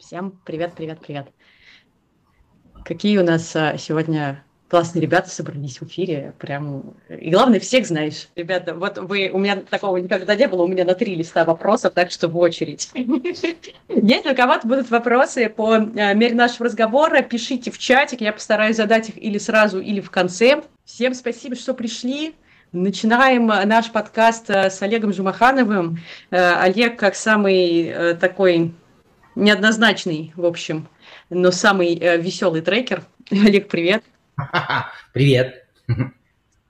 Всем привет, привет, привет. Какие у нас а, сегодня классные ребята собрались в эфире, прям, и главное, всех знаешь. Ребята, вот вы, у меня такого никогда не было, у меня на три листа вопросов, так что в очередь. Если у кого-то будут вопросы по а, мере нашего разговора, пишите в чатик, я постараюсь задать их или сразу, или в конце. Всем спасибо, что пришли. Начинаем наш подкаст а, с Олегом Жумахановым. Олег, как самый такой неоднозначный, в общем, но самый э, веселый трекер. Олег, привет. Привет.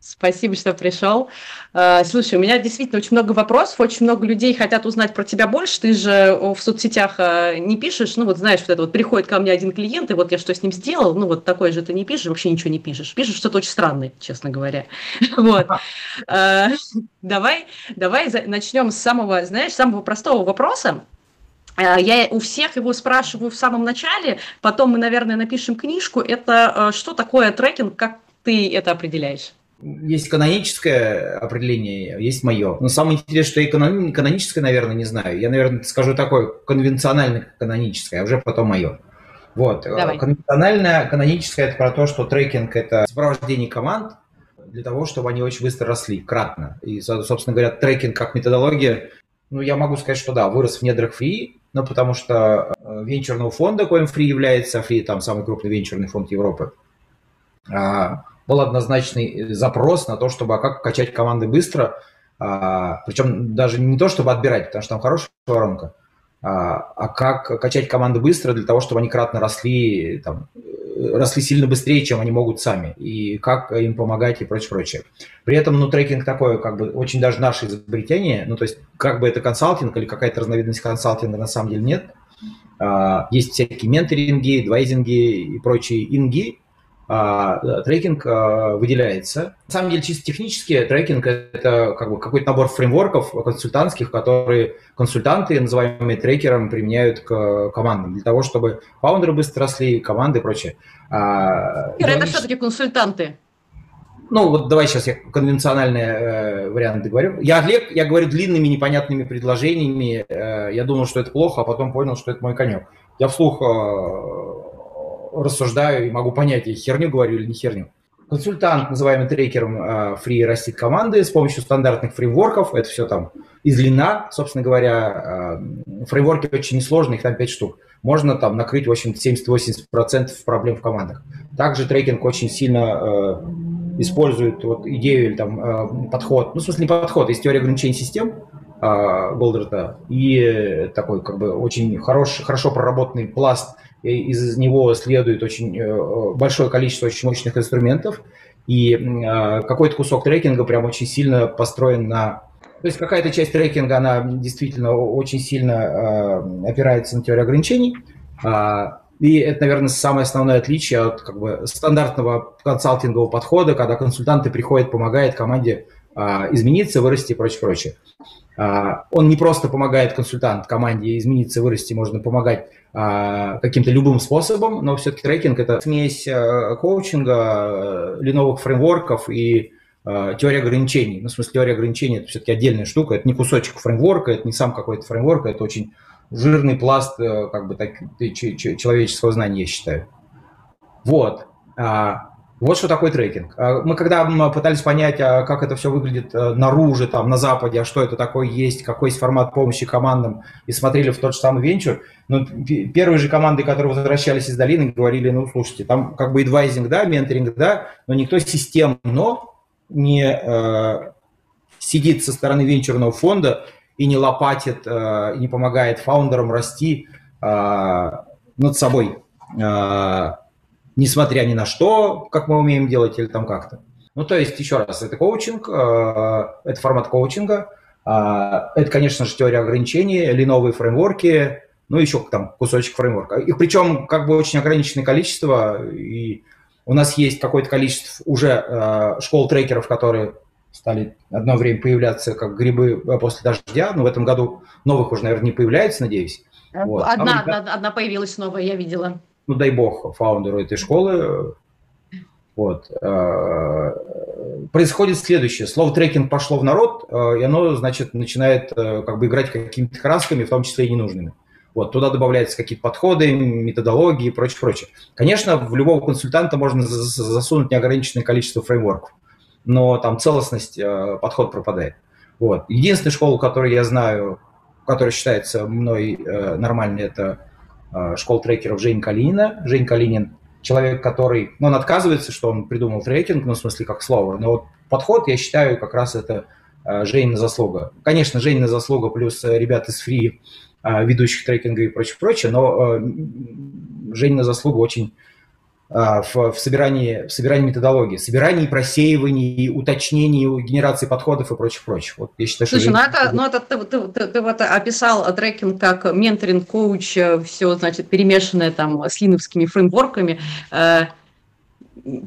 Спасибо, что пришел. Э, слушай, у меня действительно очень много вопросов, очень много людей хотят узнать про тебя больше. Ты же в соцсетях э, не пишешь, ну вот знаешь, вот это вот приходит ко мне один клиент, и вот я что с ним сделал, ну вот такое же ты не пишешь, вообще ничего не пишешь. Пишешь что-то очень странное, честно говоря. Вот. Э, давай, давай начнем с самого, знаешь, самого простого вопроса. Э, я у всех его спрашиваю в самом начале, потом мы, наверное, напишем книжку. Это э, что такое трекинг, как ты это определяешь? Есть каноническое определение, есть мое. Но самое интересное, что и каноническое, наверное, не знаю. Я, наверное, скажу такое конвенциональное каноническое, а уже потом мое. Вот. Э, Давай. Конвенциональное, каноническое – это про то, что трекинг – это сопровождение команд для того, чтобы они очень быстро росли, кратно. И, собственно говоря, трекинг как методология, ну, я могу сказать, что да, вырос в недрах фри, ну, потому что э, венчурного фонда, коим является, Free там самый крупный венчурный фонд Европы, а, был однозначный запрос на то, чтобы а как качать команды быстро, а, причем даже не то, чтобы отбирать, потому что там хорошая воронка, а как качать команды быстро для того, чтобы они кратно росли, там, росли сильно быстрее, чем они могут сами, и как им помогать и прочее, прочее. При этом, ну, трекинг такое, как бы, очень даже наше изобретение, ну, то есть, как бы это консалтинг или какая-то разновидность консалтинга на самом деле нет. А, есть всякие менторинги, двайзинги и прочие инги, а, трекинг а, выделяется. На самом деле, чисто технически трекинг – это как бы какой-то набор фреймворков консультантских, которые консультанты, называемые трекером, применяют к командам для того, чтобы фаундеры быстро росли, команды и прочее. А, Ира, это все-таки консультанты. Ну, вот давай сейчас я конвенциональные э, варианты говорю. Я Олег, я говорю длинными непонятными предложениями. Э, я думал, что это плохо, а потом понял, что это мой конек. Я вслух э, рассуждаю и могу понять, я херню говорю или не херню. Консультант, называемый трекером а, фри растит команды с помощью стандартных фреймворков. Это все там из лина, собственно говоря. А, фреймворки очень несложные, их там 5 штук. Можно там накрыть, в общем 70-80% проблем в командах. Также трекинг очень сильно э, использует вот идею или там э, подход, ну, в смысле не подход, есть теория ограничений систем э, Голдрата и такой как бы очень хорош, хорошо проработанный пласт из него следует очень э, большое количество очень мощных инструментов, и э, какой-то кусок трекинга прям очень сильно построен на... То есть какая-то часть трекинга, она действительно очень сильно э, опирается на теорию ограничений, а, и это, наверное, самое основное отличие от как бы, стандартного консалтингового подхода, когда консультанты приходят, помогают команде а, измениться, вырасти и прочее, прочее. А, он не просто помогает консультант команде измениться, вырасти, можно помогать а, каким-то любым способом, но все-таки трекинг – это смесь а, коучинга, линовых фреймворков и теория ограничений. Ну, в смысле, теория ограничений – это все-таки отдельная штука, это не кусочек фреймворка, это не сам какой-то фреймворк, это очень жирный пласт э, как бы так, человеческого знания, я считаю. Вот. Вот что такое трекинг. А, мы когда пытались понять, а как это все выглядит э, наружу, там, на Западе, а что это такое есть, какой есть формат помощи командам, и смотрели в тот же самый венчур, ну, первые же команды, которые возвращались из долины, говорили, ну, слушайте, там как бы адвайзинг, да, менторинг, да, но никто системно не э, сидит со стороны венчурного фонда и не лопатит, э, не помогает фаундерам расти э, над собой. Несмотря ни на что, как мы умеем делать или там как-то. Ну, то есть, еще раз, это коучинг, э, это формат коучинга, э, это, конечно же, теория ограничений, линовые фреймворки, ну, еще там кусочек фреймворка. Их причем как бы очень ограниченное количество, и у нас есть какое-то количество уже э, школ трекеров, которые стали одно время появляться как грибы после дождя, но в этом году новых уже, наверное, не появляется, надеюсь. Вот. Одна, а одна, одна появилась новая, я видела ну дай бог, фаундеру этой школы. Вот. Э, происходит следующее. Слово трекинг пошло в народ, э, и оно, значит, начинает э, как бы играть какими-то красками, в том числе и ненужными. Вот, туда добавляются какие-то подходы, методологии и прочее, прочее. Конечно, в любого консультанта можно засунуть неограниченное количество фреймворков, но там целостность, подход пропадает. Вот. Единственная школа, которую я знаю, которая считается мной нормальной, это э, школа трекеров Жень Калинина. Жень Калинин человек, который, ну, он отказывается, что он придумал трекинг, ну, в смысле, как слово, но вот подход, я считаю, как раз это э, Женина заслуга. Конечно, Женина заслуга плюс э, ребят из Free, ведущих трекинга и прочее, прочее, но Женина заслуга очень в, в, собирании, в собирании методологии, собирании, просеивании, уточнении, генерации подходов и прочее, прочее. Вот я считаю, Слушай, что... ну это, ну это ты, ты, ты, ты вот описал трекинг как менторинг, коуч, э, все, значит, перемешанное там с линовскими фреймворками. Э,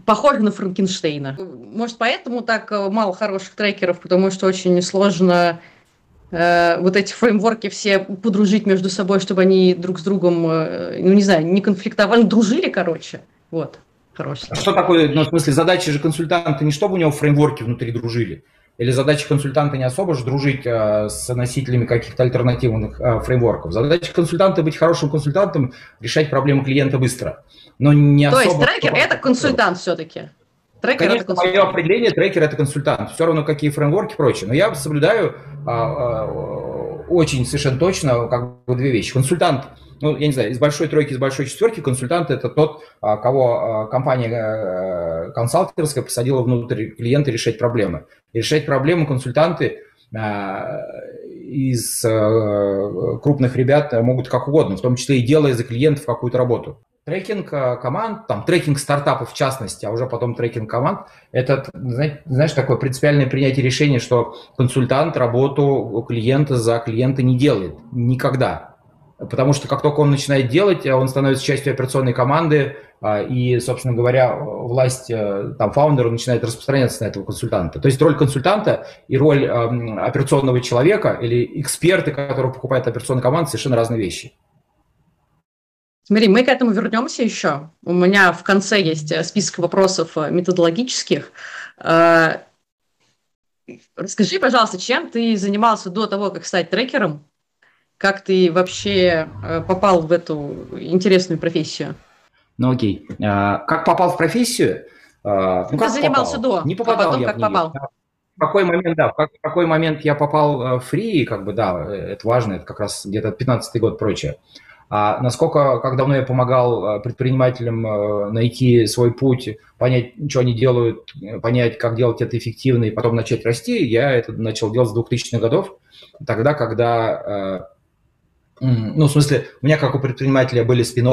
похоже на Франкенштейна. Может, поэтому так э, мало хороших трекеров, потому что очень сложно э, вот эти фреймворки все подружить между собой, чтобы они друг с другом, э, ну не знаю, не конфликтовали, дружили, короче. Вот, хороший. А что такое, ну, в смысле, задача же консультанта не чтобы у него фреймворки внутри дружили, или задача консультанта не особо же дружить а, с носителями каких-то альтернативных а, фреймворков. Задача консультанта быть хорошим консультантом, решать проблемы клиента быстро. Но не То особо... есть трекер – это консультант все-таки? Трекер Конечно, это консультант. мое определение трекер – это консультант. Все равно какие фреймворки и прочее. Но я соблюдаю а, а, очень совершенно точно как бы две вещи. Консультант – ну, я не знаю, из большой тройки, из большой четверки консультант – это тот, а, кого а, компания э, консалтинговская посадила внутрь клиента решать проблемы. И решать проблемы консультанты а, из э, крупных ребят могут как угодно, в том числе и делая за клиентов какую-то работу. Трекинг команд, там трекинг стартапов в частности, а уже потом трекинг команд, это, знаешь, такое принципиальное принятие решения, что консультант работу клиента за клиента не делает никогда. Потому что как только он начинает делать, он становится частью операционной команды, а, и, собственно говоря, власть э, там фаундера начинает распространяться на этого консультанта. То есть роль консультанта и роль операционного человека или эксперта, который покупает операционную команду, совершенно разные вещи. Смотри, мы к этому вернемся еще. У меня в конце есть э, список вопросов э, методологических. Расскажи, пожалуйста, чем ты занимался до того, как стать трекером? Как ты вообще э, попал в эту интересную профессию? Ну окей. А, как попал в профессию? А, ну, ты занимался попал? до, Не попадал а потом я как в нее. попал? В какой момент, да, в какой момент я попал э, в фри, как бы, да, это важно, это как раз где-то 15-й год прочее. А насколько, как давно я помогал э, предпринимателям найти свой путь, понять, что они делают, понять, как делать это эффективно и потом начать расти, я это начал делать с 2000-х годов, тогда, когда ну, в смысле, у меня, как у предпринимателя, были спин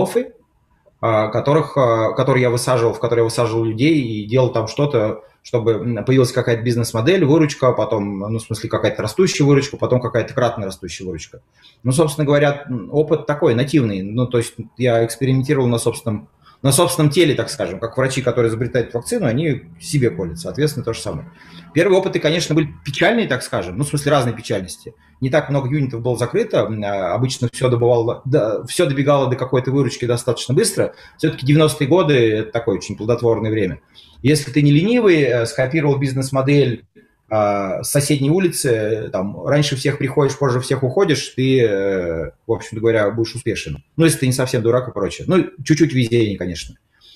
а, которых, а, которые я высаживал, в которые я высаживал людей и делал там что-то, чтобы появилась какая-то бизнес-модель, выручка, потом, ну, в смысле, какая-то растущая выручка, потом какая-то кратная растущая выручка. Ну, собственно говоря, опыт такой, нативный. Ну, то есть я экспериментировал на собственном на собственном теле, так скажем, как врачи, которые изобретают вакцину, они себе колят, соответственно, то же самое. Первые опыты, конечно, были печальные, так скажем, ну, в смысле разной печальности. Не так много юнитов было закрыто, а, обычно все, добывало, да, все добегало до какой-то выручки достаточно быстро. Все-таки 90-е годы – это такое очень плодотворное время. Если ты не ленивый, э, скопировал бизнес-модель а, с соседней улицы, там, раньше всех приходишь, позже всех уходишь, ты, э, в общем-то говоря, будешь успешен. Ну, если ты не совсем дурак и прочее. Ну, чуть-чуть везение, конечно.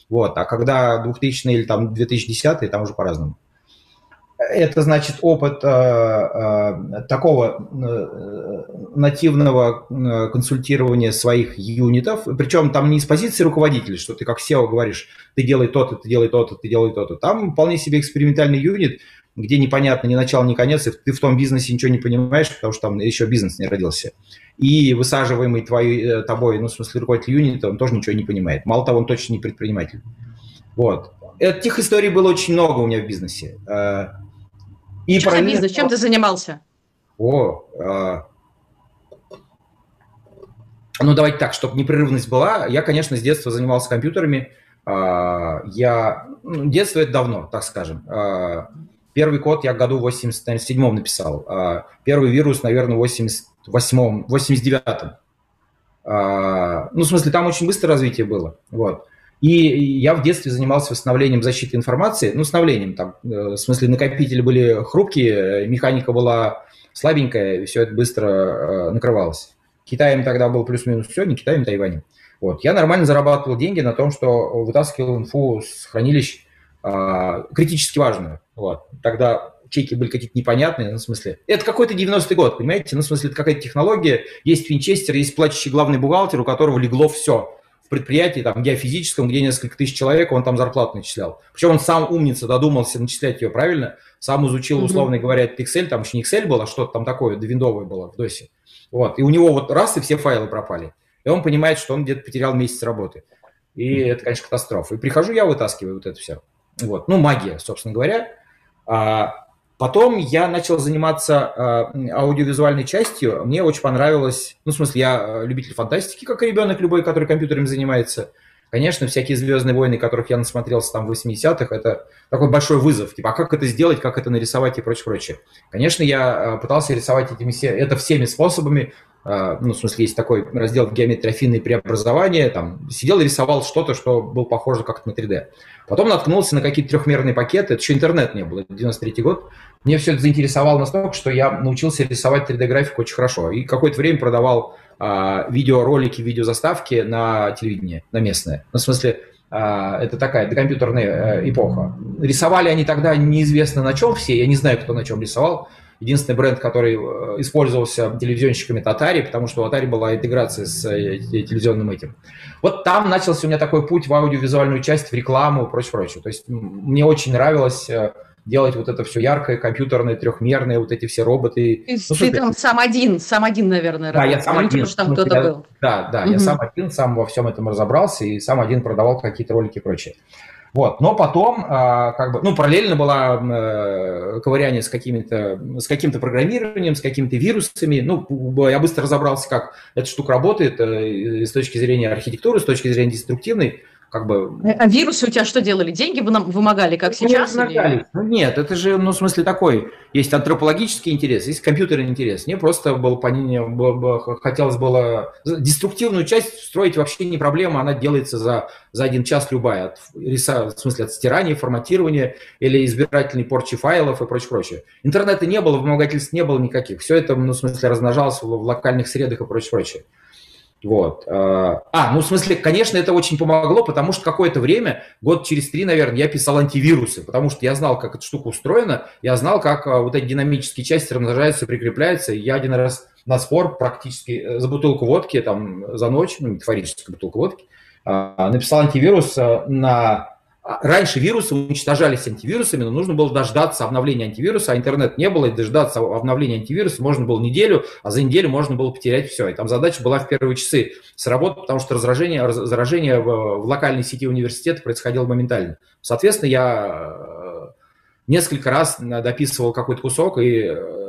Вот, а когда 2000 или там 2010 там уже по-разному. Это значит опыт э, э, такого э, нативного э, консультирования своих юнитов, причем там не с позиции руководителя, что ты как SEO говоришь, ты делай то-то, ты делай то-то, ты делай то-то. Там вполне себе экспериментальный юнит, где непонятно ни начало, ни конец, и ты в том бизнесе ничего не понимаешь, потому что там еще бизнес не родился. И высаживаемый твой, э, тобой, ну, в смысле, руководитель юнита, он тоже ничего не понимает. Мало того, он точно не предприниматель. Вот. Этих историй было очень много у меня в бизнесе. И Что за бизнес? Чем ты занимался? О, э, ну, давайте так, чтобы непрерывность была. Я, конечно, с детства занимался компьютерами. Я... Ну, детство – это давно, так скажем. Первый код я году 87 написал. А первый вирус, наверное, в 88 89-м. А, ну, в смысле, там очень быстрое развитие было. Вот. И я в детстве занимался восстановлением защиты информации, ну, восстановлением, там, э, в смысле, накопители были хрупкие, механика была слабенькая, и все это быстро э, накрывалось. Китаем тогда был плюс-минус все, не Китаем, Тайванем. Вот. Я нормально зарабатывал деньги на том, что вытаскивал инфу с хранилищ а, критически важную. Вот. Тогда чеки были какие-то непонятные, ну, в смысле, это какой-то 90-й год, понимаете? Ну, в смысле, это какая-то технология, есть Винчестер, есть плачущий главный бухгалтер, у которого легло все предприятии, там, геофизическом, где несколько тысяч человек, он там зарплату начислял. Причем он сам умница, додумался начислять ее правильно, сам изучил, условно говоря, этот Excel, там еще не Excel был, а что-то там такое, виндовое было в досе. Вот, и у него вот раз, и все файлы пропали. И он понимает, что он где-то потерял месяц работы. И это, конечно, катастрофа. И прихожу я, вытаскиваю вот это все. Вот, ну, магия, собственно говоря. А, Потом я начал заниматься э, аудиовизуальной частью. Мне очень понравилось, ну, в смысле, я э, любитель фантастики, как и ребенок любой, который компьютерами занимается. Конечно, всякие «Звездные войны», которых я насмотрелся там в 80-х, это такой большой вызов. Типа, а как это сделать, как это нарисовать и прочее, прочее. Конечно, я э, пытался рисовать этими это всеми способами. Э, ну, в смысле, есть такой раздел в геометрии афинные преобразования. Там сидел и рисовал что-то, что было похоже как-то на 3D. Потом наткнулся на какие-то трехмерные пакеты. Это еще интернет не было, это 93 год. Мне все это заинтересовало настолько, что я научился рисовать 3D-графику очень хорошо. И какое-то время продавал а, видеоролики, видеозаставки на телевидении, на местное. Ну, в смысле, а, это такая докомпьютерная а, эпоха. Рисовали они тогда неизвестно на чем все, я не знаю, кто на чем рисовал. Единственный бренд, который э, использовался телевизионщиками, это Atari, потому что у Atari была интеграция с э, телевизионным этим. Вот там начался у меня такой путь в аудиовизуальную часть, в рекламу и прочее, прочее. То есть мне очень нравилось э, делать вот это все яркое, компьютерное, трехмерное, вот эти все роботы. Ты, ну, ты там сам один, сам один, наверное, Да, я сам один. Потому, там кто-то был. Да, да, угу. я сам один, сам во всем этом разобрался и сам один продавал какие-то ролики и прочее. Вот, но потом, а, как бы, ну, параллельно была э, ковыряние с какими-то, с каким-то программированием, с какими-то вирусами. Ну, я быстро разобрался, как эта штука работает э, с точки зрения архитектуры, с точки зрения деструктивной как бы... А вирусы у тебя что делали? Деньги вы нам вымогали, как ну, сейчас? Или... Ну, нет, это же, ну, в смысле такой, есть антропологический интерес, есть компьютерный интерес. Мне просто было, хотелось было... Деструктивную часть строить вообще не проблема, она делается за, за один час любая. От, в смысле, от стирания, форматирования или избирательной порчи файлов и прочее, прочее. Интернета не было, вымогательств не было никаких. Все это, ну, в смысле, размножалось в локальных средах и прочее, прочее. Вот. Э, а, ну, в смысле, конечно, это очень помогло, потому что какое-то время, год через три, наверное, я писал антивирусы, потому что я знал, как эта штука устроена, я знал, как э, вот эти динамические части размножаются, прикрепляются. Я один раз на спор практически э, за бутылку водки, там, за ночь, ну, метафорическая бутылка водки, написал антивирус на а, раньше вирусы уничтожались антивирусами, но нужно было дождаться обновления антивируса, а интернет не было, и дождаться обновления антивируса можно было неделю, а за неделю можно было потерять все. И там задача была в первые часы сработать, потому что заражение, заражение в, в локальной сети университета происходило моментально. Соответственно, я э, несколько раз дописывал какой-то кусок и э,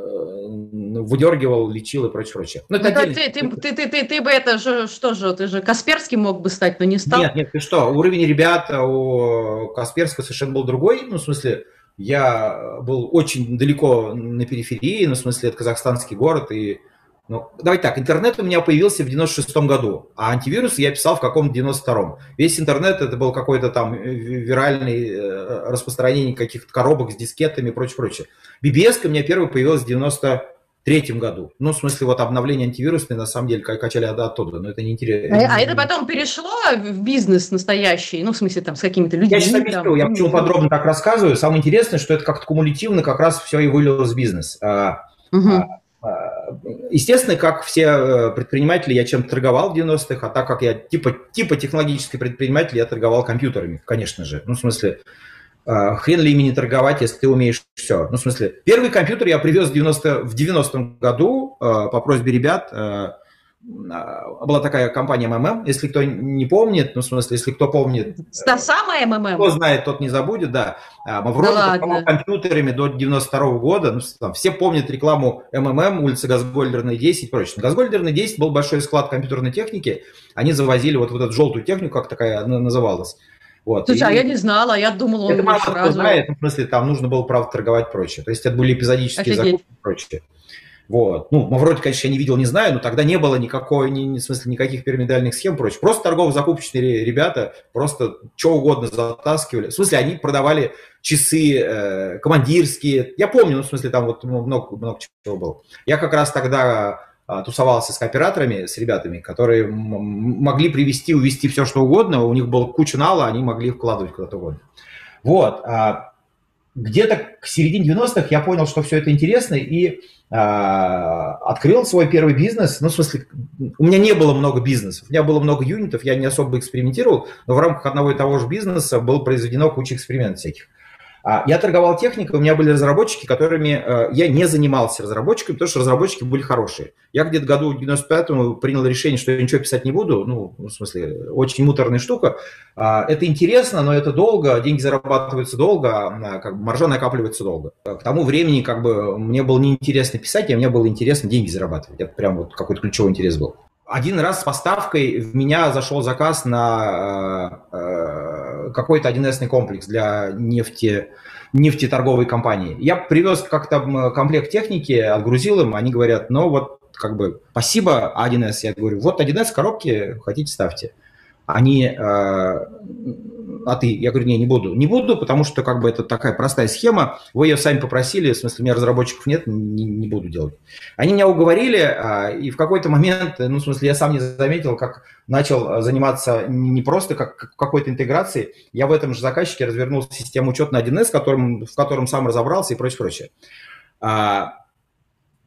выдергивал, лечил и прочее, прочее. Ну, это ну, ты, ты, ты, ты, ты, ты бы это же, что же, ты же Касперский мог бы стать, но не стал. Нет, нет, ты что, уровень ребят у Касперского совершенно был другой, ну, в смысле, я был очень далеко на периферии, ну, в смысле, это казахстанский город, и ну, давайте так, интернет у меня появился в 96-м году, а антивирус я писал в каком-то 92-м. Весь интернет это был какой-то там виральный э, распространение каких-то коробок с дискетами и прочее, прочее. BBS у меня первый появилась в 90 третьем году. Ну, в смысле, вот обновление антивирусное, на самом деле, качали оттуда, но это не интересно. А, а это потом перешло в бизнес настоящий, ну, в смысле, там, с какими-то людьми? Я сейчас объясню, там, я почему подробно так рассказываю. Самое интересное, что это как-то кумулятивно как раз все и вылилось в бизнес. Угу. Естественно, как все э, предприниматели, я чем-то торговал в 90-х, а так как я типа, типа технологический предприниматель, я торговал компьютерами, конечно же. Ну, в смысле, хрен ли ими не торговать, если ты умеешь все. Ну, в смысле, первый компьютер я привез в 90, в 90-м году а, по просьбе ребят. А, была такая компания МММ, если кто не помнит, ну, в смысле, если кто помнит... Та самая МММ? Кто знает, тот не забудет, да. Мы вроде да компьютерами до 92 -го года, ну, там, все помнят рекламу МММ, улица Газгольдерная 10 и прочее. Газгольдерная 10 был большой склад компьютерной техники, они завозили вот, вот эту желтую технику, как такая называлась. Вот. Слушай, и... а я не знала, я думала, он это мало сразу... знает, в смысле, там нужно было, правда, торговать прочее. То есть это были эпизодические Офигеть. закупки и прочее. Вот. Ну, вроде, конечно, я не видел, не знаю, но тогда не было никакой, ни, ни, в смысле, никаких пирамидальных схем прочее. Просто торгово-закупочные ребята просто что угодно затаскивали. В смысле, они продавали часы э, командирские. Я помню, ну, в смысле, там вот много, много чего было. Я как раз тогда а, тусовался с кооператорами, с ребятами, которые могли привести, увести все, что угодно, у них была куча нала, они могли вкладывать куда-то угодно. Вот. А, где-то к середине 90-х я понял, что все это интересно, и а, открыл свой первый бизнес. Ну, в смысле, у меня не было много бизнесов, у меня было много юнитов, я не особо экспериментировал, но в рамках одного и того же бизнеса было произведено куча экспериментов всяких. А, я торговал техникой, у меня были разработчики, которыми э, я не занимался разработчиками, потому что разработчики были хорошие. Я где-то году в 95-му принял решение, что я ничего писать не буду, ну, в смысле, очень муторная штука. А, это интересно, но это долго, деньги зарабатываются долго, а, как бы маржа накапливается долго. К тому времени как бы мне было неинтересно писать, а мне было интересно деньги зарабатывать. Это прям вот какой-то ключевой интерес был. Один раз с поставкой в меня зашел заказ на э, э, какой-то 1С комплекс для нефти, нефтеторговой компании. Я привез как-то комплект техники, отгрузил им, они говорят, ну вот как бы спасибо 1С. Я говорю, вот 1С коробки, хотите ставьте. Они э, а ты? Я говорю, не, не буду. Не буду, потому что как бы это такая простая схема, вы ее сами попросили, в смысле, у меня разработчиков нет, не, не буду делать. Они меня уговорили, а, и в какой-то момент, ну, в смысле, я сам не заметил, как начал заниматься не просто как какой-то интеграцией, я в этом же заказчике развернул систему учета на 1С, которым, в котором сам разобрался и прочее, прочее.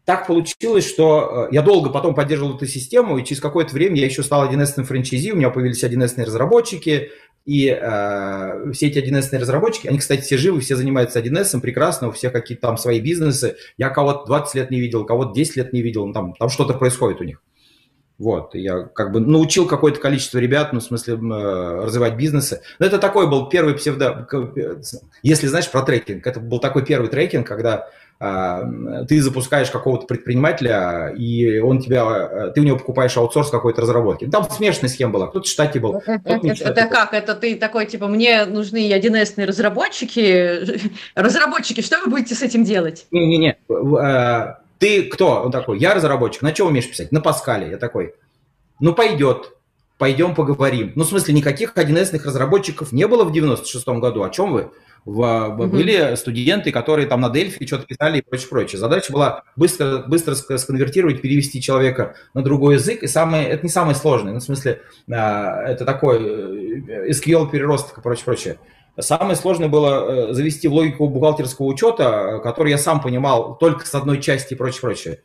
Так получилось, что э, я долго потом поддерживал эту систему, и через какое-то время я еще стал 1С франчайзи, у меня появились 1С разработчики, и э, все эти 1С разработчики, они, кстати, все живы, все занимаются 1С, прекрасно, у всех какие-то там свои бизнесы. Я кого-то 20 лет не видел, кого-то 10 лет не видел, ну, там, там что-то происходит у них. Вот, я как бы научил какое-то количество ребят, ну, в смысле, э, развивать бизнесы. Но это такой был первый псевдо... Если знаешь про трекинг, это был такой первый трекинг, когда ты запускаешь какого-то предпринимателя, и он тебя, ты у него покупаешь аутсорс какой-то разработки. Там смешная схема была, кто-то в штате был. Это, как? Это ты такой, типа, мне нужны 1С разработчики. Разработчики, что вы будете с этим делать? Не-не-не. А, ты кто? Он такой, я разработчик. На чем умеешь писать? На Паскале. Я такой, ну пойдет. Пойдем поговорим. Ну, в смысле, никаких 1С разработчиков не было в 96-м году. О чем вы? в, mm-hmm. были студенты, которые там на Дельфи что-то писали и прочее, прочее. Задача была быстро, быстро сконвертировать, перевести человека на другой язык, и самое, это не самое сложное, ну, в смысле, а, это такой э, SQL переросток и прочее, прочее. Самое сложное было э, завести в логику бухгалтерского учета, который я сам понимал только с одной части и прочее, прочее.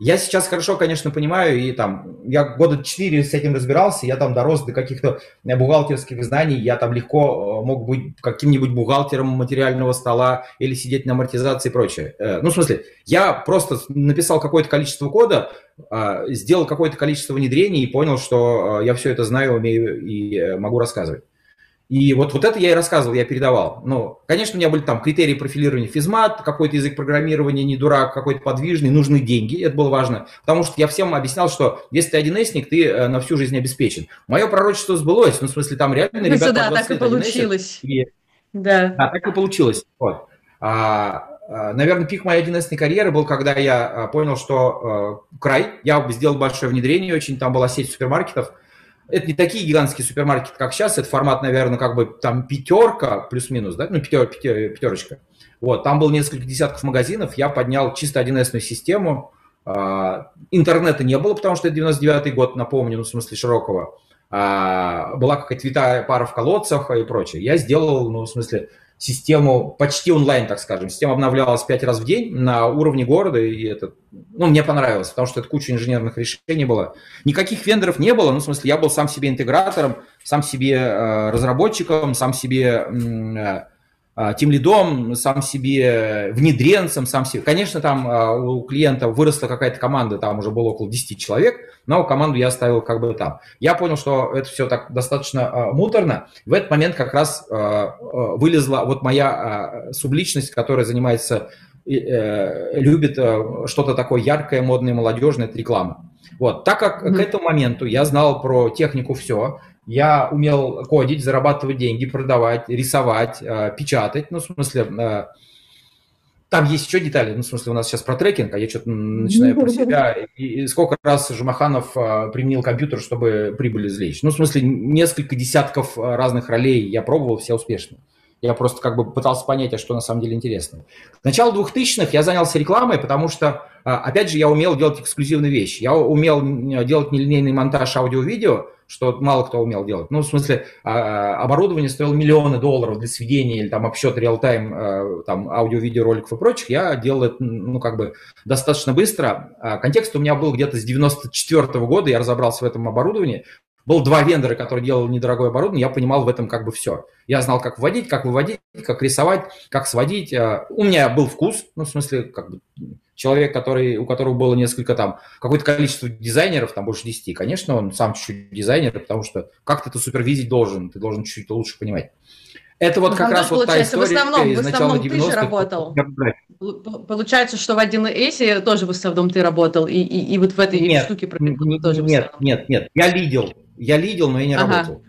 Я сейчас хорошо, конечно, понимаю, и там, я года четыре с этим разбирался, я там дорос до каких-то бухгалтерских знаний, я там легко э, мог быть каким-нибудь бухгалтером материального стола или сидеть на амортизации и прочее. Э, ну, в смысле, я просто написал какое-то количество кода, э, сделал какое-то количество внедрений и понял, что я все это знаю, умею и могу рассказывать. И вот, вот это я и рассказывал, я передавал. Ну, конечно, у меня были там критерии профилирования физмат, какой-то язык программирования, не дурак, какой-то подвижный, нужны деньги, это было важно. Потому что я всем объяснял, что если ты один эсник, ты э, на всю жизнь обеспечен. Мое пророчество сбылось, ну, в смысле, там реально ну, ребята... Да, так и получилось. И, да. да, так и получилось. Вот. А, а, наверное, пик моей 1 карьеры был, когда я а, понял, что э, край, я сделал большое внедрение очень, там была сеть супермаркетов, это не такие гигантские супермаркеты, как сейчас, это формат, наверное, как бы там пятерка плюс-минус, да, ну, пятер, пятер, пятерочка. Вот, там было несколько десятков магазинов, я поднял чисто 1С систему, а, интернета не было, потому что это 99-й год, напомню, ну, в смысле широкого. А, была какая-то витая пара в колодцах и прочее. Я сделал, ну, в смысле, систему почти онлайн, так скажем. Система обновлялась пять раз в день на уровне города, и это, ну, мне понравилось, потому что это куча инженерных решений было. Никаких вендоров не было, ну, в смысле, я был сам себе интегратором, сам себе э, разработчиком, сам себе э, тем лидом, сам себе внедренцем, сам себе. Конечно, там а, у клиента выросла какая-то команда, там уже было около 10 человек, но команду я оставил как бы там. Я понял, что это все так достаточно а, муторно. В этот момент как раз вылезла вот моя субличность, которая занимается, э, любит что-то такое яркое, модное, молодежное, это реклама. Вот. Так как mm-hmm. к этому моменту я знал про технику все, я умел кодить, зарабатывать деньги, продавать, рисовать, э, печатать. Ну, в смысле, э, там есть еще детали. Ну, в смысле, у нас сейчас про трекинг, а я что-то начинаю про себя. И, сколько раз Жумаханов э, применил компьютер, чтобы прибыль извлечь. Ну, в смысле, несколько десятков разных ролей я пробовал, все успешно. Я просто как бы пытался понять, а что на самом деле интересно. К началу 2000-х я занялся рекламой, потому что, а, опять же, я умел делать эксклюзивные вещи. Я умел делать нелинейный монтаж аудио-видео, что мало кто умел делать. Ну, в смысле, а, оборудование стоило миллионы долларов для сведения или там обсчет реал-тайм, а, там, аудио-видео роликов и прочих. Я делал это, ну, как бы достаточно быстро. Контекст у меня был где-то с 94 -го года, я разобрался в этом оборудовании. Было два вендора, которые делали недорогое оборудование, я понимал в этом как бы все. Я знал, как вводить, как выводить, как рисовать, как сводить. Э, у меня был вкус, ну, в смысле, как бы человек, который, у которого было несколько там, какое-то количество дизайнеров, там больше 10, конечно, он сам чуть-чуть дизайнер, потому что как ты это супервизить должен, ты должен чуть-чуть лучше понимать. Это вот ну, как раз вот та история в основном, из начала 90-х. Ты же работал. Получается, что в 1С тоже в основном ты работал, и, и, и вот в этой нет, штуке нет, тоже Нет, нет, нет, я лидил, я лидил, но я не ага. работал.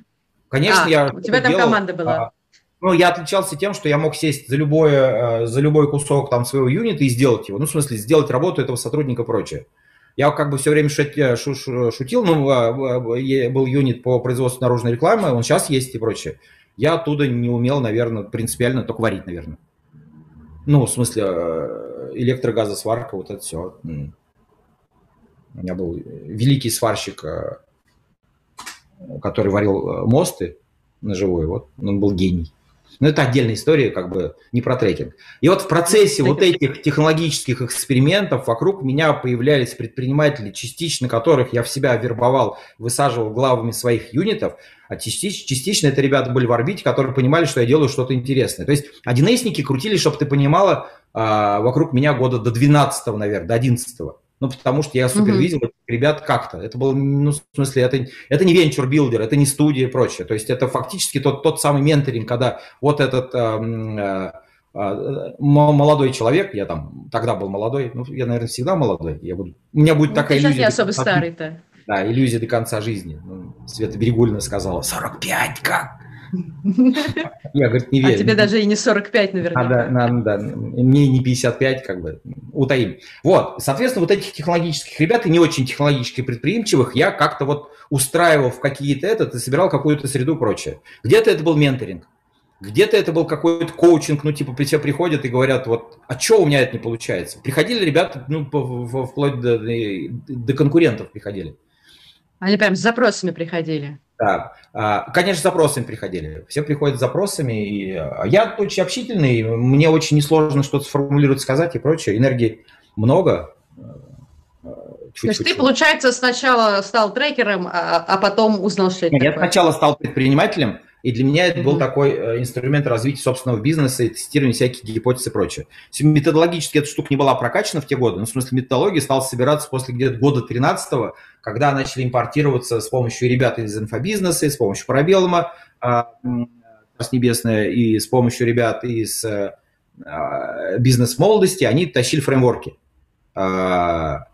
Конечно, а, я... У тебя там делал, команда была. А, ну, я отличался тем, что я мог сесть за, любое, э, за любой кусок там своего юнита и сделать его. Ну, в смысле, сделать работу этого сотрудника и прочее. Я как бы все время э, шутил, ну, а, был юнит по производству наружной рекламы, он сейчас есть и прочее. Я оттуда не умел, наверное, принципиально только варить, наверное. Ну, в смысле, э, электрогазосварка, вот это все. У меня был великий сварщик который варил э, мосты на живой, вот, он был гений. Но это отдельная история, как бы не про трекинг. И вот в процессе вот этих технологических экспериментов вокруг меня появлялись предприниматели, частично которых я в себя вербовал, высаживал главами своих юнитов, а частично, частично это ребята были в орбите, которые понимали, что я делаю что-то интересное. То есть 1 крутили, чтобы ты понимала, а, вокруг меня года до 12 наверное, до 11 -го ну, потому что я супервизил mm-hmm. ребят как-то. Это было, ну, в смысле, это, это не venture builder, это не студия и прочее. То есть это фактически тот, тот самый менторинг, когда вот этот э, э, э, молодой человек, я там тогда был молодой, ну, я, наверное, всегда молодой, я буду, у меня будет ну, такая иллюзия. не особо старый-то. Да, иллюзия до конца жизни. Ну, Света Берегульна сказала, 45, как? Я, говорит, не а верю. А тебе даже и не 45 наверняка. А, да, да, да, мне не 55, как бы, утаим. Вот, соответственно, вот этих технологических ребят и не очень технологически предприимчивых я как-то вот устраивал в какие-то этот и собирал какую-то среду и прочее. Где-то это был менторинг, где-то это был какой-то коучинг, ну, типа, при тебе приходят и говорят, вот, а что у меня это не получается? Приходили ребята, ну, вплоть до, до конкурентов приходили. Они прям с запросами приходили. Да, а, конечно, запросами приходили. Все приходят с запросами. И а, я очень общительный, мне очень несложно что-то сформулировать, сказать и прочее. Энергии много. Чуть-чуть. То есть ты, получается, сначала стал трекером, а, а потом узнал, что это Нет, такое? Я сначала стал предпринимателем, и для меня это был такой э, инструмент развития собственного бизнеса и тестирования всяких гипотез и прочее. Методологически эта штука не была прокачана в те годы, но в смысле методология стала собираться после где-то года 13 когда начали импортироваться с помощью ребят из инфобизнеса, с помощью Парабеллума, а, Царство Небесное, и с помощью ребят из э, а, бизнес-молодости, они тащили фреймворки а,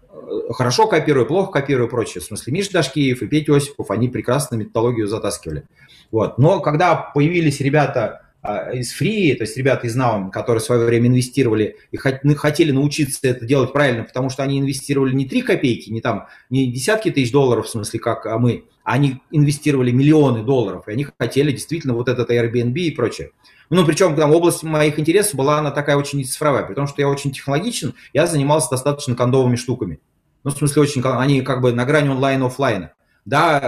хорошо копирую, плохо копирую и прочее. В смысле, Миша Дашкиев и Петя Осипов, они прекрасно методологию затаскивали. Вот. Но когда появились ребята а, из Free, то есть ребята из Now, которые в свое время инвестировали и ну, хотели научиться это делать правильно, потому что они инвестировали не 3 копейки, не там, не десятки тысяч долларов, в смысле, как а мы, а они инвестировали миллионы долларов, и они хотели действительно вот этот Airbnb и прочее. Ну, причем там область моих интересов была она такая очень цифровая, потому что я очень технологичен, я занимался достаточно кондовыми штуками. Ну, в смысле, очень, они как бы на грани онлайн-офлайна. Да,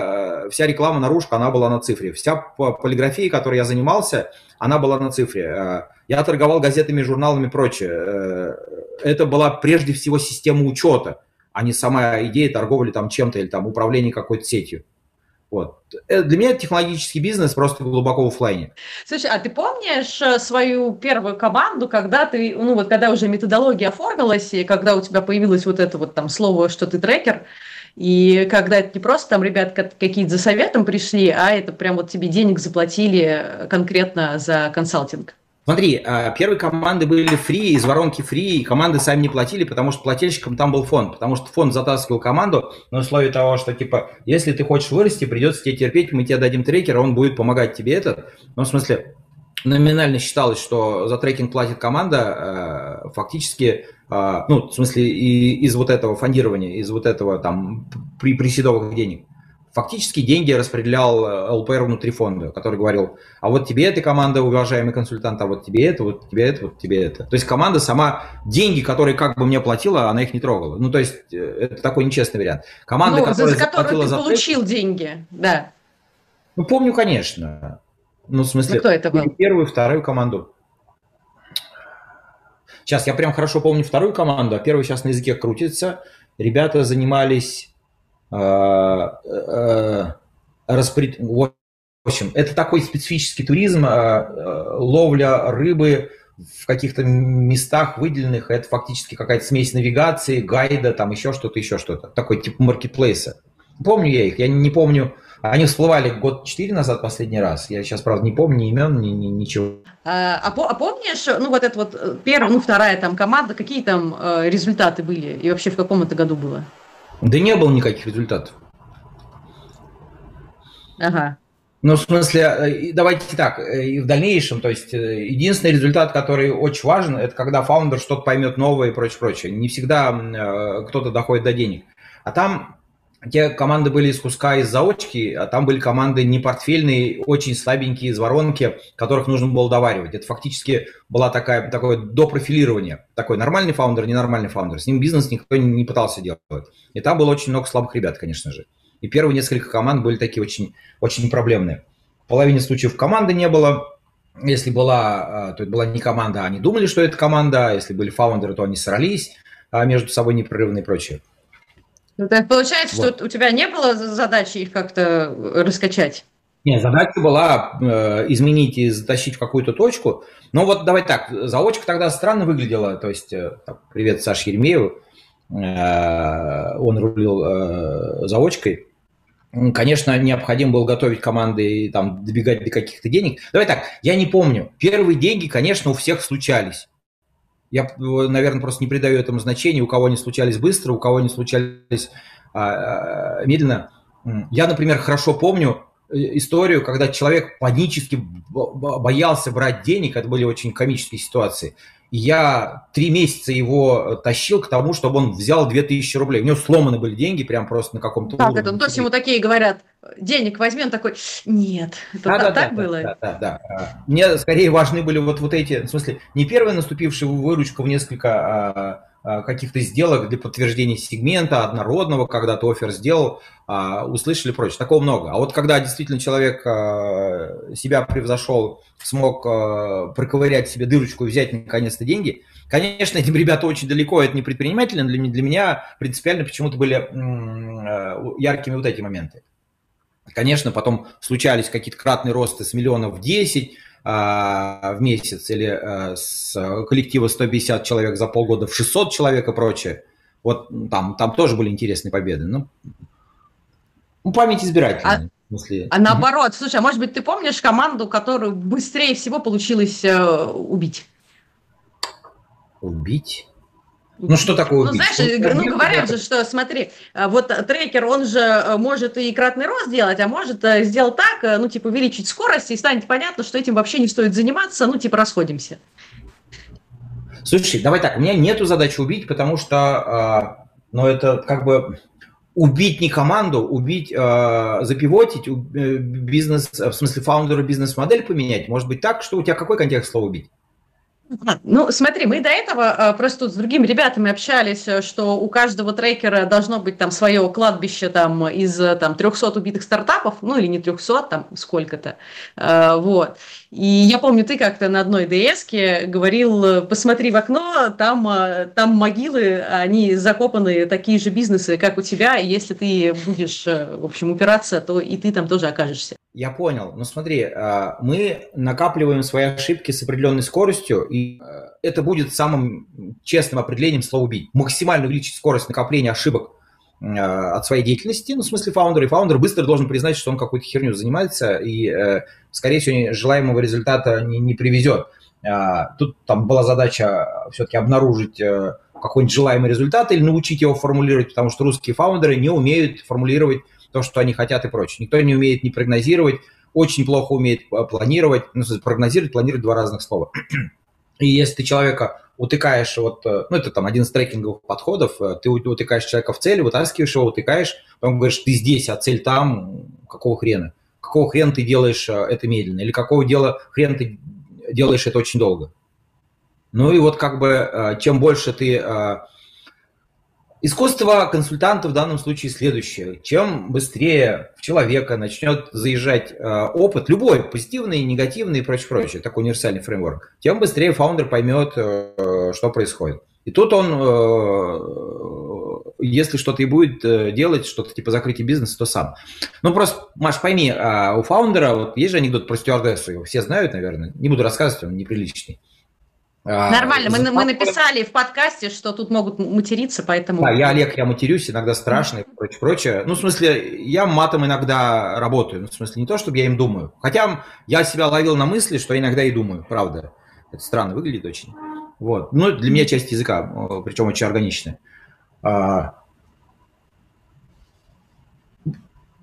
э, вся реклама наружка, она была на цифре. Вся полиграфия, которой я занимался, она была на цифре. Э, я торговал газетами, журналами и прочее. Э, это была прежде всего система учета, а не сама идея торговли там чем-то или там управления какой-то сетью. Вот. Для меня технологический бизнес просто глубоко офлайне. Слушай, а ты помнишь свою первую команду, когда ты, ну вот когда уже методология оформилась, и когда у тебя появилось вот это вот там слово, что ты трекер, и когда это не просто там ребят какие-то за советом пришли, а это прям вот тебе денег заплатили конкретно за консалтинг. Смотри, а, первые команды были фри, из воронки фри, и команды сами не платили, потому что плательщиком там был фонд, потому что фонд затаскивал команду на условии того, что, типа, если ты хочешь вырасти, придется тебе терпеть, мы тебе дадим трекер, он будет помогать тебе это. Ну, в смысле, номинально считалось, что за трекинг платит команда, э, фактически а, ну, в смысле, и из вот этого фондирования, из вот этого там при приседовых денег. Фактически деньги распределял э, ЛПР внутри фонда, который говорил, а вот тебе эта команда, уважаемый консультант, а вот тебе это, вот тебе это, вот тебе это. То есть команда сама, деньги, которые как бы мне платила, она их не трогала. Ну, то есть э, это такой нечестный вариант. Команда, ну, которая за которую ты за получил деньги, да. Ну, помню, конечно. Ну, в смысле, ну, кто это был? первую, вторую команду. Сейчас я прям хорошо помню вторую команду, а первую сейчас на языке крутится. Ребята занимались распред... В общем, это такой специфический туризм, э, э, ловля рыбы в каких-то местах выделенных. Это фактически какая-то смесь навигации, гайда, там еще что-то, еще что-то. Такой тип маркетплейса. Помню я их, я не помню они всплывали год четыре назад последний раз. Я сейчас, правда, не помню ни имен, ни, ни ничего. А, а, а помнишь, ну вот это вот э, первая, ну вторая там команда, какие там э, результаты были? И вообще в каком это году было? Да не было никаких результатов. Ага. Ну, в смысле, э, давайте так, э, и в дальнейшем, то есть единственный результат, который очень важен, это когда фаундер что-то поймет новое и прочее, прочее. Не всегда кто-то доходит до денег. А там те команды были из куска из заочки, а там были команды не портфельные, очень слабенькие из воронки, которых нужно было доваривать. Это фактически была такая, такое допрофилирование. Такой нормальный фаундер, ненормальный фаундер. С ним бизнес никто не пытался делать. И там было очень много слабых ребят, конечно же. И первые несколько команд были такие очень, очень проблемные. В половине случаев команды не было. Если была, а, то это была не команда, а они думали, что это команда. Если были фаундеры, то они срались а между собой непрерывно и прочее. Ну, так получается, вот. что у тебя не было задачи их как-то раскачать? Нет, задача была э, изменить и затащить в какую-то точку. Но вот давай так, заочка тогда странно выглядела. То есть, э, так, привет Саше Еремееву, э, он рулил э, заочкой. Конечно, необходимо было готовить команды и там добегать до каких-то денег. Давай так, я не помню. Первые деньги, конечно, у всех случались. Я, наверное, просто не придаю этому значения, у кого они случались быстро, у кого они случались а, а, медленно. Я, например, хорошо помню э, историю, когда человек панически боялся брать денег, это были очень комические ситуации я три месяца его тащил к тому, чтобы он взял 2000 рублей. У него сломаны были деньги, прям просто на каком-то Так, уровне. это, ну, то есть ему такие говорят, денег возьми, он такой, нет, это да, так, да, так да, было? Да, да, да. Мне скорее важны были вот, вот эти, в смысле, не первая наступившая выручка в несколько а, каких-то сделок для подтверждения сегмента однородного, когда ты офер сделал, а, услышали прочее. Такого много. А вот когда действительно человек а, себя превзошел, смог проковырять себе дырочку и взять наконец-то деньги, конечно, этим ребята очень далеко, это не предприниматели, но для, меня принципиально почему-то были яркими вот эти моменты. Конечно, потом случались какие-то кратные росты с миллионов в 10, а, в месяц или а, с коллектива 150 человек за полгода в 600 человек и прочее. Вот там, там тоже были интересные победы. Ну, ну память избирательная. А... Смысле... А наоборот, слушай, а может быть ты помнишь команду, которую быстрее всего получилось э, убить? Убить? Ну, что такое Ну, знаешь, ну, ну говорят же, что, смотри, э, вот трекер, он же э, может и кратный рост делать, а может э, сделать так, ну, типа, увеличить скорость, и станет понятно, что этим вообще не стоит заниматься, ну, типа, расходимся. Слушай, давай так, у меня нету задачи убить, потому что, ну, это как бы убить не команду, убить, запивотить, бизнес, в смысле, фаундеру бизнес-модель поменять. Может быть так, что у тебя какой контекст слова убить? Ну, смотри, мы до этого а, просто тут с другими ребятами общались, э, что у каждого трекера должно быть там свое кладбище там из э, там 300 убитых стартапов, ну или не 300, там сколько-то, а, вот. И я помню, ты как-то на одной ДС говорил, посмотри в окно, там, а, там могилы, они закопаны, такие же бизнесы, как у тебя, и если ты будешь, э, в общем, упираться, то и ты там тоже окажешься. Я понял. Ну смотри, а, мы накапливаем свои ошибки с определенной скоростью, и а, это будет самым честным определением слова «убить». Максимально увеличить скорость накопления ошибок а, от своей деятельности, ну, в смысле фаундера, и фаундер быстро должен признать, что он какой-то херню занимается, и, э, скорее всего, желаемого результата не, не привезет. Тут там была задача все-таки обнаружить э, какой-нибудь желаемый результат или научить его формулировать, потому что русские фаундеры не умеют формулировать то, что они хотят и прочее. Никто не умеет не прогнозировать, очень плохо умеет планировать. Ну, прогнозировать, планировать два разных слова. И если ты человека утыкаешь вот, э, ну, это там один из трекинговых подходов, э, ты утыкаешь человека в цель, вытаскиваешь его, утыкаешь, потом говоришь, ты здесь, а цель там, какого хрена? Какого хрена ты делаешь это медленно? Или какого дела хрена ты делаешь это очень долго? Ну и вот как бы чем больше ты Искусство консультанта в данном случае следующее. Чем быстрее в человека начнет заезжать э, опыт, любой, позитивный, негативный и прочее, прочее, такой универсальный фреймворк, тем быстрее фаундер поймет, э, что происходит. И тут он, э, если что-то и будет э, делать, что-то типа закрытия бизнеса, то сам. Ну просто, Маш, пойми, э, у фаундера, вот есть же анекдот про стюардессу, его все знают, наверное, не буду рассказывать, он неприличный. А, Нормально, мы, мы написали в подкасте, что тут могут материться, поэтому... Да, я Олег, я матерюсь, иногда страшно и прочее, прочее. Ну, в смысле, я матом иногда работаю, ну, в смысле, не то, чтобы я им думаю. Хотя я себя ловил на мысли, что иногда и думаю, правда. Это странно выглядит очень. Вот. Ну, для меня часть языка, причем очень органичная. А,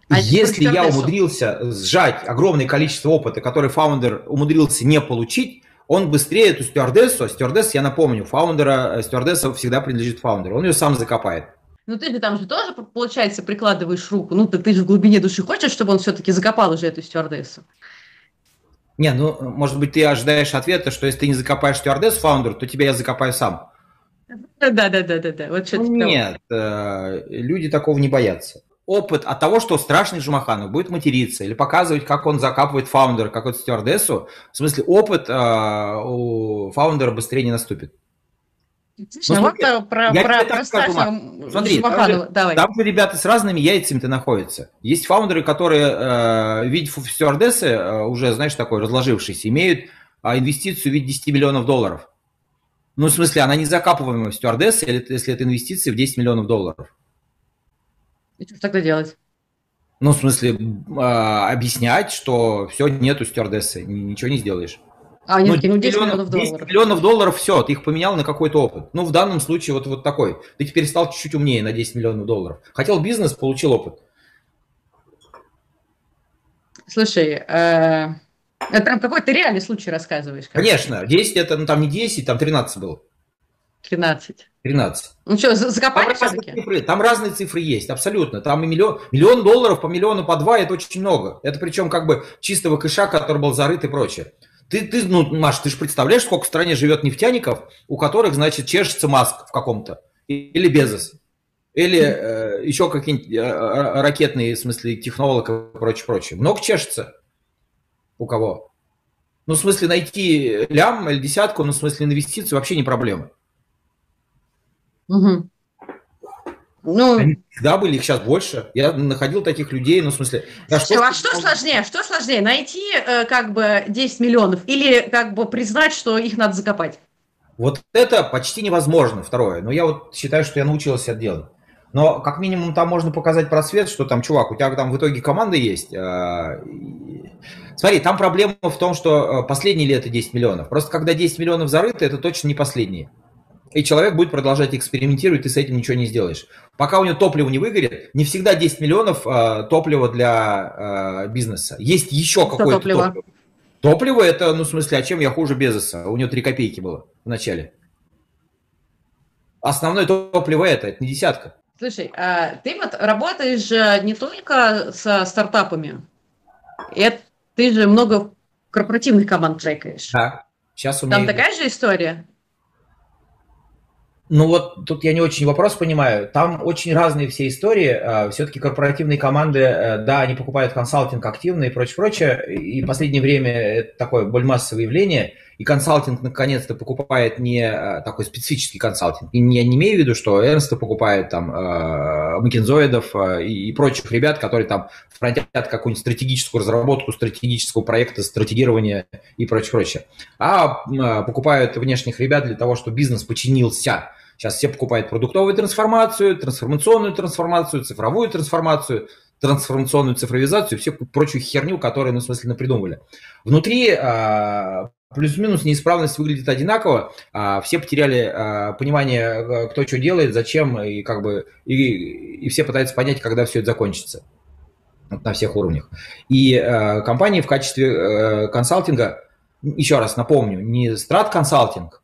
а Если я умудрился сжать огромное количество опыта, который фаундер умудрился не получить, он быстрее эту стюардессу, а стюардесс, я напомню, фаундера, э, стюардесса всегда принадлежит фаундеру, он ее сам закопает. Ну ты же там же тоже, получается, прикладываешь руку. Ну ты, ты же в глубине души хочешь, чтобы он все-таки закопал уже эту стюардессу? Не, ну, может быть, ты ожидаешь ответа, что если ты не закопаешь стюардессу фаундер, то тебя я закопаю сам. Да-да-да-да-да. Вот что ну, нет, э, люди такого не боятся опыт от того, что страшный Жумаханов будет материться или показывать, как он закапывает фаундера, как вот стюардессу, в смысле опыт э, у фаундера быстрее не наступит. Слушай, ну, вот э, про, я про, про скажу, Смотри, там же, давай. там же ребята с разными яйцами-то находятся. Есть фаундеры, которые, э, видя стюардессы, э, уже, знаешь, такой разложившийся, имеют э, инвестицию в виде 10 миллионов долларов. Ну, в смысле, она не закапываемая стюардесса, если это инвестиции в 10 миллионов долларов. И что тогда делать? Ну, в смысле, э, объяснять, что все, нету стюардессы, ничего не сделаешь. А, нет, ну, 10 миллионов, долларов. 10 миллионов долларов, все, ты их поменял на какой-то опыт. Ну, в данном случае вот, вот такой. Ты теперь стал чуть-чуть умнее на 10 миллионов долларов. Хотел бизнес, получил опыт. Слушай, э, это какой-то реальный случай рассказываешь? Конечно, 10 это, ну, там не 10, там 13 было. 13. 13. Ну что, закопали там разные, цифры, там разные цифры есть, абсолютно. Там и миллион, миллион долларов по миллиону по два, это очень много. Это причем как бы чистого кэша, который был зарыт и прочее. Ты, ты, ну, Маш, ты же представляешь, сколько в стране живет нефтяников, у которых, значит, чешется Маск в каком-то. Или Безос. Или э, еще какие-нибудь э, э, ракетные, в смысле, технолог и прочее, прочее. Много чешется у кого? Ну, в смысле, найти лям или десятку, ну, в смысле, инвестицию вообще не проблема. Угу. Ну, Они всегда были, их сейчас больше. Я находил таких людей, ну, в смысле... Да, что, а что сложнее? Что сложнее? Найти э, как бы 10 миллионов или как бы признать, что их надо закопать? Вот это почти невозможно, второе. Но я вот считаю, что я научился это делать. Но как минимум там можно показать просвет, что там, чувак, у тебя там в итоге команда есть. Э, смотри, там проблема в том, что э, последние ли это 10 миллионов. Просто когда 10 миллионов зарыты, это точно не последние и человек будет продолжать экспериментировать, ты с этим ничего не сделаешь. Пока у него топливо не выгорит, не всегда 10 миллионов э, топлива для э, бизнеса. Есть еще какое-то топливо. топливо. Топливо это, ну, в смысле, а чем я хуже Безоса? У него 3 копейки было в начале. Основное топливо это, это не десятка. Слушай, а ты вот работаешь не только со стартапами, это, ты же много корпоративных команд трекаешь. Да. Сейчас у меня... Там такая же история? Ну вот тут я не очень вопрос понимаю. Там очень разные все истории. А, Все-таки корпоративные команды, э, да, они покупают консалтинг активно и прочее, прочее. И в последнее время это такое более массовое явление. И консалтинг наконец-то покупает не э, такой специфический консалтинг. И я не имею в виду, что Эрнста покупает там э, макинзоидов и прочих ребят, которые там фронтят какую-нибудь стратегическую разработку стратегического проекта, стратегирования и прочее, прочее. А покупают внешних ребят для того, чтобы бизнес подчинился Сейчас все покупают продуктовую трансформацию, трансформационную трансформацию, цифровую трансформацию, трансформационную цифровизацию, всю прочую херню, которую, ну, в смысле, придумали. Внутри а, плюс-минус неисправность выглядит одинаково, а, все потеряли а, понимание, кто что делает, зачем, и как бы и, и все пытаются понять, когда все это закончится на всех уровнях. И компании в качестве консалтинга, еще раз напомню, не страт консалтинг,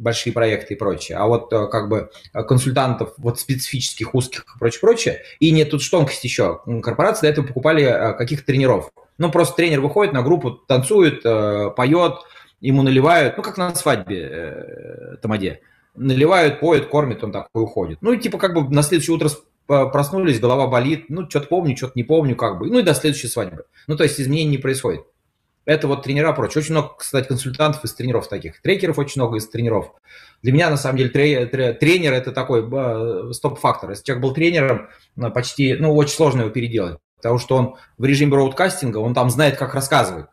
большие проекты и прочее, а вот э, как бы консультантов вот специфических, узких и прочее, прочее. И нет, тут тонкость еще. Корпорации до этого покупали э, каких-то тренеров. Ну, просто тренер выходит на группу, танцует, поет, ему наливают, ну, как на свадьбе э, Тамаде. Наливают, поют, кормят, он такой уходит. Ну, и типа как бы на следующее утро проснулись, голова болит, ну, что-то помню, что-то не помню, как бы. Ну, и до следующей свадьбы. Ну, то есть изменений не происходит. Это вот тренера прочее. Очень много, кстати, консультантов из тренеров таких. Трекеров очень много из тренеров. Для меня, на самом деле, тренер – это такой стоп-фактор. Если человек был тренером, ну, почти, ну, очень сложно его переделать. Потому что он в режиме броудкастинга, он там знает, как рассказывать.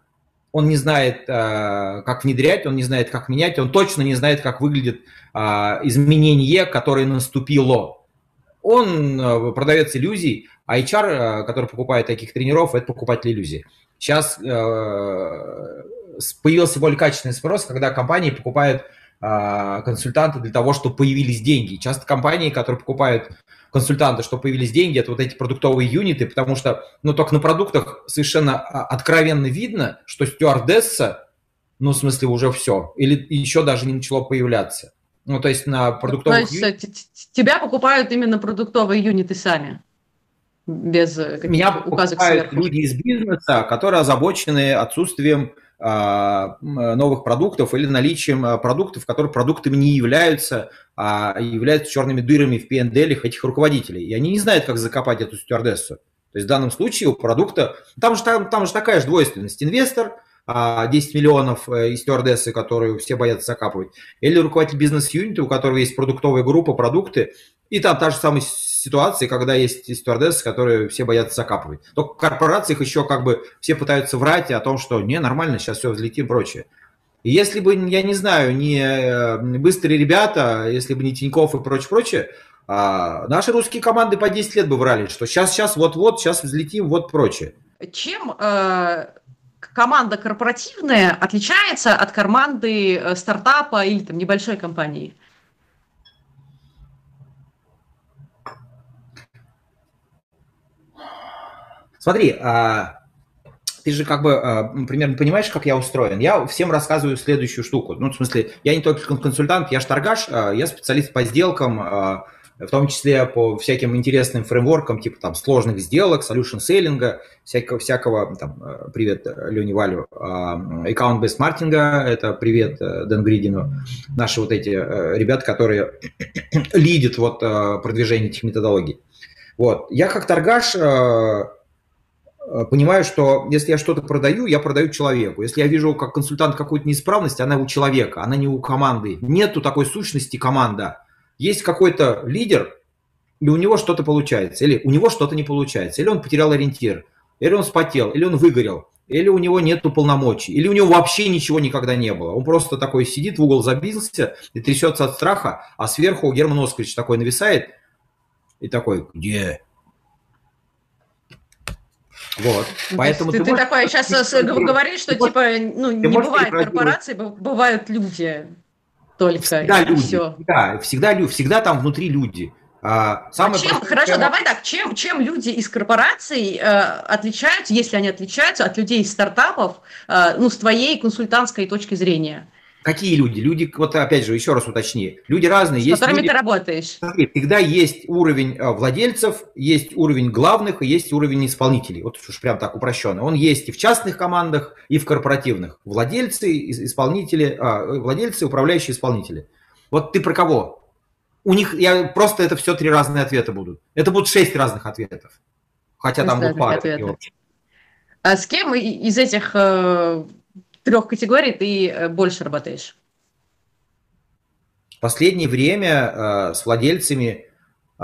Он не знает, э, как внедрять, он не знает, как менять, он точно не знает, как выглядит э, изменение, которое наступило. Он э, продавец иллюзий, а HR, который покупает таких тренеров, это покупатель иллюзий. Сейчас э, появился более качественный спрос, когда компании покупают э, консультанты для того, чтобы появились деньги. Часто компании, которые покупают консультанты, чтобы появились деньги, это вот эти продуктовые юниты, потому что, ну, только на продуктах совершенно а, откровенно видно, что стюардесса, ну, в смысле, уже все, или еще даже не начало появляться. Ну, то есть на продуктовых... То есть ю... тебя покупают именно продуктовые юниты сами? Без э, Меня указок сверху. люди из бизнеса, которые озабочены отсутствием а, новых продуктов или наличием а, продуктов, которые продуктами не являются, а являются черными дырами в PNL этих руководителей. И они не знают, как закопать эту стюардессу. То есть в данном случае у продукта... Там же, там, там же такая же двойственность. Инвестор, 10 а, миллионов э, и стюардессы, которые все боятся закапывать. Или руководитель бизнес-юнита, у которого есть продуктовая группа, продукты. И там та же самая ситуации, когда есть стюардессы, которые все боятся закапывать. Только в корпорациях еще как бы все пытаются врать о том, что не, нормально, сейчас все взлетим и прочее. И если бы, я не знаю, не э, быстрые ребята, если бы не Тиньков и прочее, прочее, а наши русские команды по 10 лет бы врали, что сейчас, сейчас, вот-вот, сейчас взлетим, вот прочее. Чем э, команда корпоративная отличается от команды э, стартапа или там небольшой компании? Смотри, а, ты же как бы а, примерно понимаешь, как я устроен. Я всем рассказываю следующую штуку. Ну, в смысле, я не только консультант, я торгаш, а, я специалист по сделкам, в том числе по всяким интересным фреймворкам, типа там сложных сделок, solution селлинга, всякого, всякого там, привет Лене Валю, account-based маркетинга, это привет Дэн Гридину, наши вот эти ребята, которые лидят вот продвижение этих методологий. Вот. Я как торгаш Э, понимаю, что если я что-то продаю, я продаю человеку. Если я вижу как консультант какую-то неисправность, она у человека, она не у команды. Нету такой сущности команда. Есть какой-то лидер, и у него что-то получается, или у него что-то не получается, или он потерял ориентир, или он спотел, или он выгорел, или у него нет полномочий, или у него вообще ничего никогда не было. Он просто такой сидит в угол забился и трясется от страха, а сверху Герман Оскарович такой нависает и такой, где? Вот. Поэтому ты, ты, ты можешь... такой сейчас говоришь, что типа, ну, не бывает корпорации, бывают люди только. Всегда люди. Все. Всегда, всегда, всегда там внутри люди. А, самое а чем, простое... Хорошо, давай так, чем, чем люди из корпораций э, отличаются, если они отличаются от людей из стартапов, э, ну, с твоей консультантской точки зрения? Какие люди? Люди, вот опять же, еще раз уточни. Люди разные. С есть которыми люди, ты работаешь. Смотри, всегда есть уровень э, владельцев, есть уровень главных и есть уровень исполнителей. Вот уж прям так упрощенно. Он есть и в частных командах, и в корпоративных. Владельцы, исполнители, а, владельцы, управляющие исполнители. Вот ты про кого? У них, я просто это все три разные ответа будут. Это будут шесть разных ответов. Хотя там будут пары. А с кем из этих э, трех категорий ты э, больше работаешь? Последнее время э, с владельцами, э,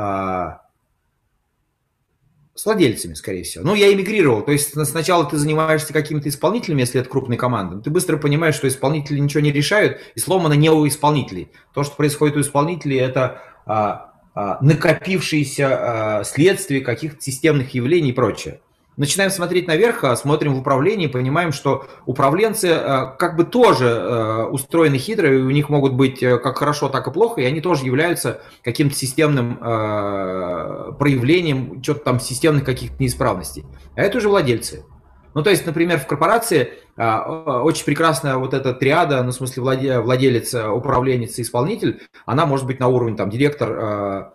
с владельцами, скорее всего. Ну, я эмигрировал. То есть сначала ты занимаешься какими-то исполнителями, если это крупная команда. Ты быстро понимаешь, что исполнители ничего не решают, и сломано не у исполнителей. То, что происходит у исполнителей, это э, накопившиеся э, следствия каких-то системных явлений и прочее начинаем смотреть наверх, а смотрим в управлении, понимаем, что управленцы э, как бы тоже э, устроены хитро, и у них могут быть э, как хорошо, так и плохо, и они тоже являются каким-то системным проявлением что-то там системных каких-то неисправностей. А это уже владельцы. Ну, то есть, например, в корпорации а, очень прекрасная вот эта триада, ну, в смысле, владе, владелец, управленец и исполнитель, она может быть на уровне, там, директор а, а,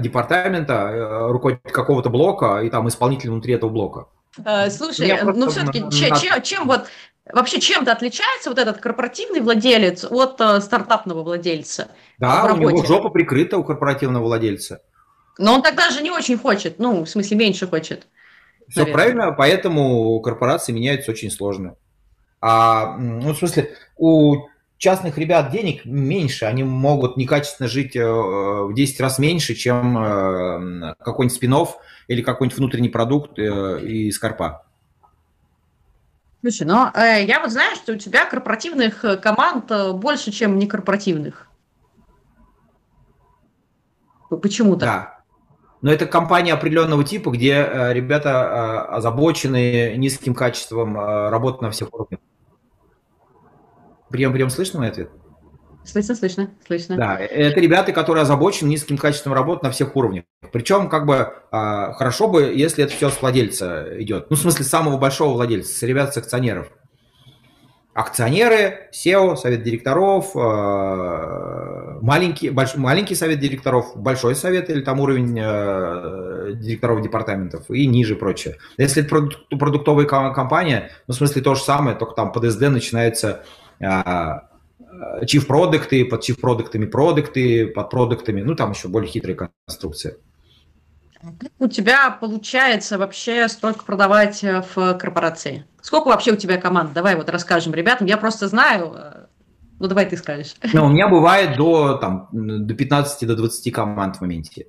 департамента, а, руководитель какого-то блока и там исполнитель внутри этого блока. А, слушай, ну, все-таки, на... чем, чем вот Вообще чем-то отличается вот этот корпоративный владелец от э, стартапного владельца? Да, у него жопа прикрыта у корпоративного владельца. Но он тогда же не очень хочет, ну, в смысле, меньше хочет. Все наверное. правильно, поэтому корпорации меняются очень сложно. А, ну, в смысле, у частных ребят денег меньше, они могут некачественно жить э, в 10 раз меньше, чем э, какой-нибудь спин или какой-нибудь внутренний продукт э, из корпа. Слушай, но э, я вот знаю, что у тебя корпоративных команд больше, чем некорпоративных. Почему то Да. Но это компания определенного типа, где э, ребята э, озабочены низким качеством э, работы на всех уровнях. Прием, прием, слышно мой ответ? Слышно, слышно, слышно. Да, это ребята, которые озабочены низким качеством работы на всех уровнях. Причем, как бы, а, хорошо бы, если это все с владельца идет. Ну, в смысле, самого большого владельца, с ребят, с акционеров. Акционеры, SEO, совет директоров, а, маленький, больш, маленький совет директоров, большой совет или там уровень а, директоров департаментов и ниже прочее. Если это продуктовая компания, ну, в смысле, то же самое, только там под SD начинается chief продукты, под chief продуктами продукты, под продуктами, ну там еще более хитрая конструкция. Как у тебя получается вообще столько продавать э, в корпорации? Сколько вообще у тебя команд? Давай вот расскажем ребятам. Я просто знаю, э, ну давай ты скажешь. Ну, у меня бывает до, там, до 15 до 20 команд в моменте.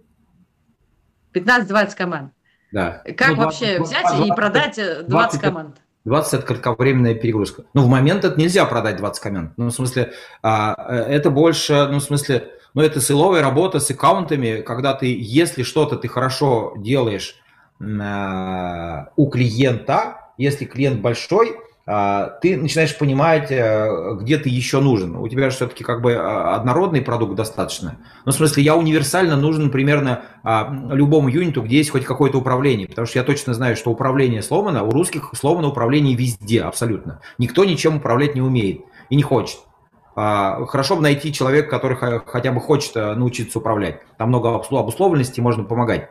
15-20 команд? Да. Как ну, вообще 20, взять 20, и продать 20, 20 команд? 20 – это кратковременная перегрузка. Ну, в момент это нельзя продать 20 команд. Ну, в смысле, а, это больше, ну, в смысле, ну, это силовая работа с аккаунтами, когда ты, если что-то ты хорошо делаешь а, у клиента, если клиент большой, ты начинаешь понимать, э, где ты еще нужен. У тебя же все-таки как бы а, однородный продукт достаточно. Ну, в смысле, я универсально нужен примерно а, любому юниту, где есть хоть какое-то управление. Потому что я точно знаю, что управление сломано, у русских сломано управление везде абсолютно. Никто ничем управлять не умеет и не хочет. Хорошо бы найти человека, который хотя бы хочет э, научиться управлять. Там много обусловленностей, можно помогать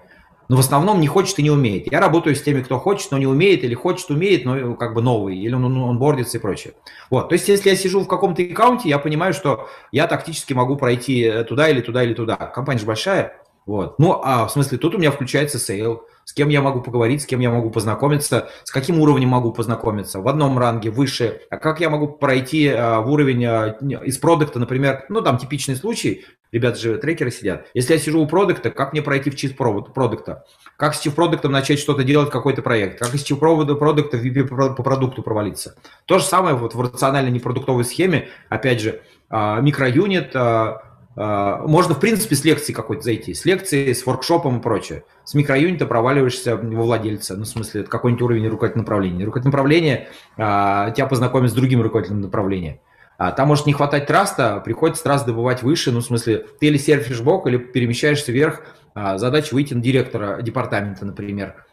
но в основном не хочет и не умеет. Я работаю с теми, кто хочет, но не умеет, или хочет, умеет, но как бы новый, или он, он, онбордится и прочее. Вот, то есть если я сижу в каком-то аккаунте, я понимаю, что я тактически могу пройти туда или туда или туда. Компания же большая, вот. Ну, а в смысле, тут у меня включается sale, с кем я могу поговорить, с кем я могу познакомиться, с каким уровнем могу познакомиться, в одном ранге, выше, а как я могу пройти а, в уровень а, из продукта, например, ну, там типичный случай, ребята же трекеры сидят, если я сижу у продукта, как мне пройти в чист продукта, как с чип продуктом начать что-то делать, какой-то проект, как из чип продукта в VP по продукту провалиться. То же самое вот в рациональной непродуктовой схеме, опять же, а, микроюнит, а, можно, в принципе, с лекции какой-то зайти, с лекции, с воркшопом и прочее. С микроюнита проваливаешься во владельца, ну, в смысле, это какой-нибудь уровень руководителя направления. Руководитель направления а, тебя познакомит с другим руководителем направления. А, там может не хватать траста, приходится траст добывать выше, ну, в смысле, ты или серфишь бок, или перемещаешься вверх, а, задача выйти на директора департамента, например.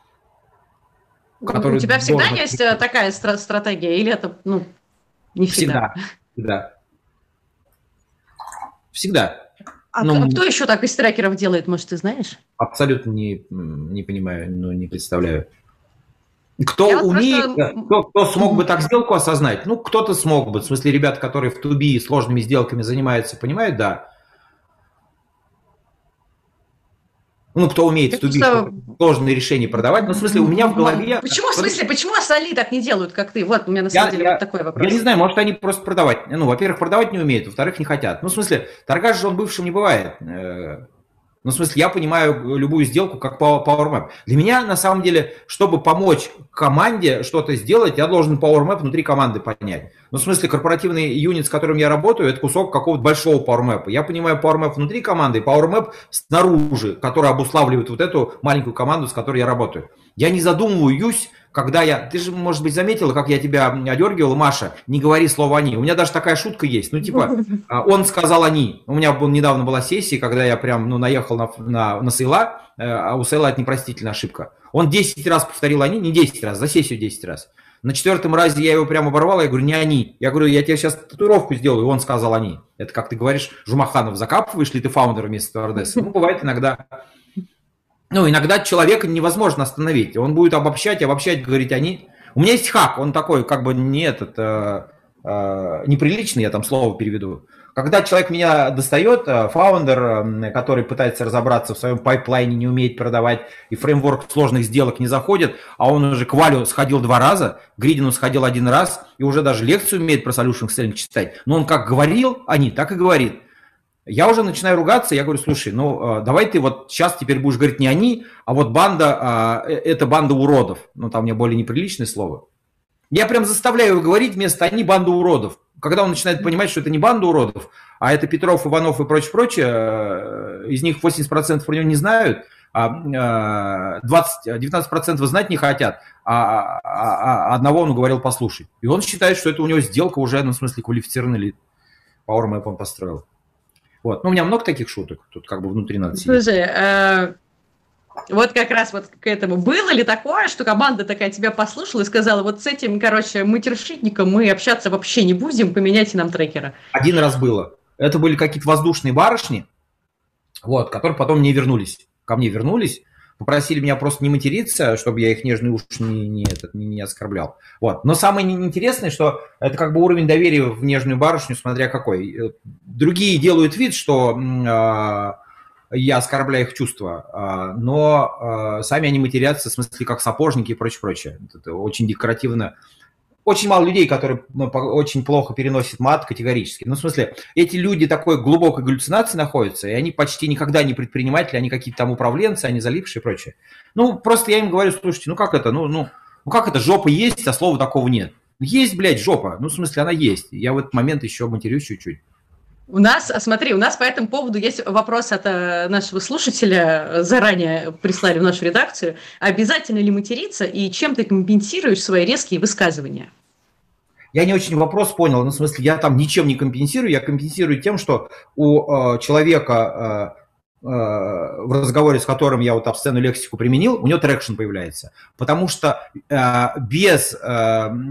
Который У тебя всегда есть быть... Э, такая стра- стратегия, или это, ну, не всегда? Всегда, всегда. Всегда. А ну, кто еще так из трекеров делает, может, ты знаешь? Абсолютно не, не понимаю, ну, не представляю. Кто Я умеет, просто... кто, кто смог бы так сделку осознать? Ну, кто-то смог бы. В смысле, ребят, которые в туби сложными сделками занимаются, понимают, да. Ну, кто умеет в туби что... сложные решения продавать. Ну, в смысле, у меня в голове... Почему, в смысле, почему остальные так не делают, как ты? Вот у меня на самом я, деле я, вот такой вопрос. Я не знаю, может, они просто продавать. Ну, во-первых, продавать не умеют, во-вторых, не хотят. Ну, в смысле, торгаш же он бывшим не бывает. Э, ну, в смысле, я понимаю любую сделку как Power Map. Для меня, на самом деле, чтобы помочь команде что-то сделать, я должен Power Map внутри команды понять. Ну, в смысле, корпоративный юнит, с которым я работаю, это кусок какого-то большого Power Map. Я понимаю Power Map внутри команды и Power Map снаружи, который обуславливает вот эту маленькую команду, с которой я работаю. Я не задумываюсь когда я... Ты же, может быть, заметила, как я тебя одергивал, Маша, не говори слово «они». У меня даже такая шутка есть. Ну, типа, а, он сказал «они». У меня недавно была сессия, когда я прям, ну, наехал на, на, на Сейла, э, а у Сейла это непростительная ошибка. Он 10 раз повторил «они», не 10 раз, за сессию 10 раз. На четвертом разе я его прямо оборвал, я говорю, не они. Я говорю, я тебе сейчас татуировку сделаю, и он сказал они. Это как ты говоришь, Жумаханов, закапываешь ли ты фаундер вместо стюардессы? Ну, бывает иногда. Ну, иногда человека невозможно остановить. Он будет обобщать, обобщать, говорить они. У меня есть хак, он такой, как бы не этот, э, э, неприличный, я там слово переведу. Когда человек меня достает, э, фаундер, который пытается разобраться в своем пайплайне, не умеет продавать, и фреймворк сложных сделок не заходит, а он уже к Валю сходил два раза, Гридину сходил один раз, и уже даже лекцию умеет про solution selling читать. Но он как говорил, они так и говорит. Я уже начинаю ругаться, я говорю, слушай, ну э, давай ты вот сейчас теперь будешь говорить не они, а вот банда, а, э, это банда уродов. Ну там мне более неприличное слово. Я прям заставляю его говорить вместо они банда уродов. Когда он начинает понимать, что это не банда уродов, а это Петров, Иванов и прочее, прочее, э, из них 80% про него не знают, а 20, э, 19% знать не хотят, а, а, а одного он говорил послушай. И он считает, что это у него сделка уже, ну, в смысле, квалифицированный лид. PowerMap он построил. Вот. Ну, у меня много таких шуток, тут как бы внутри надо сидеть. Слушай, э, вот как раз вот к этому. Было ли такое, что команда такая тебя послушала и сказала, вот с этим, короче, матершитником мы общаться вообще не будем, поменяйте нам трекера? Один раз было. Это были какие-то воздушные барышни, вот, которые потом не вернулись. Ко мне вернулись, попросили меня просто не материться, чтобы я их нежные уши не, не, этот, не, не оскорблял. Вот. Но самое интересное, что это как бы уровень доверия в нежную барышню, смотря какой. Другие делают вид, что э, я оскорбляю их чувства, а, но а, сами они матерятся, в смысле, как сапожники и прочее, прочее. Это очень декоративно. Очень мало людей, которые ну, очень плохо переносят мат категорически. Ну, в смысле, эти люди такой глубокой галлюцинации находятся, и они почти никогда не предприниматели, они какие-то там управленцы, они залипшие и прочее. Ну, просто я им говорю, слушайте, ну как это, ну, ну, ну как это, жопа есть, а слова такого нет. Есть, блядь, жопа. Ну, в смысле, она есть. Я в этот момент еще матерюсь чуть-чуть. У нас, смотри, у нас по этому поводу есть вопрос от э, нашего слушателя, заранее прислали в нашу редакцию. Обязательно ли материться и чем ты компенсируешь свои резкие высказывания? Я не очень вопрос понял, ну, в смысле, я там ничем не компенсирую, я компенсирую тем, что у э, человека э, э, в разговоре, с которым я вот обсценную лексику применил, у него traction появляется. Потому что э, без э,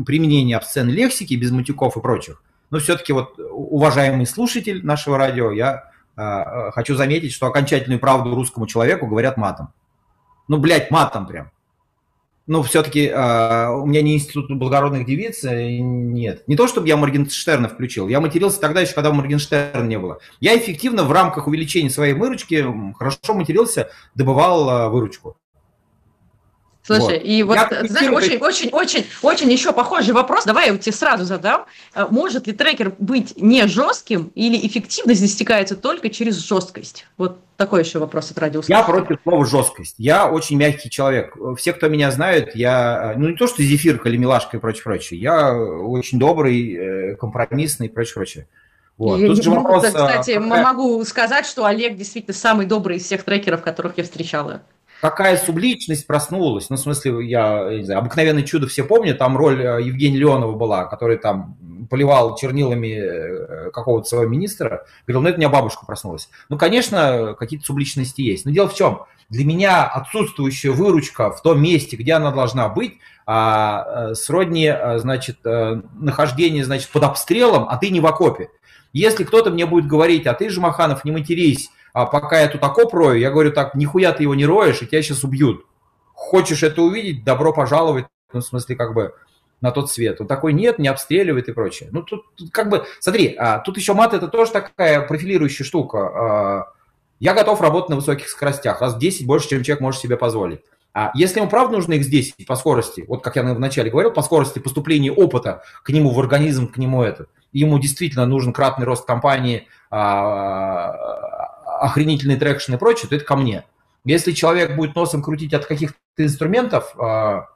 применения обсценной лексики, без матюков и прочих, но все-таки вот, уважаемый слушатель нашего радио, я э, хочу заметить, что окончательную правду русскому человеку говорят матом. Ну, блядь, матом прям. Ну, все-таки э, у меня не институт благородных девиц, э, нет. Не то, чтобы я Моргенштерна включил. Я матерился тогда еще, когда Моргенштерна не было. Я эффективно в рамках увеличения своей выручки хорошо матерился, добывал э, выручку. Слушай, вот. и вот, я знаешь, очень, очень, очень, очень еще похожий вопрос. Давай я тебе сразу задам. Э, может ли трекер быть не жестким или эффективность достигается только через жесткость? Вот такой еще вопрос от радиослушателя. Я против слова жесткость. Я очень мягкий человек. Все, кто меня знают, я, ну не то, что зефирка или милашка и прочее, прочее. Я очень добрый, э, компромиссный и прочее, прочее. Вот. Я Тут же вопрос, кстати, какая... могу сказать, что Олег действительно самый добрый из всех трекеров, которых я встречала какая субличность проснулась. Ну, в смысле, я, я не знаю, обыкновенное чудо все помнят, там роль э, Евгения Леонова была, который там поливал чернилами э, какого-то своего министра. Говорил, ну, это у меня бабушка проснулась. Ну, конечно, какие-то субличности есть. Но дело в чем? Для меня отсутствующая выручка в том месте, где она должна быть, а, э, сродни, значит, нахождение, значит, под обстрелом, а ты не в окопе. Если кто-то мне будет говорить, а ты же, Маханов, не матерись, а пока я тут окоп рою, я говорю так, нихуя ты его не роешь, и тебя сейчас убьют. Хочешь это увидеть, добро пожаловать, ну, в смысле, как бы, на тот свет. Он такой, нет, не обстреливает и прочее. Ну, тут, тут как бы, смотри, а, тут еще мат это тоже такая профилирующая штука. А, я готов работать на высоких скоростях, раз в 10 больше, чем человек может себе позволить. А если ему правда нужно x10 по скорости, вот как я вначале говорил, по скорости поступления опыта к нему в организм, к нему этот, ему действительно нужен кратный рост компании, а, охренительный traction и прочее, то это ко мне. Если человек будет носом крутить от каких-то инструментов, а,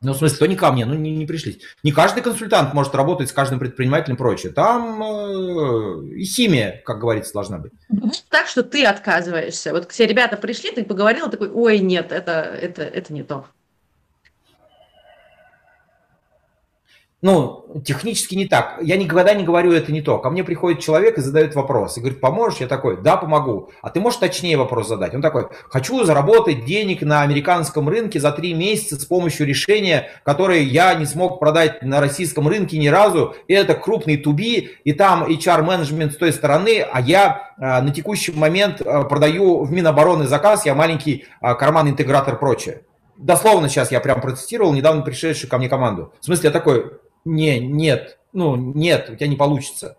ну, в смысле, то не ко мне, ну, не, не пришлись. Не каждый консультант может работать с каждым предпринимателем и прочее. Там э, химия, как говорится, должна быть. Так, что ты отказываешься. Вот все ребята пришли, ты поговорил, такой, ой, нет, это, это, это не то. Ну, технически не так. Я никогда не говорю это не то. Ко мне приходит человек и задает вопрос. И говорит, поможешь? Я такой, да, помогу. А ты можешь точнее вопрос задать? Он такой, хочу заработать денег на американском рынке за три месяца с помощью решения, которое я не смог продать на российском рынке ни разу. И это крупный туби, и там HR-менеджмент с той стороны, а я а, на текущий момент а, продаю в Минобороны заказ, я маленький а, карман-интегратор прочее. Дословно сейчас я прям процитировал недавно пришедшую ко мне команду. В смысле, я такой, не, нет, ну, нет, у тебя не получится.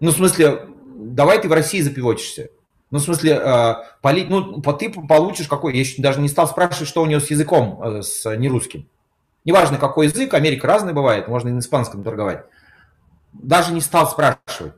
Ну, в смысле, давай ты в России запивочишься. Ну, в смысле, э, поли, ну, ты получишь какой, я еще даже не стал спрашивать, что у него с языком, э, с нерусским. Неважно, какой язык, Америка разный бывает, можно и на испанском торговать. Даже не стал спрашивать.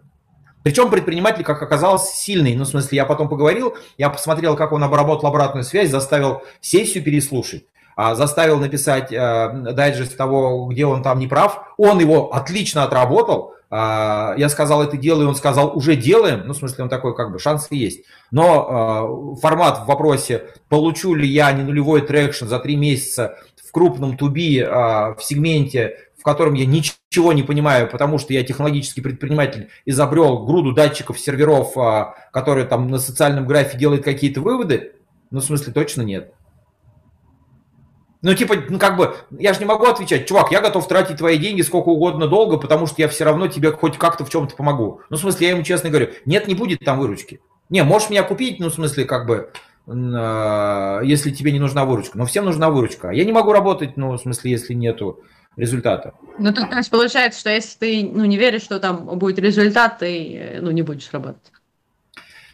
Причем предприниматель, как оказалось, сильный. Ну, в смысле, я потом поговорил, я посмотрел, как он обработал обратную связь, заставил сессию переслушать. А, заставил написать э, дайджест того, где он там не прав. Он его отлично отработал. А, я сказал, это делаю, он сказал, уже делаем. Ну, в смысле, он такой, как бы, шансы есть. Но э, формат в вопросе, получу ли я не нулевой traction за три месяца в крупном B2B э, в сегменте, в котором я ничего не понимаю, потому что я технологический предприниматель, изобрел груду датчиков, серверов, которые там на социальном графе делают какие-то выводы, ну, в смысле, точно нет. Ну, типа, ну, как бы, я же не могу отвечать, чувак, я готов тратить твои деньги сколько угодно долго, потому что я все равно тебе хоть как-то в чем-то помогу. Ну, в смысле, я ему честно говорю, нет, не будет там выручки. Не, можешь меня купить, ну, в смысле, как бы, э, если тебе не нужна выручка. Но всем нужна выручка. Я не могу работать, ну, в смысле, если нету результата. Ну, то, то есть получается, что если ты, ну, не веришь, что там будет результат, ты, ну, не будешь работать.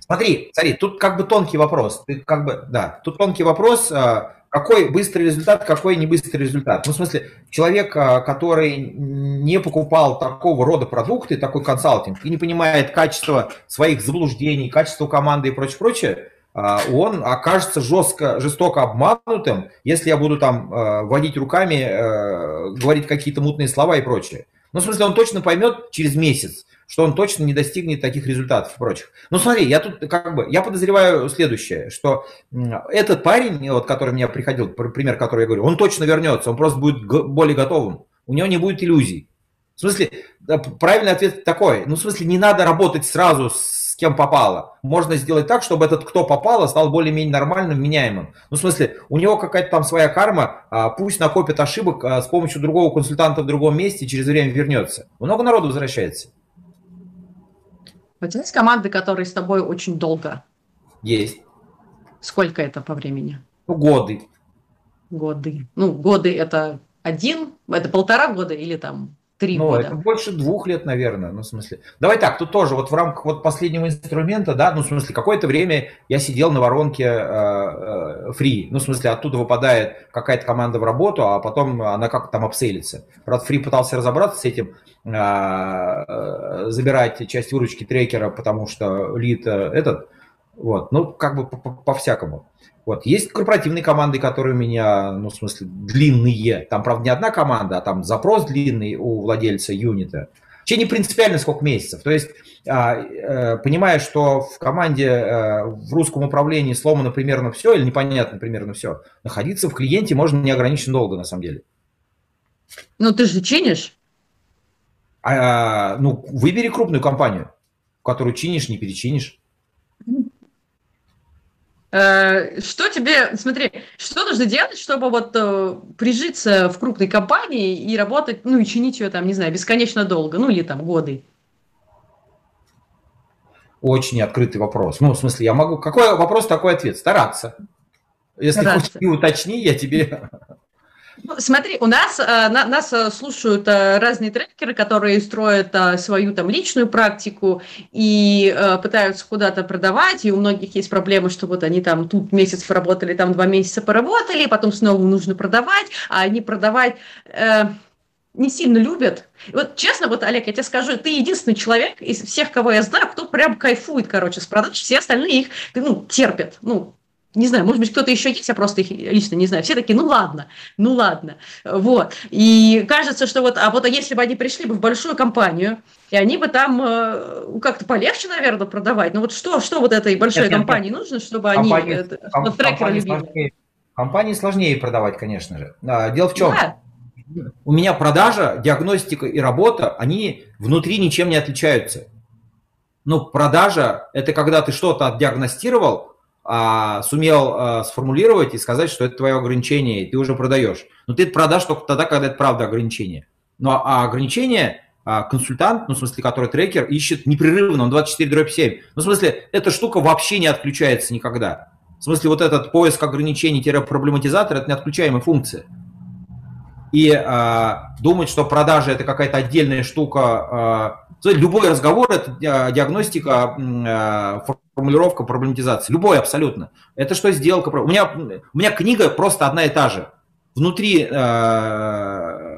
Смотри, смотри, тут как бы тонкий вопрос. Ты как бы, да, тут тонкий вопрос. А, какой быстрый результат, какой не быстрый результат. Ну, в смысле, человек, а, который не покупал такого рода продукты, такой консалтинг, и не понимает качество своих заблуждений, качество команды и прочее, прочее, а, он окажется жестко, жестоко обманутым, если я буду там а, водить руками, говорить какие-то мутные слова и прочее. Ну, в смысле, он точно поймет через месяц, что он точно не достигнет таких результатов и прочих. Ну, смотри, я тут как бы, я подозреваю следующее, что этот парень, вот, который мне приходил, пример, который я говорю, он точно вернется, он просто будет более готовым, у него не будет иллюзий. В смысле, правильный ответ такой, ну, в смысле, не надо работать сразу с кем попало. Можно сделать так, чтобы этот, кто попало, стал более-менее нормальным, меняемым. Ну, в смысле, у него какая-то там своя карма, а, пусть накопит ошибок а, с помощью другого консультанта в другом месте, через время вернется. Много народу возвращается. У тебя есть команды, которые с тобой очень долго? Есть. Сколько это по времени? Ну, годы. Годы. Ну, годы это один, это полтора года или там три ну, года? это больше двух лет, наверное, ну, в смысле. Давай так, тут тоже вот в рамках вот последнего инструмента, да, ну, в смысле, какое-то время я сидел на воронке э, э, free, ну, в смысле, оттуда выпадает какая-то команда в работу, а потом она как-то там обсейлится. Правда, free пытался разобраться с этим, э, забирать часть выручки трекера, потому что лид э, этот, вот, ну, как бы по-всякому. Вот. Есть корпоративные команды, которые у меня, ну, в смысле, длинные. Там, правда, не одна команда, а там запрос длинный у владельца юнита. Вообще не принципиально сколько месяцев. То есть, а, э, понимая, что в команде э, в русском управлении сломано примерно все или непонятно примерно все, находиться в клиенте можно неограниченно долго, на самом деле. Ну, ты же чинишь. А, ну, выбери крупную компанию, которую чинишь, не перечинишь. Э, что тебе, смотри, что нужно делать, чтобы вот э, прижиться в крупной компании и работать, ну и чинить ее там, не знаю, бесконечно долго, ну или там годы? Очень открытый вопрос. Ну, в смысле, я могу... Какой вопрос, такой ответ? Стараться. Если Стараться. хочешь, уточни, я тебе ну, смотри, у нас э, на, нас э, слушают э, разные трекеры, которые строят свою там личную практику и пытаются куда-то продавать, и у многих есть проблемы, что вот они там тут месяц поработали, там два месяца поработали, потом снова нужно продавать, а они продавать э, не сильно любят. вот честно, вот, Олег, я тебе скажу, ты единственный человек из всех, кого я знаю, кто прям кайфует, короче, с продаж, все остальные их, ну, терпят, ну, не знаю, может быть, кто-то еще есть, я просто их лично не знаю. Все такие, ну ладно, ну ладно. Вот. И кажется, что вот, а вот а если бы они пришли бы в большую компанию, и они бы там э, как-то полегче, наверное, продавать. Ну вот что, что вот этой большой нет, компании нет, нужно, чтобы компании, они, э, чтобы трекеры любили? Сложнее, компании сложнее продавать, конечно же. Дело в чем? Да. у меня продажа, диагностика и работа, они внутри ничем не отличаются. Ну, продажа – это когда ты что-то отдиагностировал, а, сумел а, сформулировать и сказать, что это твое ограничение, и ты уже продаешь. Но ты это продашь только тогда, когда это правда ограничение. Ну, а ограничение а, консультант, ну, в смысле, который трекер, ищет непрерывно, он 24 дробь 7. Ну, в смысле, эта штука вообще не отключается никогда. В смысле, вот этот поиск ограничений-проблематизатор – это неотключаемая функция. И а, думать, что продажа – это какая-то отдельная штука. Любой разговор – это диагностика, а, формулировка, проблематизация. Любой абсолютно. Это что сделка? У меня, у меня книга просто одна и та же. Внутри а,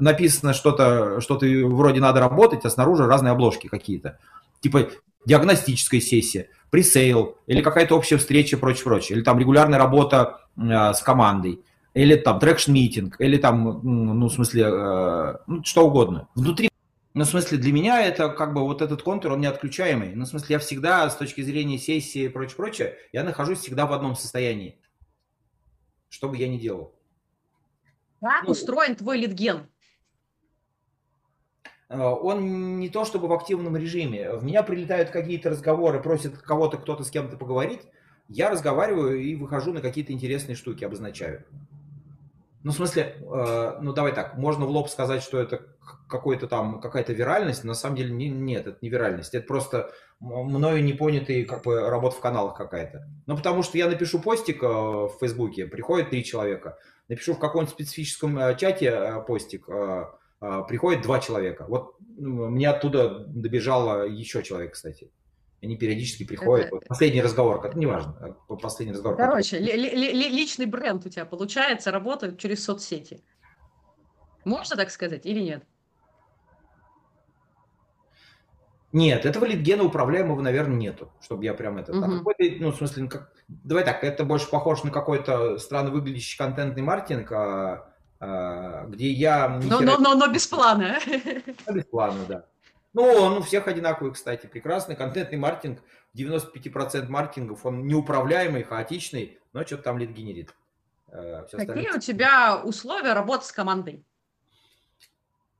написано что-то, что-то вроде надо работать, а снаружи разные обложки какие-то. Типа диагностическая сессия, presale, или какая-то общая встреча, прочее, прочее. Или там регулярная работа э, с командой, или там traction-митинг, или там, ну, в смысле, э, ну, что угодно. Внутри ну, в смысле, для меня это как бы вот этот контур, он не отключаемый. Ну, в смысле, я всегда с точки зрения сессии и прочее, прочее, я нахожусь всегда в одном состоянии. Что бы я ни делал. Как ну, устроен твой литген? Э, он не то чтобы в активном режиме. В меня прилетают какие-то разговоры, просят кого-то, кто-то с кем-то поговорить. Я разговариваю и выхожу на какие-то интересные штуки, обозначаю. Ну, в смысле, э, ну давай так, можно в лоб сказать, что это какой-то там, какая-то виральность, но на самом деле не, нет, это не виральность, это просто мною не понятый как бы работа в каналах какая-то. Ну, потому что я напишу постик э, в Фейсбуке, приходит три человека, напишу в каком-нибудь специфическом чате постик, а, приходит два человека. Вот мне оттуда добежало еще человек, кстати. Они периодически приходят. Это... Вот последний разговор, как неважно, а, последний разговор. Короче, ли, ли, ли, личный бренд у тебя получается, работает через соцсети. Можно так сказать или нет? Нет, этого литгена управляемого, наверное, нету, чтобы я прям это... Угу. ну, в смысле, ну, как, давай так, это больше похоже на какой-то странно выглядящий контентный маркетинг, а а, где я... Но, но, но, но без плана. без плана, да. Ну, он у всех одинаковый, кстати, прекрасный. Контентный маркетинг, 95% маркетингов, он неуправляемый, хаотичный, но что-то там лид генерит. А, Какие остальное... у тебя условия работы с командой?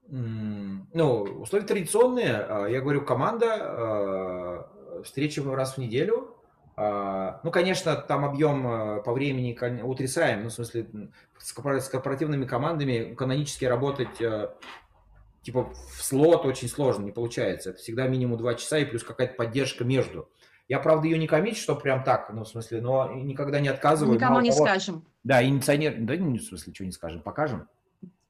Ну, условия традиционные. А, я говорю, команда, встречи раз в неделю, ну, конечно, там объем э, по времени утрясаем, ну, в смысле, с корпоративными командами канонически работать э, типа в слот очень сложно, не получается. Это всегда минимум 2 часа и плюс какая-то поддержка между. Я, правда, ее не комичу, что прям так, ну, в смысле, но никогда не отказываю. Никому не того, скажем. Да, инициатор, да, ну, в смысле, что не скажем, покажем.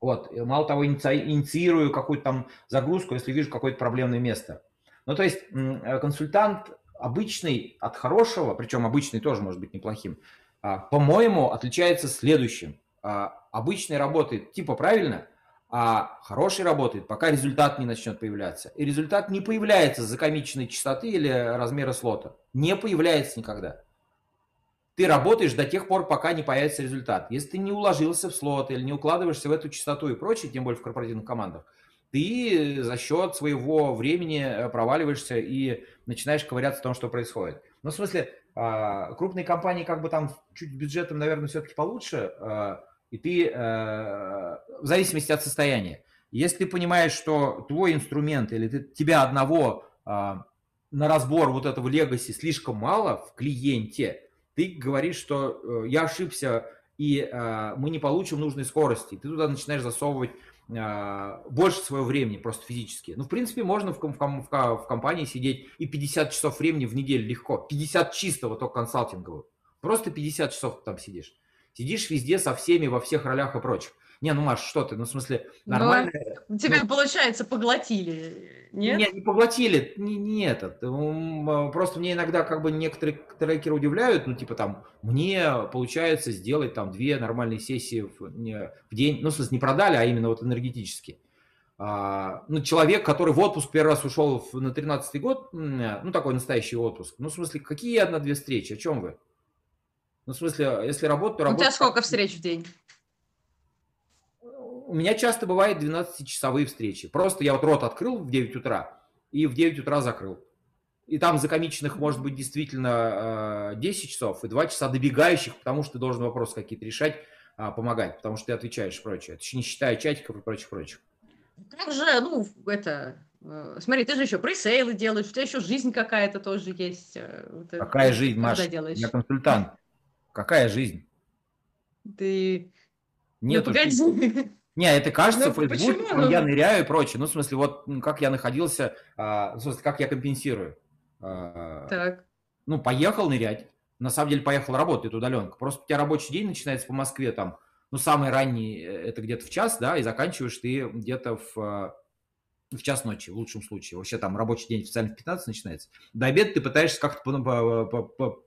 Вот, мало того, инициирую какую-то там загрузку, если вижу какое-то проблемное место. Ну, то есть э, консультант обычный от хорошего, причем обычный тоже может быть неплохим, а, по-моему, отличается следующим. А, обычный работает типа правильно, а хороший работает, пока результат не начнет появляться. И результат не появляется за комичной частоты или размера слота. Не появляется никогда. Ты работаешь до тех пор, пока не появится результат. Если ты не уложился в слот или не укладываешься в эту частоту и прочее, тем более в корпоративных командах, ты за счет своего времени э, проваливаешься и начинаешь ковыряться в том, что происходит. Ну, в смысле, а, крупные компании как бы там чуть бюджетом, наверное, все-таки получше, а, и ты, э, в зависимости от состояния, если ты понимаешь, что твой инструмент или ты, тебя одного а, на разбор вот этого легаси слишком мало в клиенте, ты говоришь, что э, я ошибся, и мы не получим нужной скорости. Ты туда начинаешь засовывать больше своего времени просто физически. Ну, в принципе, можно в, в, в, в компании сидеть и 50 часов времени в неделю легко. 50 чистого только консалтингового. Просто 50 часов там сидишь. Сидишь везде со всеми, во всех ролях и прочих. Не, ну, Маш, что ты, ну, в смысле, нормально. Но тебя, ну, получается, поглотили, нет? Нет, не поглотили, не, не этот. Просто мне иногда как бы некоторые трекеры удивляют, ну, типа там, мне получается сделать там две нормальные сессии в, в день, ну, в смысле, не продали, а именно вот энергетически. А, ну, человек, который в отпуск первый раз ушел на 13-й год, ну, такой настоящий отпуск, ну, в смысле, какие одна-две встречи, о чем вы? Ну, в смысле, если работать, то работать... У тебя сколько встреч в день? у меня часто бывает 12-часовые встречи. Просто я вот рот открыл в 9 утра и в 9 утра закрыл. И там закомиченных может быть действительно 10 э, часов и 2 часа добегающих, потому что ты должен вопросы какие-то решать а, помогать, потому что ты отвечаешь и прочее. Это еще не считая чатиков и прочих-прочих. Как же, ну, это, э, смотри, ты же еще пресейлы делаешь, у тебя еще жизнь какая-то тоже есть. Э, ты, Какая жизнь, Маша? Делаешь? Я консультант. Какая жизнь? Ты... Нет, ну, погоди. Не, это кажется ну, в Фейсбуке, ну, я ныряю и прочее. Ну, в смысле, вот как я находился, а, в смысле, как я компенсирую. А, так. Ну, поехал нырять. На самом деле, поехал работать удаленка. Просто у тебя рабочий день начинается по Москве там, ну, самый ранний э, это где-то в час, да, и заканчиваешь ты где-то в, в час ночи, в лучшем случае. Вообще там рабочий день официально в 15 начинается. До обеда ты пытаешься как-то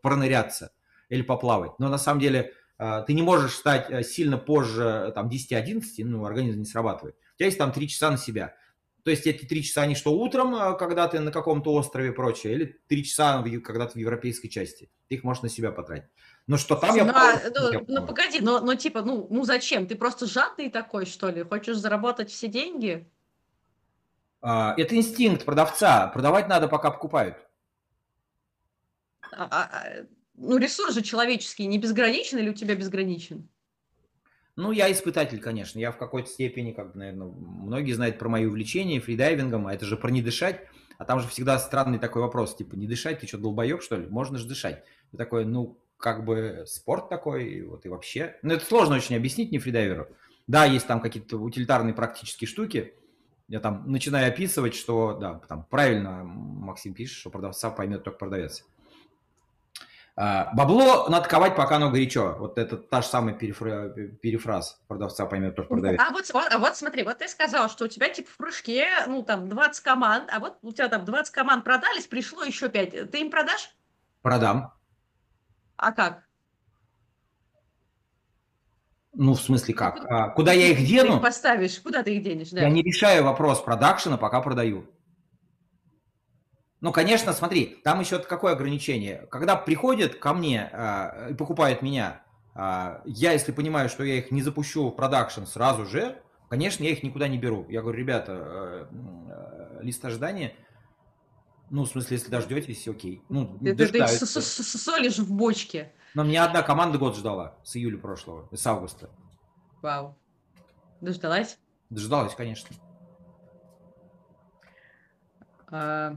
проныряться или поплавать. Но на самом деле а, ты не можешь стать э, сильно позже там, 10-11, ну, организм не срабатывает. У тебя есть там 3 часа на себя. То есть эти 3 часа, они что, утром, а, когда ты на каком-то острове и прочее, или 3 часа, когда ты в европейской части. Ты их можешь на себя потратить. Но что там я... Ну, а, ну, погоди, но, но типа, ну, ну зачем? Ты просто жадный такой, что ли? Хочешь заработать все деньги? А, это инстинкт продавца. Продавать надо, пока покупают. А, а, ну, ресурс же человеческий не безграничен или у тебя безграничен? Ну, я испытатель, конечно. Я в какой-то степени, как бы, наверное, многие знают про мои увлечения фридайвингом, а это же про не дышать. А там же всегда странный такой вопрос, типа, не дышать, ты что, долбоеб, что ли? Можно же дышать. И такой, ну, как бы спорт такой, и вот и вообще. Ну, это сложно очень объяснить не фридайверу. Да, есть там какие-то утилитарные практические штуки. Я там начинаю описывать, что, да, там правильно Максим пишет, что продавца поймет только продавец. А, бабло надо ковать, пока оно горячо. Вот это та же самая перефра... перефраз продавца поймет только продавец. А вот, а вот смотри, вот ты сказал, что у тебя типа в прыжке, ну там 20 команд, а вот у тебя там 20 команд продались, пришло еще 5. Ты им продашь? Продам. А как? Ну, в смысле как? А, куда я их дену? Ты их поставишь, куда ты их денешь, да? Я не решаю вопрос продакшена, пока продаю. Ну, конечно, смотри, там еще какое ограничение. Когда приходят ко мне э, и покупают меня, э, я, если понимаю, что я их не запущу в продакшн сразу же, конечно, я их никуда не беру. Я говорю, ребята, э, э, лист ожидания, ну, в смысле, если дождетесь, окей. Ну, ты, ты, ты солишь в бочке. Но мне одна команда год ждала с июля прошлого, с августа. Вау. Дождалась? Дождалась, конечно. А...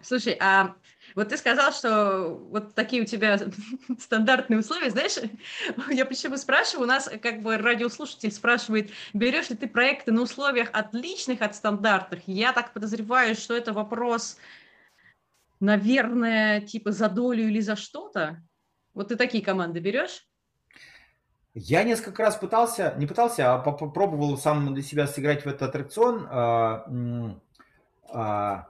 Слушай, а вот ты сказал, что вот такие у тебя стандартные условия. Знаешь, я почему спрашиваю, у нас как бы радиослушатель спрашивает, берешь ли ты проекты на условиях отличных от стандартных? Я так подозреваю, что это вопрос, наверное, типа за долю или за что-то. Вот ты такие команды берешь? Я несколько раз пытался, не пытался, а попробовал сам для себя сыграть в этот аттракцион. А, а,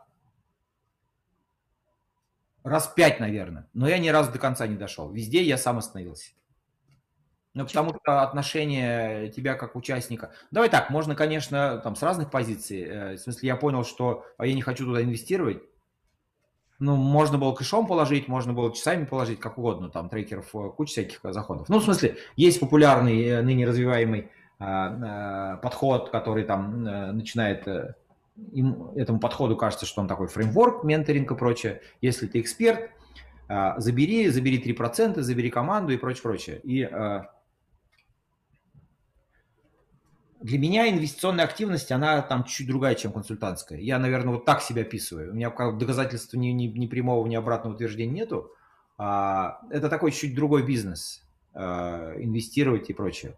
раз пять, наверное, но я ни разу до конца не дошел. Везде я сам остановился. Ну, потому что отношение тебя как участника... Давай так, можно, конечно, там с разных позиций. Э, в смысле, я понял, что а я не хочу туда инвестировать. Ну, можно было кэшом положить, можно было часами положить, как угодно, там трекеров, э, куча всяких заходов. Ну, в смысле, есть популярный, э, ныне развиваемый подход, который там начинает им, этому подходу кажется, что он такой фреймворк, менторинг и прочее. Если ты эксперт, а, забери, забери 3%, забери команду и прочее, прочее. И а, для меня инвестиционная активность, она там чуть другая, чем консультантская. Я, наверное, вот так себя описываю. У меня как доказательства ни, ни, ни прямого, ни обратного утверждения нету. А, это такой чуть другой бизнес. Инвестировать и прочее.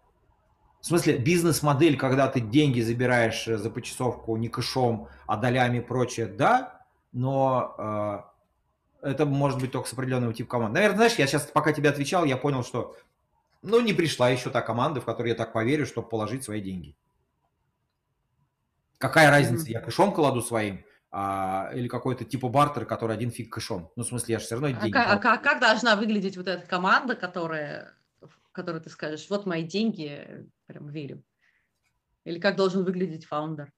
В смысле, бизнес-модель, когда ты деньги забираешь э, за почасовку не кэшом, а долями и прочее, да, но э, это может быть только с определенного типа команды. Наверное, знаешь, я сейчас, пока тебе отвечал, я понял, что ну, не пришла еще та команда, в которую я так поверю, чтобы положить свои деньги. Какая разница, я кэшом кладу своим, а, или какой-то типа бартер, который один фиг кэшом. Ну, в смысле, я же все равно деньги... А, а, а как должна выглядеть вот эта команда, которая в которой ты скажешь, вот мои деньги, прям верю? Или как должен выглядеть founder?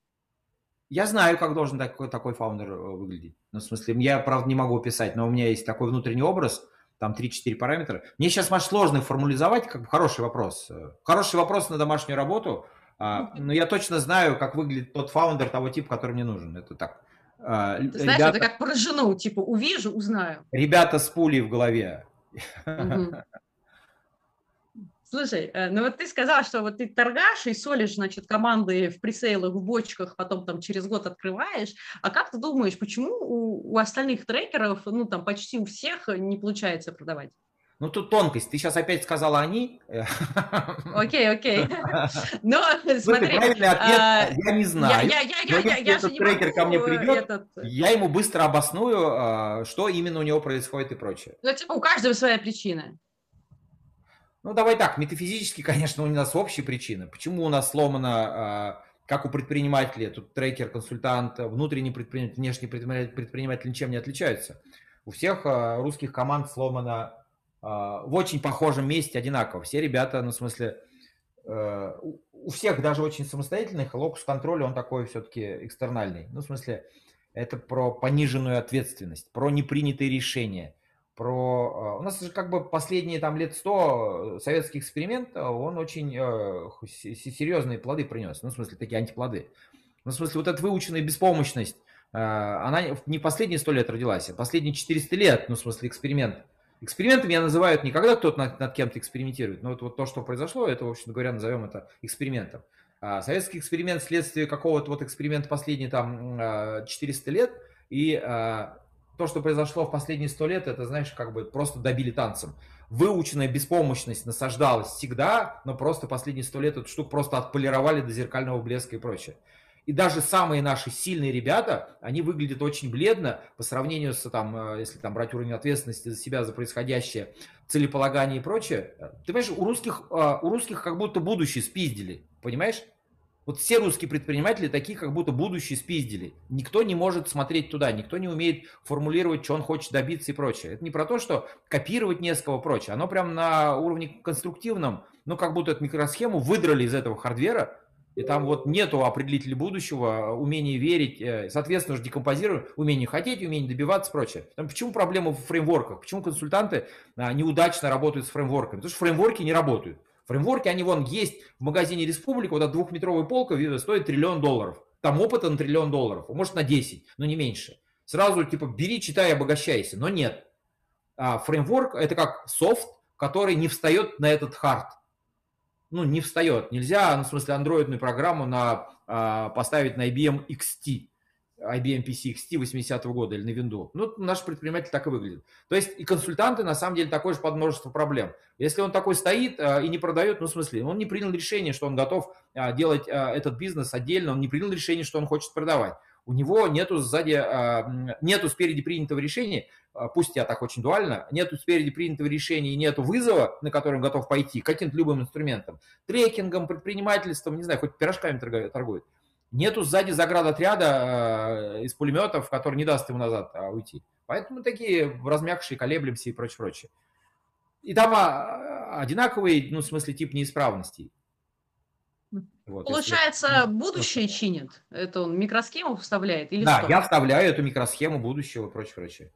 Я знаю, как должен такой, такой founder э, выглядеть. Ну, в смысле, я, правда, не могу описать, но у меня есть такой внутренний образ, там 3-4 параметра. Мне сейчас, Маш, сложно формализовать, как бы хороший вопрос. Хороший вопрос на домашнюю работу, а, но я точно знаю, как выглядит тот founder того типа, который мне нужен. Это так. А, Ты знаешь, ребята, это как про жену, типа увижу, узнаю. Ребята с пулей в голове. Угу. Слушай, э, ну вот ты сказала, что вот ты торгаш и солишь, значит, команды в пресейлах, в бочках, потом там через год открываешь. А как ты думаешь, почему у, у остальных трекеров, ну там почти у всех не получается продавать? Ну, тут тонкость. Ты сейчас опять сказала «они». Окей, окей. Но смотри. Правильный ответ а, я не знаю. Я, я этот трекер ко мне придет, я ему быстро обосную, а, что именно у него происходит и прочее. Ну, типа, у каждого своя причина. Ну, давай так, метафизически, конечно, у нас общие причины. Почему у нас сломано, а, как у предпринимателей, тут трекер, консультант, внутренний предприниматель, внешний предприниматель ничем не отличаются. У всех русских команд сломано а, в очень похожем месте одинаково. Все ребята, ну, в смысле, э, у всех даже очень самостоятельных, локус контроля, он такой все-таки экстернальный. Ну, в смысле, это про пониженную ответственность, про непринятые решения, про... А, у нас же как бы последние там лет сто советский эксперимент, он очень э, серьезные плоды принес, ну, в смысле, такие антиплоды. Ну, в смысле, вот эта выученная беспомощность, э, она не последние сто лет родилась, а последние 400 лет, ну, в смысле, эксперимент Экспериментом я называют не когда кто-то над, над кем-то экспериментирует, но вот, вот то, что произошло, это, в общем говоря, назовем это экспериментом. А советский эксперимент следствие какого-то вот эксперимента последние там 400 а, лет, и то, что произошло в последние 100 лет, это, знаешь, как бы просто добили танцем. Выученная беспомощность насаждалась всегда, но просто последние 100 лет эту штуку просто отполировали до зеркального блеска и прочее. И даже самые наши сильные ребята, они выглядят очень бледно по сравнению с, там, э, если там брать уровень ответственности за себя, за происходящее, целеполагание и прочее. Ты понимаешь, у русских, э, у русских как будто будущее спиздили, понимаешь? Вот все русские предприниматели такие, как будто будущее спиздили. Никто не может смотреть туда, никто не умеет формулировать, что он хочет добиться и прочее. Это не про то, что копировать не с прочее. Оно прям на уровне конструктивном, ну как будто эту микросхему выдрали из этого хардвера, и там вот нету определителя будущего, умения верить, э, соответственно же декомпозируем, умение хотеть, умение добиваться и прочее. Там почему проблема в фреймворках? Почему консультанты а, неудачно работают с фреймворками? Потому что фреймворки не работают. Фреймворки, они вон есть в магазине Республика, вот эта двухметровая полка стоит триллион долларов. Там опыта на триллион долларов, может на 10, но не меньше. Сразу типа бери, читай, обогащайся, но нет. А фреймворк это как софт, который не встает на этот хард ну, не встает. Нельзя, ну, в смысле, андроидную программу на, а, поставить на IBM XT, IBM PC XT 80-го года или на Windows. Ну, наш предприниматель так и выглядит. То есть и консультанты, на самом деле, такой же под множество проблем. Если он такой стоит а, и не продает, ну, в смысле, он не принял решение, что он готов а, делать а, этот бизнес отдельно, он не принял решение, что он хочет продавать у него нету сзади, нету спереди принятого решения, пусть я так очень дуально, нету спереди принятого решения и нету вызова, на который он готов пойти, каким-то любым инструментом, трекингом, предпринимательством, не знаю, хоть пирожками торгует. Нету сзади заградотряда а, из пулеметов, который не даст ему назад уйти. Поэтому такие размягшие, колеблемся и прочее, прочее. И там одинаковый, ну, в смысле, тип неисправностей. Вот, Получается, если... будущее чинит? Это он микросхему вставляет? Или да, что? я вставляю эту микросхему будущего и прочее, прочее.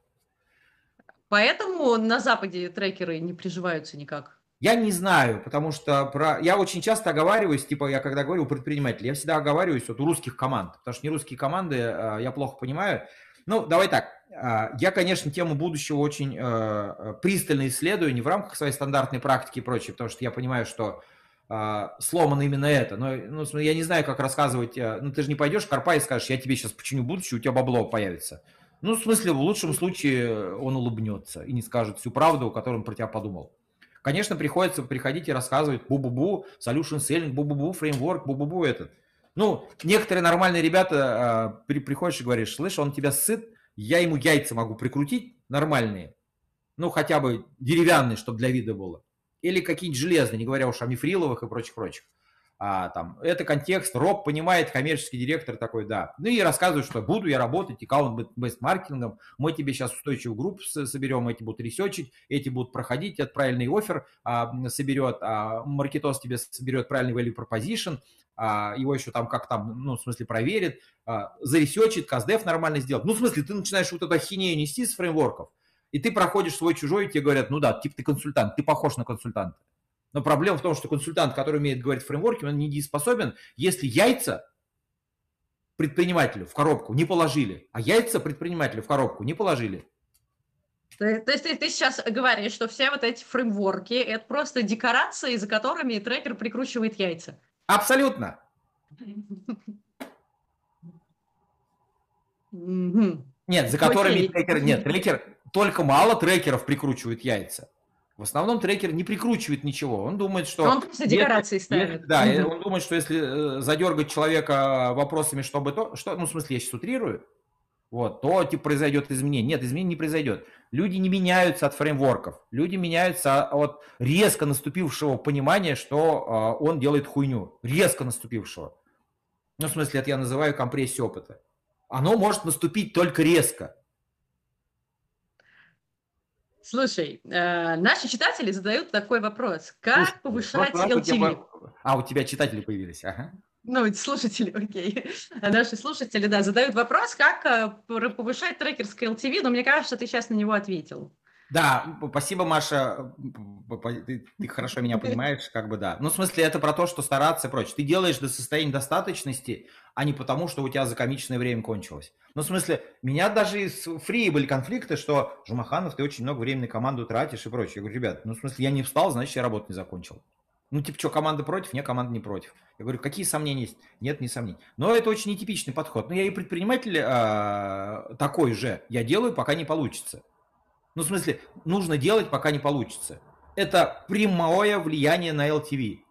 Поэтому на Западе трекеры не приживаются никак? Я не знаю, потому что про... я очень часто оговариваюсь, типа я когда говорю у предпринимателей, я всегда оговариваюсь вот у русских команд, потому что не русские команды а, я плохо понимаю. Ну, давай так, а, я, конечно, тему будущего очень э, пристально исследую, не в рамках своей стандартной практики и прочее, потому что я понимаю, что а, сломано именно это. Но ну, я не знаю, как рассказывать. Ну, ты же не пойдешь в Карпа и скажешь, я тебе сейчас починю будущее, у тебя бабло появится. Ну, в смысле, в лучшем случае он улыбнется и не скажет всю правду, которую он про тебя подумал. Конечно, приходится приходить и рассказывать бу-бу-бу, solution selling, бу-бу-бу, фреймворк, бу-бу-бу этот. Ну, некоторые нормальные ребята, э, при, приходишь и говоришь, слышь, он тебя сыт, я ему яйца могу прикрутить нормальные, ну, хотя бы деревянные, чтобы для вида было или какие-нибудь железные, не говоря уж о мифриловых и прочих-прочих. А, там, это контекст, Роб понимает, коммерческий директор такой, да. Ну и рассказывает, что буду я работать аккаунт-бест маркетингом, мы тебе сейчас устойчивую группу соберем, эти будут ресечить, эти будут проходить, этот правильный офер а, соберет, а, маркетос тебе соберет правильный value proposition, а, его еще там как там, ну, в смысле, проверит, а, заресечит, каздев нормально сделает. Ну, в смысле, ты начинаешь вот эту ахинею нести с фреймворков, и ты проходишь свой-чужой, и тебе говорят, ну да, типа ты консультант, ты похож на консультанта. Но проблема в том, что консультант, который умеет говорить фреймворки, он недееспособен, если яйца предпринимателю в коробку не положили, а яйца предпринимателю в коробку не положили. То, то есть ты, ты сейчас говоришь, что все вот эти фреймворки – это просто декорации, за которыми трекер прикручивает яйца? Абсолютно. Нет, за которыми трекер... Нет, трекер... Только мало трекеров прикручивают яйца. В основном трекер не прикручивает ничего. Он думает, что... Он просто декорации ставит. Да, он думает, что если э, задергать человека вопросами, чтобы то... Что, ну, в смысле, я сейчас утрирую, вот, то типа, произойдет изменение. Нет, изменение не произойдет. Люди не меняются от фреймворков. Люди меняются от резко наступившего понимания, что э, он делает хуйню. Резко наступившего. Ну, в смысле, это я называю компрессией опыта оно может наступить только резко. Слушай, э, наши читатели задают такой вопрос. Как Слушай, повышать LTV? Тебя... А, у тебя читатели появились, ага. Ну, слушатели, окей. А наши слушатели, да, задают вопрос, как э, повышать трекерское LTV, но мне кажется, ты сейчас на него ответил. Да, спасибо, Маша. Ты, ты хорошо меня понимаешь, как бы да. Ну, в смысле, это про то, что стараться и прочее. Ты делаешь до состояния достаточности, а не потому, что у тебя закомичное время кончилось. Ну, в смысле, меня даже из фри были конфликты, что Жумаханов, ты очень много времени на команду тратишь и прочее. Я говорю, ребят, ну, в смысле, я не встал, значит, я работу не закончил. Ну, типа, что, команда против? Нет, команда не против. Я говорю, какие сомнения есть? Нет, не сомнений. Но это очень нетипичный подход. Но я и предприниматель э, такой же. Я делаю, пока не получится. Ну, в смысле, нужно делать, пока не получится. Это прямое влияние на LTV.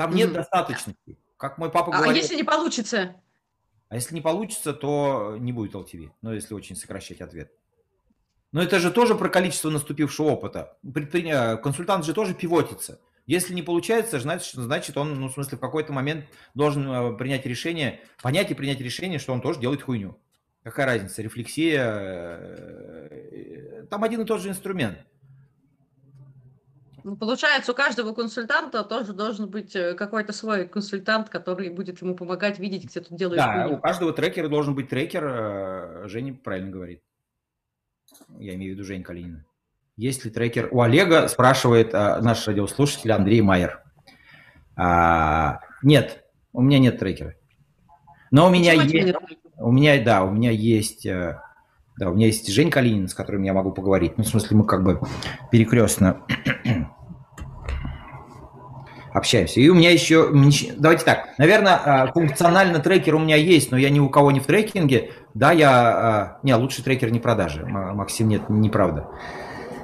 Там нет mm-hmm. достаточности. Как мой папа а говорит. А если не получится? А если не получится, то не будет LTV. Ну, если очень сокращать ответ. Но это же тоже про количество наступившего опыта. Консультант же тоже пивотится. Если не получается, значит, значит он, ну, в смысле, в какой-то момент должен э, принять решение, понять и принять решение, что он тоже делает хуйню. Какая разница, рефлексия, э, там один и тот же инструмент. Ну, получается, у каждого консультанта тоже должен быть э, какой-то свой консультант, который будет ему помогать видеть, где тут делаешь. Да, у каждого трекера должен быть трекер. Э, Женя правильно говорит. Я имею в виду Жень Калинина. Есть ли трекер? У Олега спрашивает наш радиослушатель Андрей Майер. А, нет, у меня нет трекера. Но у меня Почему есть... У меня, да, у меня есть, э, да, у меня есть Жень Калинин, с которым я могу поговорить. Ну, в смысле, мы как бы перекрестно общаемся. И у меня еще, давайте так, наверное, э, функционально трекер у меня есть, но я ни у кого не в трекинге. Да, я, э, не, лучший трекер не продажи, Максим, нет, неправда.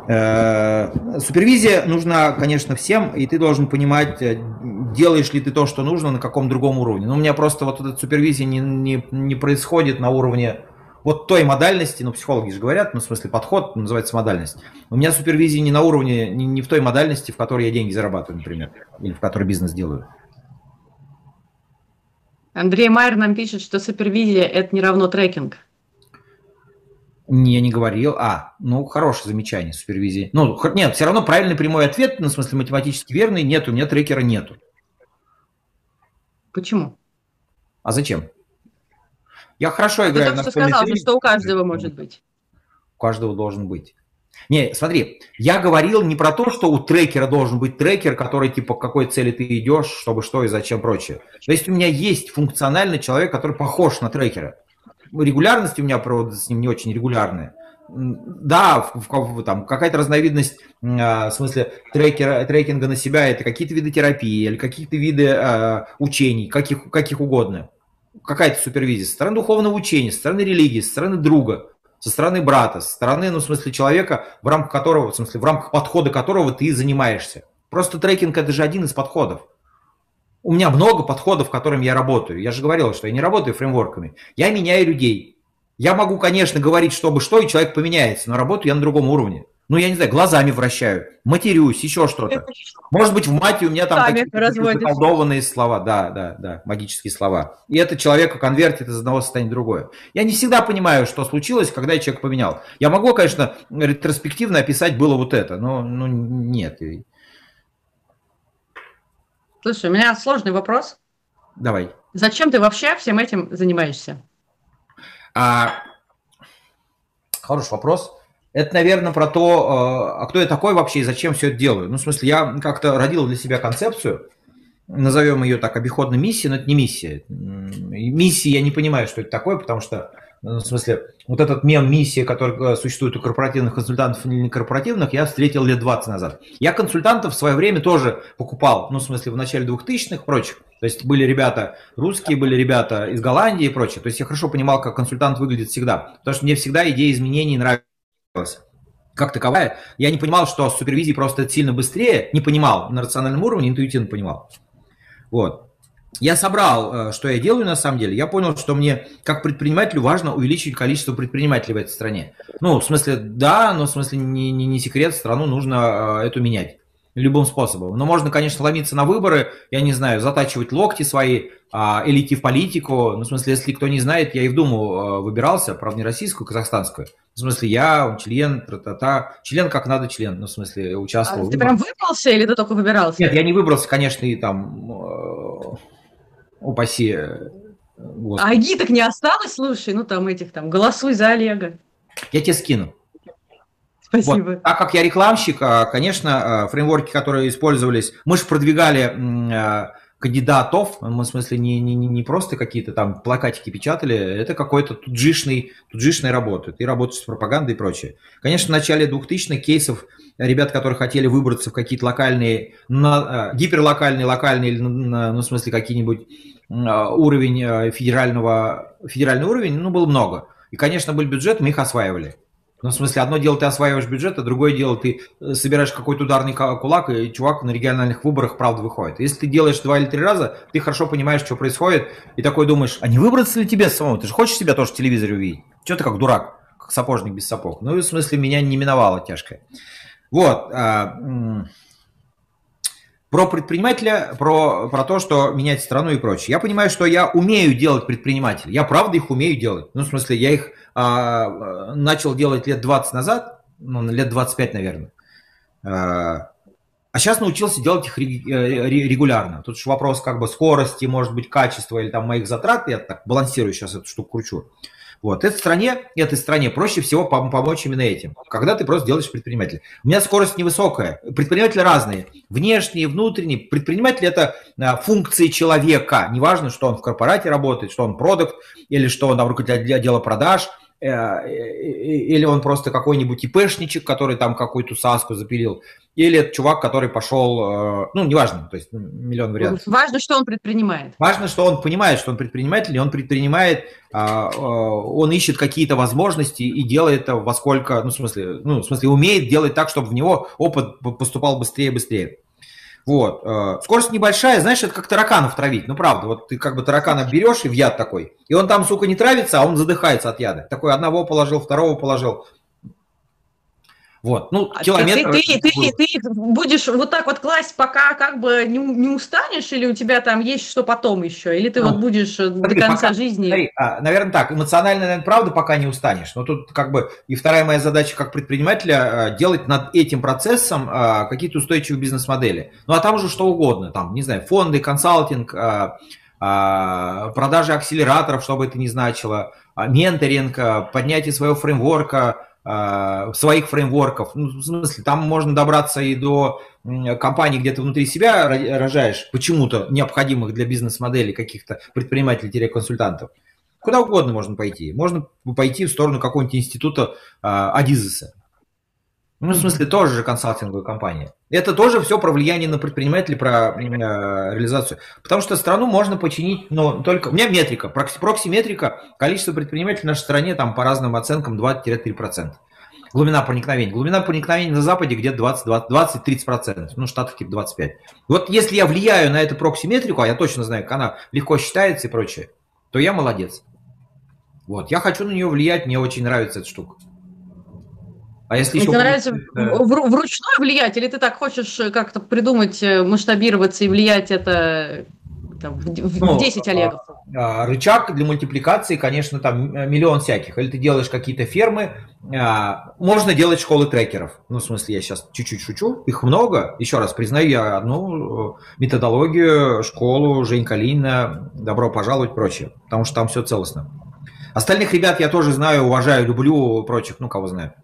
Супервизия нужна, конечно, всем, и ты должен понимать, делаешь ли ты то, что нужно, на каком другом уровне. Но у меня просто вот эта супервизия не, не, не происходит на уровне вот той модальности, ну, психологи же говорят, ну, в смысле, подход называется модальность. У меня супервизия не на уровне, не, не в той модальности, в которой я деньги зарабатываю, например, или в которой бизнес делаю. Андрей Майер нам пишет, что супервизия – это не равно трекинг. Не, не говорил. А, ну, хорошее замечание, супервизии. Ну, нет, все равно правильный прямой ответ, ну, в смысле математически верный, нет, у меня трекера нету. Почему? А зачем? Я хорошо играю Ты только что сказал, тренинг. что у каждого может быть. У каждого должен быть. Не, смотри, я говорил не про то, что у трекера должен быть трекер, который типа к какой цели ты идешь, чтобы что и зачем прочее. То есть у меня есть функциональный человек, который похож на трекера. Регулярность у меня, правда, с ним не очень регулярная да, в, в, там какая-то разновидность, э, в смысле трекера, трекинга на себя, это какие-то виды терапии или какие-то виды э, учений, каких, каких угодно. Какая-то супервизия со стороны духовного учения, со стороны религии, со стороны друга, со стороны брата, со стороны, ну, в смысле, человека, в рамках которого, в смысле, в рамках подхода которого ты занимаешься. Просто трекинг – это же один из подходов. У меня много подходов, которыми я работаю. Я же говорил, что я не работаю фреймворками. Я меняю людей. Я могу, конечно, говорить, чтобы что, и человек поменяется, но работаю я на другом уровне. Ну, я не знаю, глазами вращаю, матерюсь, еще что-то. Может быть, в мате у меня там какие-то заколдованные слова, да, да, да, магические слова. И это человека конвертит из одного состояния в другое. Я не всегда понимаю, что случилось, когда я человек поменял. Я могу, конечно, ретроспективно описать было вот это, но ну, нет. Слушай, у меня сложный вопрос. Давай. Зачем ты вообще всем этим занимаешься? А, хороший вопрос. Это, наверное, про то, а, а кто я такой вообще и зачем все это делаю. Ну, в смысле, я как-то родил для себя концепцию, назовем ее так, обиходной миссией, но это не миссия. Миссии я не понимаю, что это такое, потому что ну, в смысле, вот этот мем миссия, который э, существует у корпоративных консультантов или не корпоративных, я встретил лет 20 назад. Я консультантов в свое время тоже покупал, ну, в смысле, в начале 2000-х и прочих. То есть были ребята русские, были ребята из Голландии и прочее. То есть я хорошо понимал, как консультант выглядит всегда. Потому что мне всегда идея изменений как таковая. Я не понимал, что с супервизией просто сильно быстрее. Не понимал на рациональном уровне, интуитивно понимал. Вот я собрал, э, что я делаю на самом деле. Я понял, что мне, как предпринимателю, важно увеличить количество предпринимателей в этой стране. Ну, в смысле, да, но в смысле не, не, не секрет, страну нужно э, эту менять любым способом. Но можно, конечно, ломиться на выборы, я не знаю, затачивать локти свои а, или идти в политику. Ну, в смысле, если кто не знает, я и в Думу а, выбирался, правда, не российскую, а казахстанскую. В смысле, я член, тра-та-та. Член как надо член, ну, в смысле, участвовал. А ты прям выбрался или ты только выбирался? Нет, я не выбрался, конечно, и там э, упаси. Э, Господи. А гиток не осталось, слушай, ну там этих там, голосуй за Олега. Я тебе скину. Спасибо. Вот. Так как я рекламщик, а, конечно, а, фреймворки, которые использовались, мы же продвигали а, кандидатов, мы в смысле не, не, не просто какие-то там плакатики печатали, это какой-то туджишный, туджишный работа. Ты работаешь с пропагандой и прочее. Конечно, в начале 2000-х кейсов ребят, которые хотели выбраться в какие-то локальные, на, гиперлокальные, локальные, ну, в смысле, какие-нибудь уровень федерального, федеральный уровень, ну, было много. И, конечно, был бюджет, мы их осваивали. Ну, в смысле, одно дело ты осваиваешь бюджет, а другое дело ты э, собираешь какой-то ударный кулак, и чувак на региональных выборах правда выходит. Если ты делаешь два или три раза, ты хорошо понимаешь, что происходит, и такой думаешь, а не выбраться ли тебе самому? Ты же хочешь себя тоже в телевизоре увидеть? Что ты как дурак, как сапожник без сапог? Ну, в смысле, меня не миновало тяжкое. Вот. А, про предпринимателя, про, про то, что менять страну и прочее. Я понимаю, что я умею делать предпринимателей. Я правда их умею делать. Ну, в смысле, я их а, начал делать лет 20 назад, ну, лет 25, наверное. А, а сейчас научился делать их э, регулярно. Тут же вопрос как бы скорости, может быть, качества или там моих затрат. Я так балансирую сейчас эту штуку кручу. Вот. Этой стране, этой стране проще всего помочь именно этим, когда ты просто делаешь предпринимателя. У меня скорость невысокая, предприниматели разные, внешние, внутренние. Предприниматель – это а, функции человека. Неважно, что он в корпорате работает, что он продукт, или что он там руководитель отдела продаж – или он просто какой-нибудь ИПшничек, который там какую-то саску запилил, или это чувак, который пошел, э, ну, неважно, то есть миллион вариантов. Важно, что он предпринимает. Важно, что он понимает, что он предприниматель, и он предпринимает, а, а, он ищет какие-то возможности и делает это во сколько, ну, в смысле, ну, в смысле, умеет делать так, чтобы в него опыт поступал быстрее и быстрее. Вот. Э, скорость небольшая, знаешь, это как тараканов травить. Ну, правда, вот ты как бы таракана берешь и в яд такой. И он там, сука, не травится, а он задыхается от яда. Такой одного положил, второго положил. Вот, ну, а километр... Ты, ты, ты, ты будешь вот так вот класть, пока как бы не, не устанешь, или у тебя там есть что потом еще, или ты ну, вот будешь э, смотри, до конца пока, жизни... Смотри, а, наверное так, эмоционально, наверное, правда, пока не устанешь, но тут как бы и вторая моя задача как предпринимателя э, делать над этим процессом э, какие-то устойчивые бизнес-модели. Ну, а там уже что угодно, там, не знаю, фонды, консалтинг, продажи акселераторов, чтобы это не значило, менторинг, поднятие своего фреймворка, своих фреймворков. Ну, в смысле, там можно добраться и до компаний, где ты внутри себя рожаешь почему-то необходимых для бизнес-модели каких-то предпринимателей-консультантов. Куда угодно можно пойти. Можно пойти в сторону какого-нибудь института а, Адизеса. Ну, в смысле, тоже же консалтинговая компания. Это тоже все про влияние на предпринимателей, про э, реализацию. Потому что страну можно починить, но только... У меня метрика, прокси-метрика, количество предпринимателей в нашей стране там по разным оценкам 20-3%. Глубина проникновения. Глубина проникновения на Западе где-то 20-30%, ну, в Штатах типа 25%. Вот если я влияю на эту проксиметрику, а я точно знаю, как она легко считается и прочее, то я молодец. Вот, я хочу на нее влиять, мне очень нравится эта штука. А если еще... Тебе нравится да. вручную влиять, или ты так хочешь э, как-то придумать, э, масштабироваться и влиять это там, в, ну, 10 Олегов? А, а, рычаг для мультипликации, конечно, там э, миллион всяких. Или ты делаешь какие-то фермы, а, можно делать школы трекеров. Ну, в смысле, я сейчас чуть-чуть шучу. Их много. Еще раз, признаю я одну методологию, школу, Жень Калина, добро пожаловать, прочее. Потому что там все целостно. Остальных ребят я тоже знаю, уважаю, люблю, прочих, ну, кого знаю.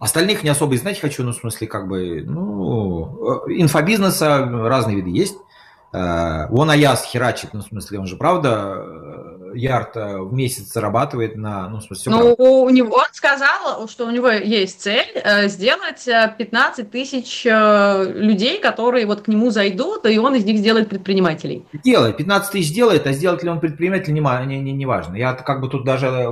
Остальных не особо и знать хочу, ну, в смысле, как бы, ну, э, инфобизнеса разные виды есть. Э, вон Аяс херачит, ну, в смысле, он же, правда, ярд э, в месяц зарабатывает на, ну, в смысле, Ну, у него, он сказал, что у него есть цель э, сделать 15 тысяч людей, которые вот к нему зайдут, и он из них сделает предпринимателей. Делает, 15 тысяч делает, а сделает ли он предприниматель, не, не, не, не важно. Я как бы тут даже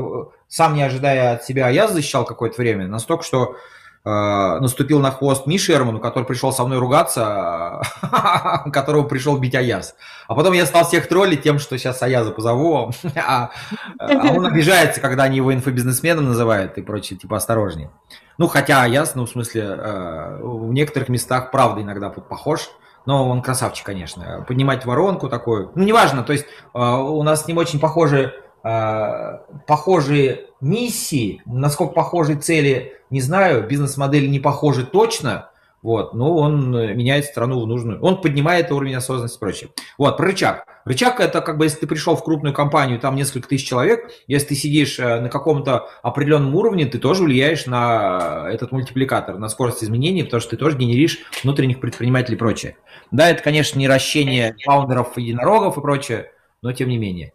сам не ожидая от себя, я защищал какое-то время, настолько, что Э, наступил на хвост Ми Шерману, который пришел со мной ругаться, которого пришел бить Аяз. А потом я стал всех троллить тем, что сейчас Аяза позову, а, а он обижается, когда они его инфобизнесменом называют и прочее, типа осторожнее. Ну, хотя Аяз, ну, в смысле, э, в некоторых местах, правда, иногда похож, но он красавчик, конечно. Поднимать воронку такую, ну, неважно, то есть э, у нас с ним очень похожи похожие миссии, насколько похожие цели не знаю, бизнес-модели не похожи точно, вот, но он э, меняет страну в нужную. Он поднимает уровень осознанности и прочее. Вот, про рычаг. Рычаг это как бы, если ты пришел в крупную компанию, там несколько тысяч человек, если ты сидишь э, на каком-то определенном уровне, ты тоже влияешь на этот мультипликатор, на скорость изменений, потому что ты тоже генеришь внутренних предпринимателей и прочее. Да, это, конечно, не ращение фаундеров, единорогов и прочее, но тем не менее.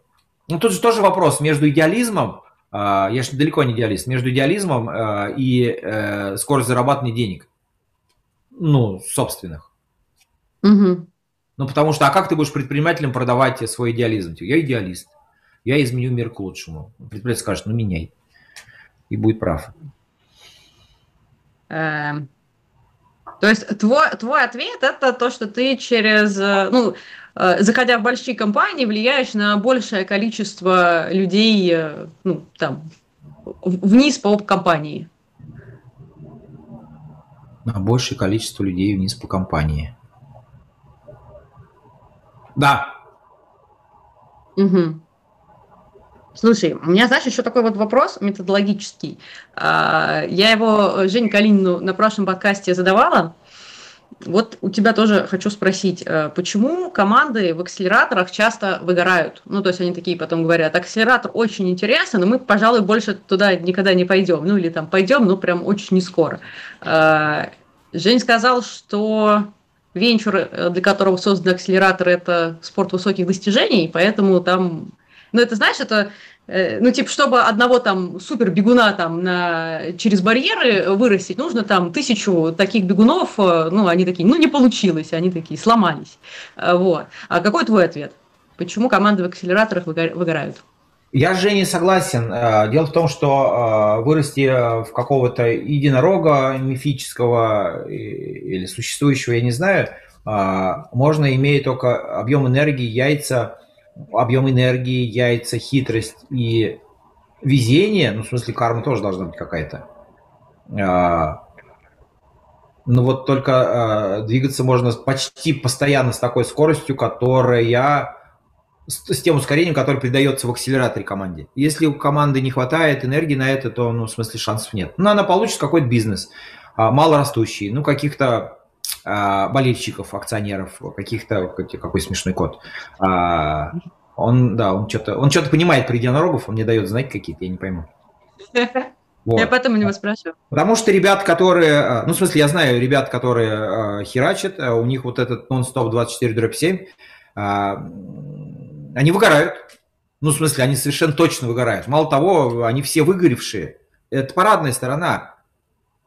Ну, тут же тоже вопрос между идеализмом а, я же далеко не идеалист, между идеализмом а, и э, скорость зарабатывания денег. Ну, собственных. Угу. Ну, потому что, а как ты будешь предпринимателем продавать свой идеализм? Я идеалист. Я изменю мир к лучшему. Предприниматель скажет, ну, меняй. И будет прав. Эм, то есть твой, твой ответ это то, что ты через, э, ну, заходя в большие компании, влияешь на большее количество людей, э, ну, там, вниз по компании. На большее количество людей вниз по компании. Да. Угу. Слушай, у меня, знаешь, еще такой вот вопрос методологический. А, я его Жене Калинину на прошлом подкасте задавала. Вот у тебя тоже хочу спросить, э, почему команды в акселераторах часто выгорают? Ну, то есть они такие потом говорят, акселератор очень интересен, но мы, пожалуй, больше туда никогда не пойдем. Ну, или там пойдем, но прям очень не скоро. Э, Жень сказал, что венчур, э, для которого создан акселератор, это спорт высоких достижений, поэтому там... Ну, это, знаешь, это ну, типа, чтобы одного там супер бегуна там на, через барьеры вырастить, нужно там тысячу таких бегунов, э, ну, они такие, ну, не получилось, они такие, сломались. Э, вот. А какой твой ответ? Почему команды в акселераторах выгорают? Я с Женей согласен. Дело в том, что вырасти в какого-то единорога мифического или существующего, я не знаю, можно, имея только объем энергии, яйца, объем энергии, яйца, хитрость и везение, ну, в смысле, карма тоже должна быть какая-то. А, ну, вот только а, двигаться можно почти постоянно с такой скоростью, которая с, с тем ускорением, которое придается в акселераторе команде. Если у команды не хватает энергии на это, то, ну, в смысле, шансов нет. Ну, она получит какой-то бизнес, а, малорастущий, ну, каких-то болельщиков, акционеров, каких-то, какой смешной код. А, он, да, он что-то, он что-то понимает про единорогов, он мне дает знать какие-то, я не пойму. Вот. Я поэтому него спрашиваю. Потому что ребят, которые, а, ну, в смысле, я знаю ребят, которые э, херачат, у них вот этот нон-стоп 24 дробь 7, э, они выгорают. Ну, в смысле, они совершенно точно выгорают. Мало того, они все выгоревшие. Это парадная сторона.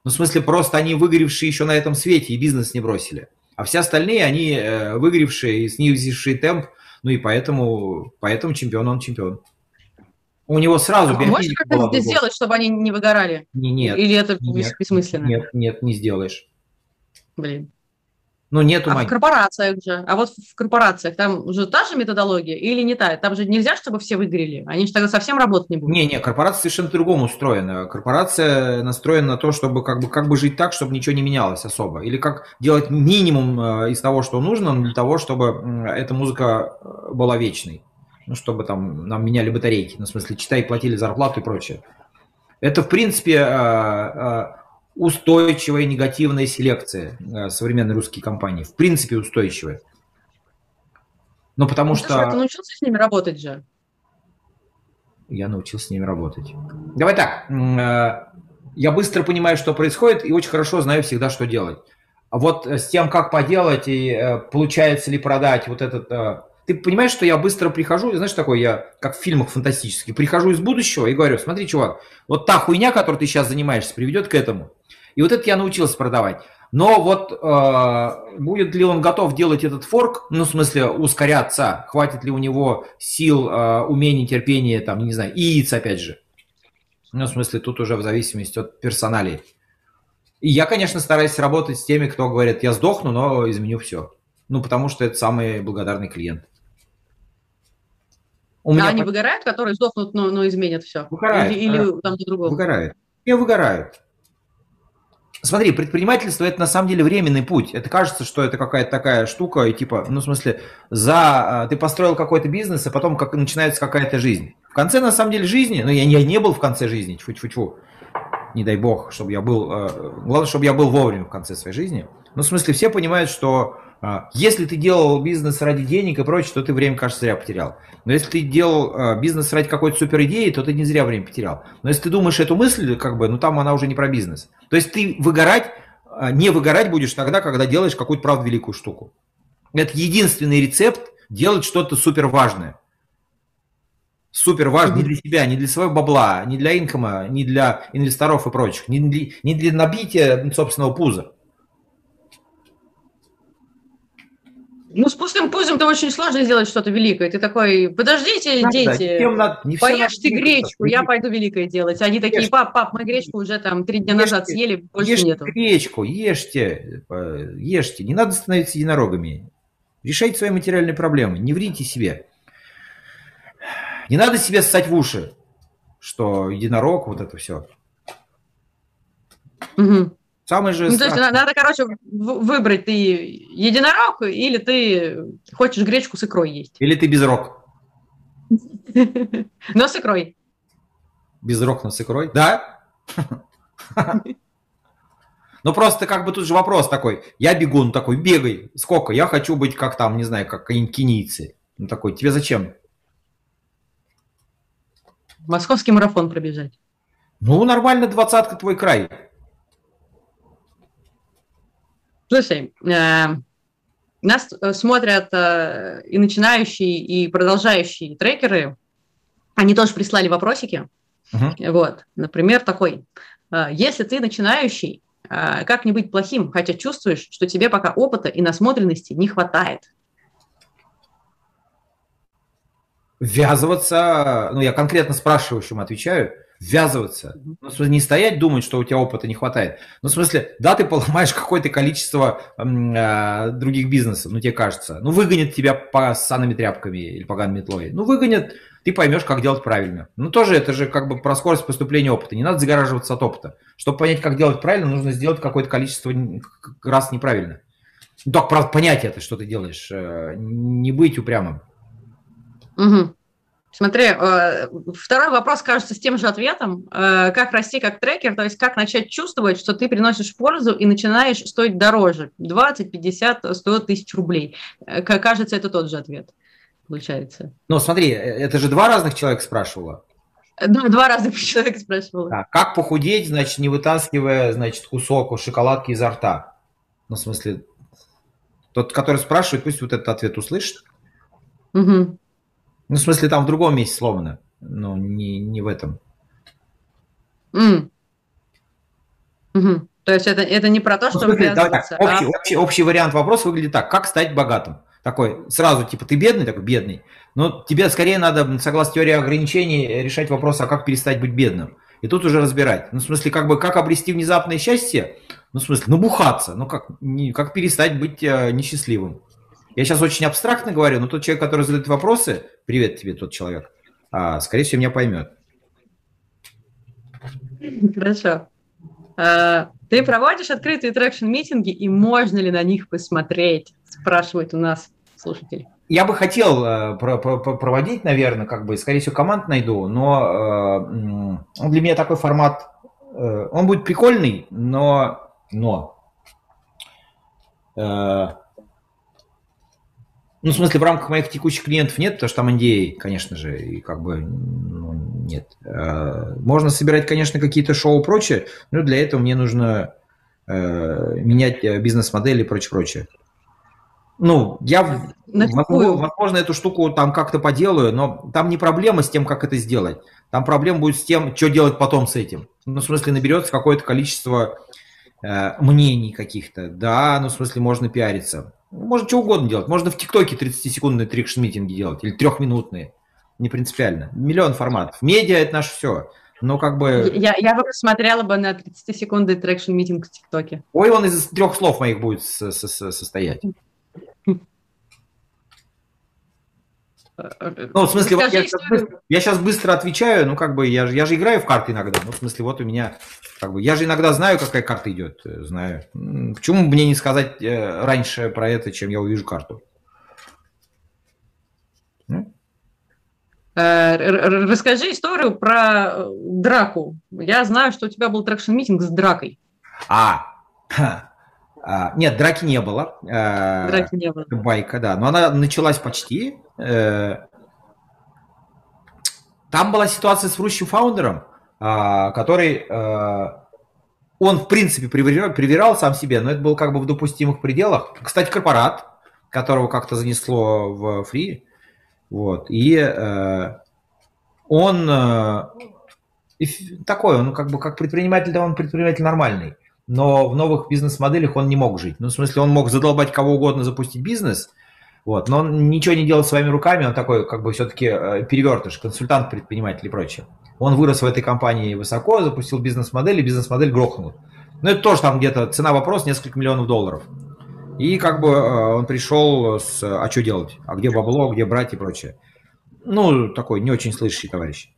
Ну, в смысле, просто они выгоревшие еще на этом свете и бизнес не бросили. А все остальные, они э, выгоревшие и снизившие темп, ну и поэтому, поэтому чемпион он чемпион. У него сразу... А можешь как-то сделать, чтобы они не выгорали? Не, нет. Или это нет, бессмысленно? Нет, нет, не сделаешь. Блин. Ну, нету а магии. в корпорациях же, а вот в корпорациях там уже та же методология или не та? Там же нельзя, чтобы все выгорели. Они же тогда совсем работать не будут. Не-не, корпорация совершенно по-другому устроена. Корпорация настроена на то, чтобы как бы, как бы жить так, чтобы ничего не менялось особо. Или как делать минимум э, из того, что нужно, для того, чтобы эта музыка э, была вечной. Ну, чтобы там нам меняли батарейки. Ну, в смысле, читай, платили зарплату и прочее. Это, в принципе, э, устойчивая негативная селекция э, современной русской компании. В принципе, устойчивая. Но потому ну, что... Слушай, а ты научился с ними работать же? Я научился с ними работать. Давай так. Э, я быстро понимаю, что происходит, и очень хорошо знаю всегда, что делать. А вот с тем, как поделать, и э, получается ли продать вот этот ты понимаешь, что я быстро прихожу, знаешь, такой я, как в фильмах фантастических, прихожу из будущего и говорю, смотри, чувак, вот та хуйня, которой ты сейчас занимаешься, приведет к этому. И вот это я научился продавать. Но вот э, будет ли он готов делать этот форк, ну, в смысле, ускоряться, хватит ли у него сил, э, умений, терпения, там, не знаю, и яиц, опять же. Ну, в смысле, тут уже в зависимости от персоналей. И я, конечно, стараюсь работать с теми, кто говорит, я сдохну, но изменю все. Ну, потому что это самый благодарный клиент. У меня а они выгорают, которые сдохнут, но, но изменят все? Выгорают. Или, или там по-другому? Выгорают. Не выгорают. Смотри, предпринимательство это на самом деле временный путь. Это кажется, что это какая-то такая штука, и типа, ну, в смысле, за а, ты построил какой-то бизнес, а потом как начинается какая-то жизнь. В конце, на самом деле, жизни, ну, я, я не был в конце жизни, тьфу-тьфу-тьфу, не дай бог, чтобы я был, э, главное, чтобы я был вовремя в конце своей жизни. Ну, в смысле, все понимают, что а, если ты делал бизнес ради денег и прочее, то ты время, кажется, зря потерял. Но если ты делал а, бизнес ради какой-то супер идеи, то ты не зря время потерял. Но если ты думаешь эту мысль, как бы, ну там она уже не про бизнес. То есть ты выгорать, а, не выгорать будешь тогда, когда делаешь какую-то, правда, великую штуку. Это единственный рецепт делать что-то супер важное. Супер важно не для себя, не для своего бабла, не для инкома, не для инвесторов и прочих, не для, не для набития собственного пуза. Ну, с пустым пузом-то очень сложно сделать что-то великое. Ты такой, подождите, надо, дети, надо, не поешьте гречку, я пойду великое делать. Они такие, ешь. пап, пап, мы гречку уже там три дня ешьте, назад съели, больше ешьте нету. гречку, ешьте, э, ешьте. Не надо становиться единорогами. Решайте свои материальные проблемы, не врите себе. Не надо себе ссать в уши, что единорог, вот это все. Угу. Самый же ну, то есть надо, короче, выбрать, ты единорог или ты хочешь гречку с икрой есть. Или ты без рок. Но с икрой. Без рок, но с икрой? Да? Ну просто как бы тут же вопрос такой, я бегун такой, бегай, сколько, я хочу быть как там, не знаю, как кенийцы. Ну такой, тебе зачем? Московский марафон пробежать. Ну нормально, двадцатка твой край. Слушай, э, нас э, смотрят э, и начинающие, и продолжающие трекеры. Они тоже прислали вопросики. Uh-huh. Вот, например, такой. Э, если ты начинающий, э, как не быть плохим, хотя чувствуешь, что тебе пока опыта и насмотренности не хватает? Ввязываться, ну я конкретно спрашивающим отвечаю – ввязываться. Ну, в смысле, не стоять, думать, что у тебя опыта не хватает. Ну, в смысле, да, ты поломаешь какое-то количество э, других бизнесов, ну, тебе кажется. Ну, выгонят тебя по санными тряпками или поганой метлой. Ну, выгонят, ты поймешь, как делать правильно. Ну, тоже это же как бы про скорость поступления опыта. Не надо загораживаться от опыта. Чтобы понять, как делать правильно, нужно сделать какое-то количество раз неправильно. Ну, только правда, понять это, что ты делаешь. Э, не быть упрямым. Угу. Смотри, э, второй вопрос кажется с тем же ответом. Э, как расти как трекер, то есть как начать чувствовать, что ты приносишь пользу и начинаешь стоить дороже. 20, 50, 100 тысяч рублей. Э, кажется, это тот же ответ получается. Ну, смотри, это же два разных человека спрашивало. Да, два разных человека спрашивало. Да, как похудеть, значит, не вытаскивая, значит, кусок шоколадки изо рта? Ну, в смысле, тот, который спрашивает, пусть вот этот ответ услышит. Угу. Ну, в смысле, там в другом месте сломано. Ну, не, не в этом. Mm. Угу. То есть это, это не про то, ну, что ну, смысле, давай так, общий, а... общий, общий вариант вопроса выглядит так. Как стать богатым? Такой, сразу, типа, ты бедный, такой бедный. Но тебе скорее надо, согласно теории ограничений, решать вопрос, а как перестать быть бедным. И тут уже разбирать. Ну, в смысле, как бы, как обрести внезапное счастье? Ну, в смысле, набухаться. Ну, как, не, как перестать быть э, несчастливым. Я сейчас очень абстрактно говорю, но тот человек, который задает вопросы, привет тебе, тот человек, а, скорее всего, меня поймет. Хорошо. А, ты проводишь открытые traction-митинги, и можно ли на них посмотреть? Спрашивает у нас слушатель. Я бы хотел э, про про проводить, наверное, как бы, скорее всего, команд найду, но э, для меня такой формат, э, он будет прикольный, но, но э, ну, в смысле, в рамках моих текущих клиентов нет, потому что там NDA, конечно же, и как бы ну, нет. А, можно собирать, конечно, какие-то шоу и прочее, но для этого мне нужно э, менять э, бизнес-модели и прочее, прочее. Ну, я, возможно, возможно, эту штуку там как-то поделаю, но там не проблема с тем, как это сделать. Там проблема будет с тем, что делать потом с этим. Ну, в смысле, наберется какое-то количество э, мнений каких-то. Да, ну, в смысле, можно пиариться. Можно что угодно делать. Можно в ТикТоке 30-секундные traction-митинги делать или трехминутные. Не принципиально. Миллион форматов. Медиа – это наше все. Но как бы... Я, я бы посмотрела бы на 30-секундный traction-митинг в ТикТоке. Ой, он из трех слов моих будет состоять. Ну, в смысле, вот я, сейчас быстро, я сейчас быстро отвечаю, ну, как бы, я, я же играю в карты иногда, ну, в смысле, вот у меня, как бы, я же иногда знаю, какая карта идет, э, знаю. Почему мне не сказать э, раньше про это, чем я увижу карту? Э, расскажи историю про драку. Я знаю, что у тебя был traction-митинг с дракой. А, нет, драки не было. Драки не было. Байка, да. Но она началась почти. Э, там была ситуация с врущим фаундером, а, который э, он, в принципе, привирал, привирал сам себе, но это было как бы в допустимых пределах. Кстати, корпорат, которого как-то занесло в фри, вот, и э, он такой, он как бы как предприниматель, да он предприниматель нормальный, но в новых бизнес-моделях он не мог жить. Ну, в смысле, он мог задолбать кого угодно запустить бизнес – вот. Но он ничего не делал своими руками, он такой как бы все-таки э, перевертыш, консультант, предприниматель и прочее. Он вырос в этой компании высоко, запустил бизнес-модель, и бизнес-модель грохнул. Ну, это тоже там где-то цена вопрос несколько миллионов долларов. И как бы э, он пришел с «а что делать? А где бабло, где брать и прочее?» Ну, такой не очень слышащий товарищ.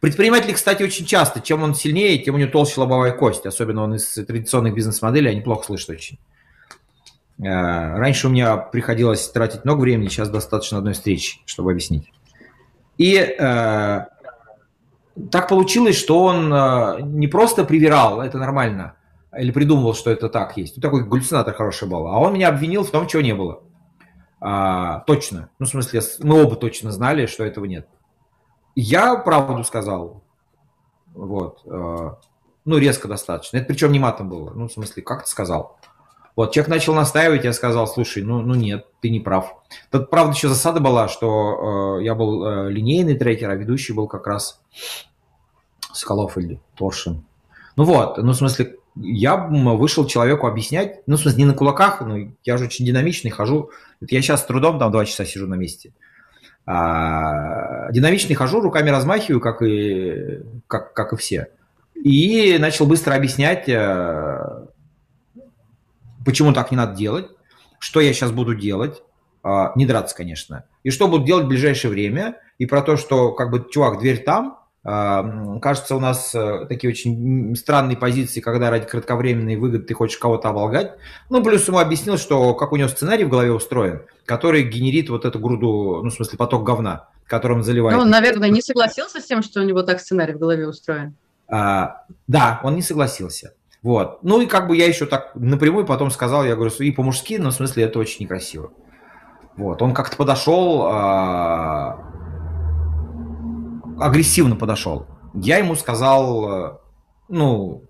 Предприниматели, кстати, очень часто, чем он сильнее, тем у него толще лобовая кость. Особенно он из традиционных бизнес-моделей, они плохо слышат очень. Э, раньше у меня приходилось тратить много времени, сейчас достаточно одной встречи, чтобы объяснить. И э, так получилось, что он э, не просто привирал, это нормально, или придумывал, что это так есть. Ну, такой галлюцинатор хороший был. А он меня обвинил в том, чего не было. А, точно. Ну, в смысле, мы оба точно знали, что этого нет. Я правду сказал. Вот. Э, ну, резко достаточно. Это причем не матом было. Ну, в смысле, как ты сказал. Вот, человек начал настаивать, я сказал, слушай, ну, ну нет, ты не прав. Тут, правда, еще засада была, что э, я был э, линейный трекер, а ведущий был как раз Соколов или Торшин. Ну вот, ну, в смысле, я вышел человеку объяснять, ну, в смысле, не на кулаках, но я же очень динамичный, хожу. Я сейчас с трудом там два часа сижу на месте. А, динамичный хожу, руками размахиваю, как и, как, как и все. И начал быстро объяснять, э, почему так не надо делать, что я сейчас буду делать, а, не драться, конечно, и что буду делать в ближайшее время, и про то, что, как бы, чувак, дверь там, кажется, у нас э, такие очень странные позиции, когда ради кратковременной выгоды ты хочешь кого-то оболгать. Ну, плюс ему объяснил, что как у него сценарий в голове устроен, который генерит вот эту груду, ну, в смысле, поток говна, которым заливает. Ну, он, наверное, не согласился с тем, что у него так сценарий в голове устроен. А, да, он не согласился. Вот. Ну и как бы я еще так напрямую потом сказал, я говорю, и по-мужски, но в смысле это очень некрасиво. Вот. Он как-то подошел, а... агрессивно подошел. Я ему сказал, э, ну,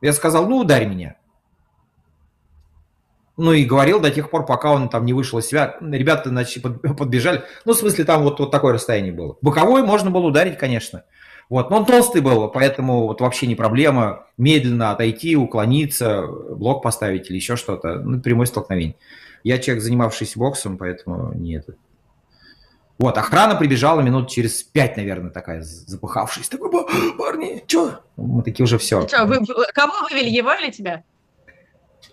я сказал, ну ударь меня. Ну и говорил до тех пор, пока он там не вышел из себя. Ребята, значит, подбежали. Ну, в смысле, там вот, вот такое расстояние было. Боковой можно было ударить, конечно. Вот. Но он толстый был, поэтому вот вообще не проблема медленно отойти, уклониться, блок поставить или еще что-то. Ну, прямое столкновение. Я человек, занимавшийся боксом, поэтому не это. Вот, охрана прибежала минут через пять, наверное, такая, запыхавшись. Такой, парни, что? Мы такие уже все. Что, вы, кого вывели, его или тебя?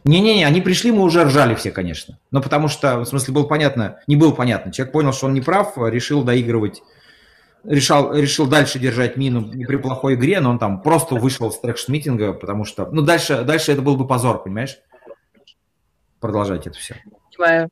Не-не-не, они пришли, мы уже ржали все, конечно. Но потому что, в смысле, было понятно, не было понятно. Человек понял, что он не прав, решил доигрывать решал, решил дальше держать мину при плохой игре, но он там просто вышел с трекш-митинга, потому что, ну, дальше, дальше это был бы позор, понимаешь? Продолжать это все. Понимаю.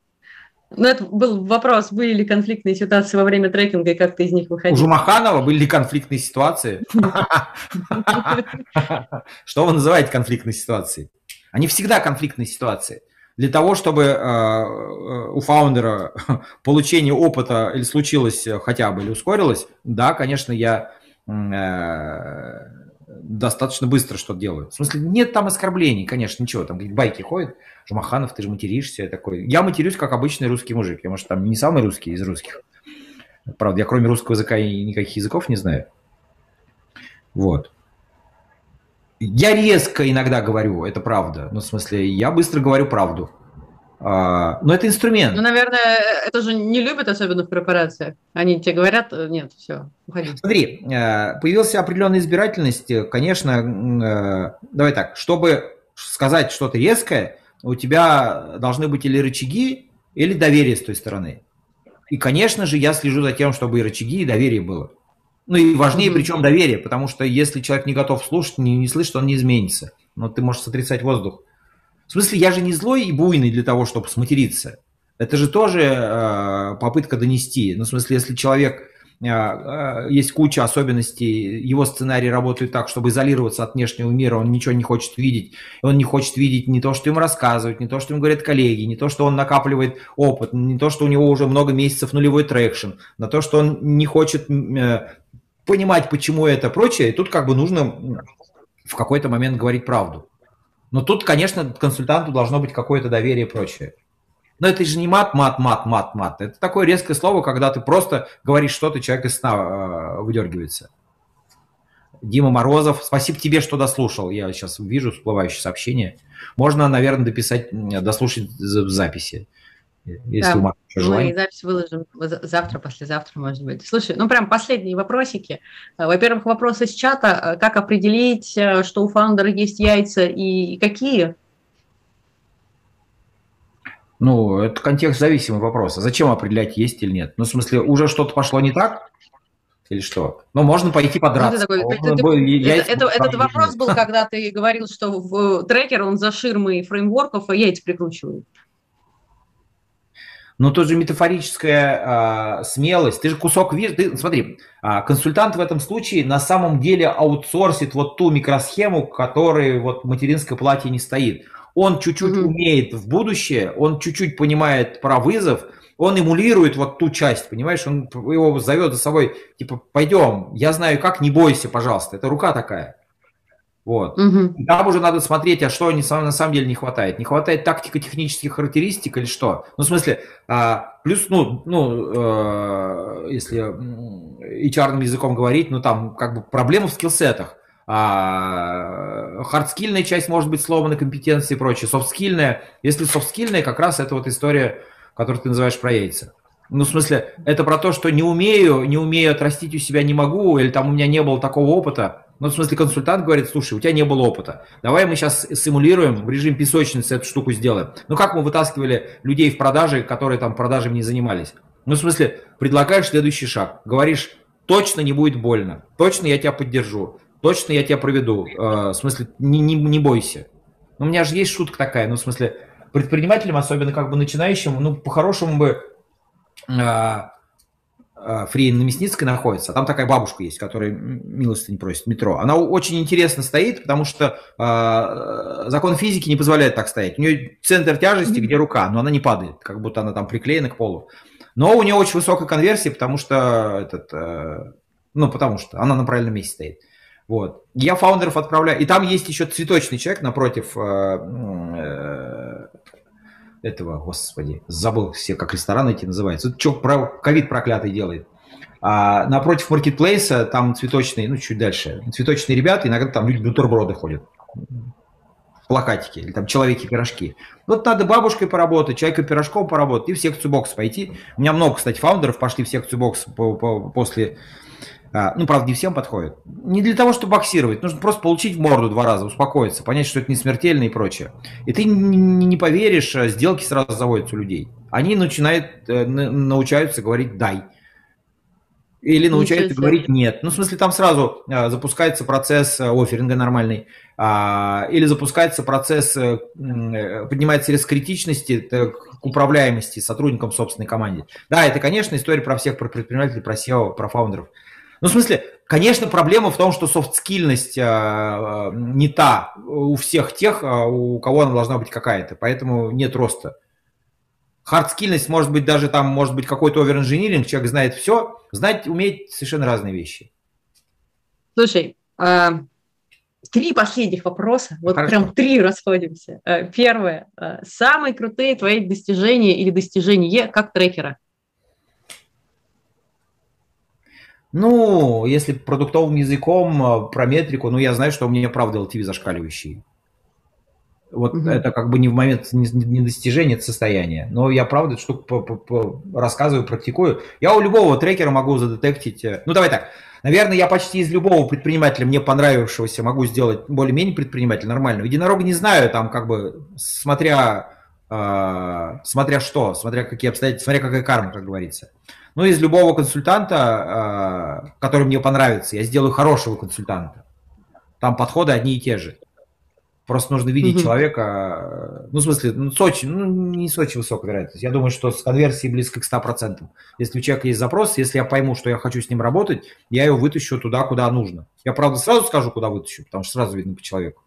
Ну, это был вопрос, были ли конфликтные ситуации во время трекинга, и как ты из них выходил? У Жумаханова были ли конфликтные ситуации? Что вы называете конфликтной ситуацией? Они всегда конфликтные ситуации для того, чтобы э, э, у фаундера получение опыта или случилось хотя бы, или ускорилось, да, конечно, я э, достаточно быстро что делают. В смысле, нет там оскорблений, конечно, ничего, там байки ходят, Жумаханов, ты же материшься, такой. Я матерюсь, как обычный русский мужик, я, может, там не самый русский из русских. Правда, я кроме русского языка и никаких языков не знаю. Вот. Я резко иногда говорю, это правда. Ну, в смысле, я быстро говорю правду. А, но это инструмент. Ну, наверное, это же не любят, особенно в корпорациях. Они тебе говорят, э, нет, все, уходи. Смотри, э, появилась определенная избирательность. Конечно, э, давай так, чтобы сказать что-то резкое, у тебя должны быть или рычаги, или доверие с той стороны. И, конечно же, я слежу за тем, чтобы и рычаги, и доверие было. Ну и важнее, mm-hmm. причем доверие, потому что если человек не готов слушать, не, не слышит, он не изменится. Но ты можешь сотрясать воздух. В смысле, я же не злой и буйный для того, чтобы сматериться. Это же тоже э, попытка донести. Ну, в смысле, если человек а, а, есть куча особенностей, его сценарий работает так, чтобы изолироваться от внешнего мира, он ничего не хочет видеть, он не хочет видеть не то, что ему рассказывают, не то, что ему говорят коллеги, не то, что он накапливает опыт, не то, что у него уже много месяцев нулевой traction, на то, что он не хочет э, понимать, почему это прочее, и тут как бы нужно в какой-то момент говорить правду. Но тут, конечно, консультанту должно быть какое-то доверие и прочее. Но это же не мат, мат, мат, мат, мат. Это такое резкое слово, когда ты просто говоришь что-то, человек из сна э, выдергивается. Дима Морозов, спасибо тебе, что дослушал. Я сейчас вижу всплывающее сообщение. Можно, наверное, дописать, дослушать в записи. Если да, у мы запись выложим завтра, послезавтра, может быть. Слушай, ну прям последние вопросики. Во-первых, вопрос из чата. Как определить, э, что у фаундера есть яйца и какие? Ну, это контекст зависимый вопрос. А зачем определять, есть или нет? Ну, в смысле, уже что-то пошло не так? Или что? Ну, можно пойти подраться. Ну, такой, ты, ты, это, это, этот вопрос был, когда ты говорил, что в трекер он за ширмой фреймворков и яйца прикручивает. Но тут же метафорическая э, смелость. Ты же кусок видишь. Ты, смотри, э, консультант в этом случае на самом деле аутсорсит вот ту микросхему, которой вот материнское платье не стоит. Он чуть-чуть mm-hmm. умеет в будущее, он чуть-чуть понимает про вызов, он эмулирует вот ту часть, понимаешь, он его зовет за собой, типа, пойдем, я знаю как, не бойся, пожалуйста, это рука такая. Вот. Угу. там уже надо смотреть, а что на самом деле не хватает. Не хватает тактико-технических характеристик или что? Ну, в смысле, а, плюс, ну, ну э, если HR языком говорить, ну, там как бы проблема в скиллсетах. А, хардскильная часть может быть сломана, компетенции и прочее. Софтскильная, если софтскильная, как раз это вот история, которую ты называешь про яйца. Ну, в смысле, это про то, что не умею, не умею отрастить у себя не могу, или там у меня не было такого опыта. Ну, в смысле, консультант говорит, слушай, у тебя не было опыта. Давай мы сейчас симулируем в режим песочницы эту штуку сделаем. Ну, как мы вытаскивали людей в продаже, которые там продажами не занимались? Ну, в смысле, предлагаешь следующий шаг. Говоришь, точно не будет больно, точно я тебя поддержу точно я тебя проведу. Э, в смысле, не, не, не бойся. Ну, у меня же есть шутка такая, ну, в смысле, предпринимателям, особенно как бы начинающим, ну, по-хорошему бы э, Фрейн на Мясницкой находится, а там такая бабушка есть, которая милости не просит, метро. Она очень интересно стоит, потому что э, закон физики не позволяет так стоять. У нее центр тяжести, где рука, но она не падает, как будто она там приклеена к полу. Но у нее очень высокая конверсия, потому что этот, э, ну, потому что она на правильном месте стоит. Вот. Я фаундеров отправляю. И там есть еще цветочный человек напротив э, э, этого, господи, забыл все, как рестораны эти называются. Это что про ковид проклятый делает. А напротив маркетплейса там цветочные, ну, чуть дальше, цветочные ребята, иногда там люди бутерброды ходят. Плакатики, или там человеки-пирожки. Вот надо бабушкой поработать, человека-пирожком поработать и в секцию бокс пойти. У меня много, кстати, фаундеров пошли в секцию бокс по, по, после ну, правда, не всем подходит. Не для того, чтобы боксировать, нужно просто получить в морду два раза, успокоиться, понять, что это не смертельно и прочее. И ты не поверишь, а сделки сразу заводятся у людей. Они начинают, э, научаются говорить «дай». Или научаются говорить «нет». Ну, в смысле, там сразу а, запускается процесс э, офферинга нормальный, или запускается процесс, э, поднимается риск критичности к управляемости сотрудникам собственной команде. Да, это, конечно, история про всех, про предпринимателей, про SEO, про фаундеров – ну, в смысле, конечно, проблема в том, что софт-скильность а, а, не та у всех тех, а, у кого она должна быть какая-то, поэтому нет роста. Хардскильность может быть даже там, может быть какой-то овер-инжиниринг, человек знает все, знать, уметь совершенно разные вещи. Слушай, а, три последних вопроса. Вот Хорошо. прям три расходимся. Э, первое. Э, самые крутые твои достижения или достижения как трекера? Ну, если продуктовым языком э, про метрику, ну, я знаю, что у меня правда LTV зашкаливающий. Вот угу. это как бы не в момент не, не достижения, это состояние. Но я правда эту штуку рассказываю, практикую. Я у любого трекера могу задетектить. Ну, давай так. Наверное, я почти из любого предпринимателя, мне понравившегося, могу сделать более-менее предпринимателя нормального. Единорога не знаю, там как бы, смотря, э, смотря что, смотря какие обстоятельства, смотря какая карма, как говорится. Но из любого консультанта, э, который мне понравится, я сделаю хорошего консультанта. Там подходы одни и те же. Просто нужно видеть mm-hmm. человека, ну, в смысле, ну, с очень, ну, не с очень высокой вероятностью. Я думаю, что с конверсией близко к 100%. Если у человека есть запрос, если я пойму, что я хочу с ним работать, я его вытащу туда, куда нужно. Я, правда, сразу скажу, куда вытащу, потому что сразу видно по человеку.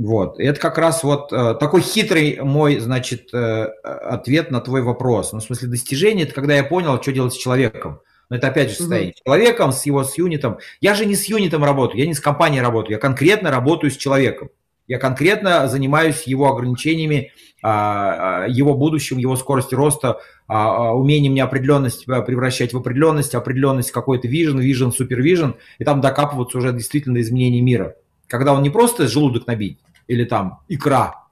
Вот. И это как раз вот э, такой хитрый мой, значит, э, ответ на твой вопрос. Ну, в смысле, достижение – это когда я понял, что делать с человеком. Но это опять же состояние. Mm-hmm. Человеком, с его, с юнитом. Я же не с юнитом работаю, я не с компанией работаю, я конкретно работаю с человеком. Я конкретно занимаюсь его ограничениями, а, а, его будущим, его скоростью роста, а, умением неопределенность превращать в определенность, определенность какой-то вижен, вижен, супервижен, и там докапываться уже действительно изменений мира. Когда он не просто желудок набить, или там икра,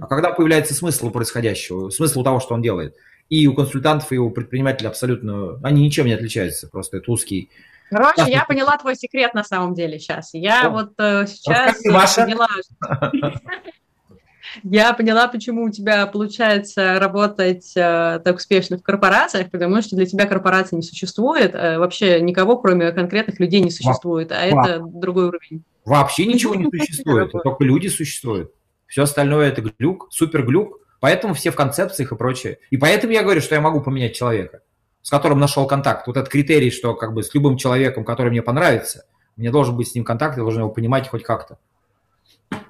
а когда появляется смысл происходящего, смысл того, что он делает. И у консультантов, и у предпринимателей абсолютно, они ничем не отличаются, просто это узкий Короче, я поняла твой секрет на самом деле сейчас. Я О, вот э, сейчас поняла, я поняла, почему у тебя получается работать э, так успешно в корпорациях, потому что для тебя корпорации не существует, э, вообще никого, кроме конкретных людей, не существует, а это другой уровень. Вообще ничего не существует, только люди существуют. Все остальное это глюк, супер глюк, поэтому все в концепциях и прочее. И поэтому я говорю, что я могу поменять человека с которым нашел контакт. Вот этот критерий, что как бы с любым человеком, который мне понравится, мне должен быть с ним контакт, я должен его понимать хоть как-то.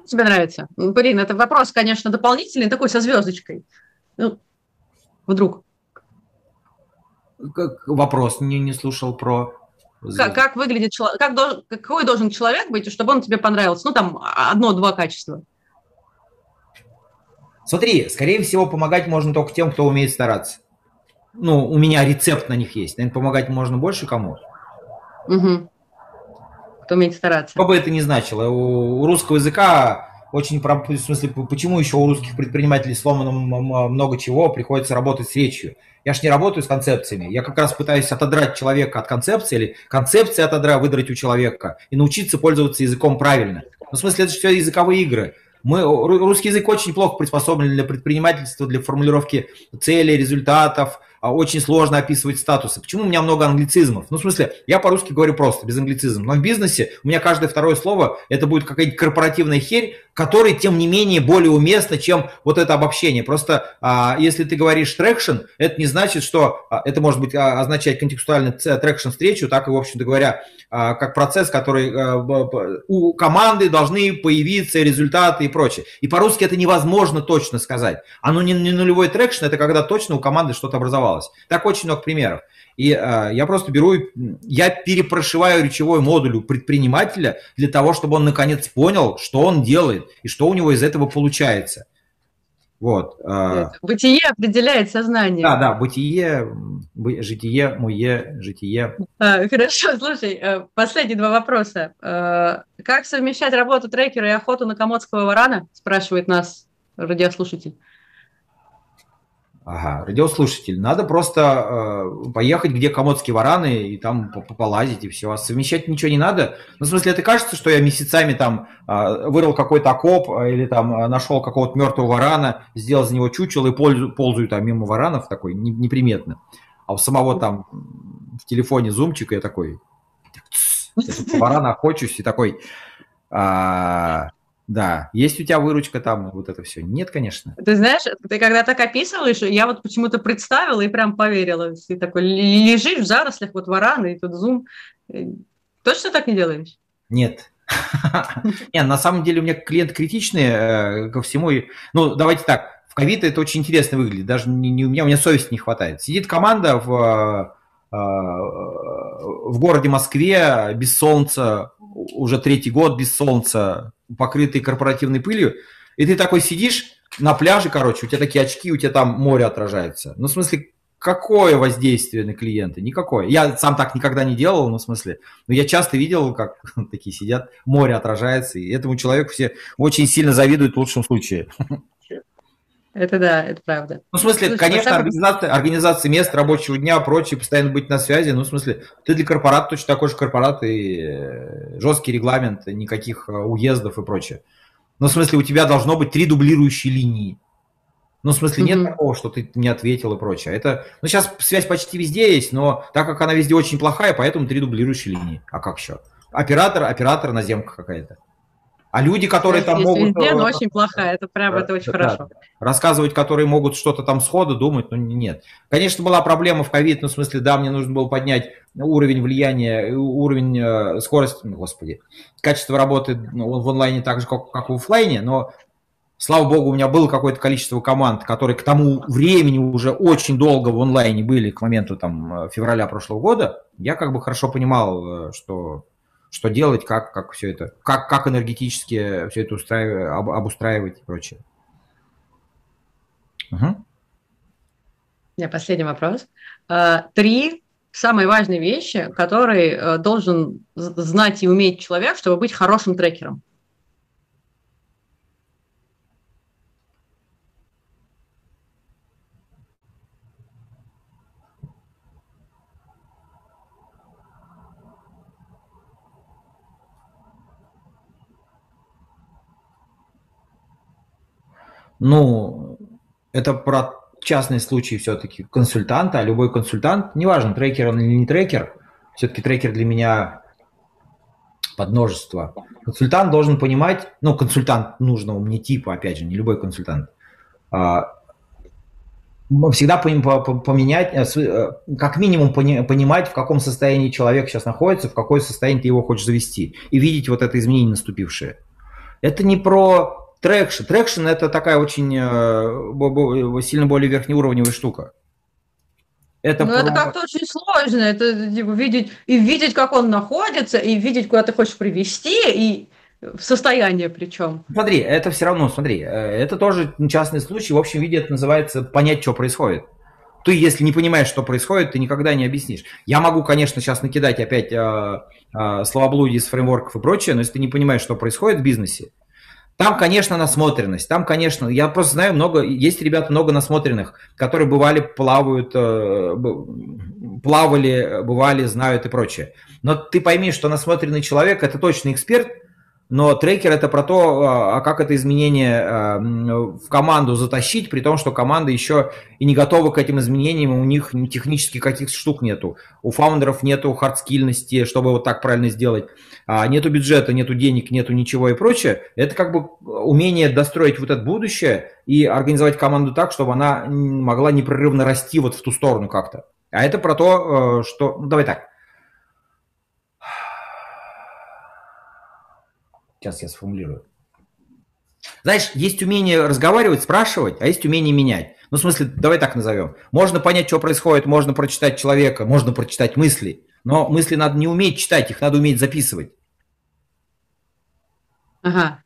Тебе нравится? Ну, блин, это вопрос, конечно, дополнительный, такой со звездочкой. Ну, вдруг. Как вопрос не, не слушал про... Как, как выглядит человек, как должен, какой должен человек быть, чтобы он тебе понравился? Ну, там, одно-два качества. Смотри, скорее всего, помогать можно только тем, кто умеет стараться ну, у меня рецепт на них есть. Наверное, помогать можно больше кому. Угу. Кто умеет стараться. Что бы это ни значило. У, у русского языка очень, в смысле, почему еще у русских предпринимателей сломано много чего, приходится работать с речью. Я ж не работаю с концепциями. Я как раз пытаюсь отодрать человека от концепции, или концепции отодрать, выдрать у человека и научиться пользоваться языком правильно. Ну, в смысле, это же все языковые игры. Мы, русский язык очень плохо приспособлен для предпринимательства, для формулировки целей, результатов, очень сложно описывать статусы. Почему у меня много англицизмов? Ну, в смысле, я по-русски говорю просто, без англицизма. Но в бизнесе у меня каждое второе слово это будет какая-нибудь корпоративная херь, которая, тем не менее, более уместна, чем вот это обобщение. Просто а, если ты говоришь traction, это не значит, что а, это может быть а, означать контекстуально traction встречу, так и, в общем-то говоря, а, как процесс, который а, у команды должны появиться результаты и прочее. И по-русски это невозможно точно сказать. Оно не, не нулевой traction, это когда точно у команды что-то образовалось. Так очень много примеров. И э, я просто беру, я перепрошиваю речевой модуль у предпринимателя для того, чтобы он наконец понял, что он делает и что у него из этого получается. Вот. Э, бытие определяет сознание. Да, да, бытие, житие, мое, житие. А, хорошо, слушай, э, последние два вопроса. Э, как совмещать работу трекера и охоту на комодского варана? Спрашивает нас радиослушатель. Ага, радиослушатель. Надо просто э, поехать, где комодские вараны, и там полазить, и все. А совмещать ничего не надо. Ну, в смысле, это кажется, что я месяцами там э, вырыл какой-то окоп, э, или там э, нашел какого-то мертвого варана, сделал за него чучело и ползаю, ползаю там мимо варанов такой, не, неприметно. А у самого там в телефоне зумчик, я такой, варана охочусь, и такой... А, да, есть у тебя выручка там, вот это все. Нет, конечно. Ты знаешь, ты когда так описываешь, я вот почему-то представила и прям поверила. Ты такой лежишь в зарослях, вот вараны, и тут зум. Точно так не делаешь? Нет. Не, на самом деле у меня клиент критичный э, ко всему. Ну, давайте так, в ковид это очень интересно выглядит. Даже не у меня, у меня совести не хватает. Сидит команда в, э, в городе Москве без солнца, уже третий год без солнца, покрытый корпоративной пылью, и ты такой сидишь на пляже, короче, у тебя такие очки, у тебя там море отражается. Ну, в смысле, какое воздействие на клиента? Никакое. Я сам так никогда не делал, ну, в смысле, но я часто видел, как такие сидят, море отражается, и этому человеку все очень сильно завидуют в лучшем случае. Это да, это правда. Ну, в смысле, Слушай, конечно, самом... организация, организация мест рабочего дня, прочее, постоянно быть на связи. Ну, в смысле, ты для корпората точно такой же корпорат, и э, жесткий регламент, никаких э, уездов и прочее. Ну, в смысле, у тебя должно быть три дублирующие линии. Ну, в смысле, нет mm-hmm. такого, что ты не ответил и прочее. Это, ну, сейчас связь почти везде есть, но так как она везде очень плохая, поэтому три дублирующие линии. А как еще? Оператор, оператор, наземка какая-то. А люди, которые там могут... Везде, но очень плохая, это прям, это очень да, хорошо. Рассказывать, которые могут что-то там сходу думать, ну нет. Конечно, была проблема в ковид, ну в смысле, да, мне нужно было поднять уровень влияния, уровень э, скорости, ну, господи, качество работы ну, в онлайне так же, как, как в офлайне, но Слава богу, у меня было какое-то количество команд, которые к тому времени уже очень долго в онлайне были, к моменту там февраля прошлого года. Я как бы хорошо понимал, э, что что делать, как, как все это, как, как энергетически все это устраивать, об, обустраивать и прочее. Угу. У меня последний вопрос. А, три самые важные вещи, которые э, должен знать и уметь человек, чтобы быть хорошим трекером. Ну, это про частный случай все-таки консультанта, а любой консультант, неважно, трекер он или не трекер, все-таки трекер для меня подмножество. Консультант должен понимать, ну, консультант нужного мне типа, опять же, не любой консультант, а, всегда поменять, э, э, как минимум понимать, в каком состоянии человек сейчас находится, в какое состояние ты его хочешь завести, и видеть вот это изменение наступившее. Это не про traction. Traction это такая очень э, сильно более верхнеуровневая штука. Это, ну, про... это как-то очень сложно. Это типа, видеть и видеть, как он находится, и видеть, куда ты хочешь привести, и в состояние причем. Смотри, это все равно, смотри, э, это тоже частный случай. В общем виде это называется понять, что происходит. Ты, если не понимаешь, что происходит, ты никогда не объяснишь. Я могу, конечно, сейчас накидать опять э, э, словоблудие из фреймворков и прочее, но если ты не понимаешь, что происходит в бизнесе, там, конечно, насмотренность. Там, конечно, я просто знаю много, есть ребят много насмотренных, которые бывали, плавают, э, плавали, бывали, знают и прочее. Но ты пойми, что насмотренный человек – это точно эксперт, но трекер это про то, а, а как это изменение а, в команду затащить, при том, что команда еще и не готова к этим изменениям, у них технически каких штук нету. У фаундеров нету хардскильности, чтобы вот так правильно сделать. А нету бюджета, нету денег, нету ничего и прочее. Это как бы умение достроить вот это будущее и организовать команду так, чтобы она могла непрерывно расти вот в ту сторону как-то. А это про то, э, что... Ну, давай так Сейчас я сформулирую. Знаешь, есть умение разговаривать, спрашивать, а есть умение менять. Ну, в смысле, давай так назовем. Можно понять, что происходит, можно прочитать человека, можно прочитать мысли. Но мысли надо не уметь читать, их надо уметь записывать. Ага.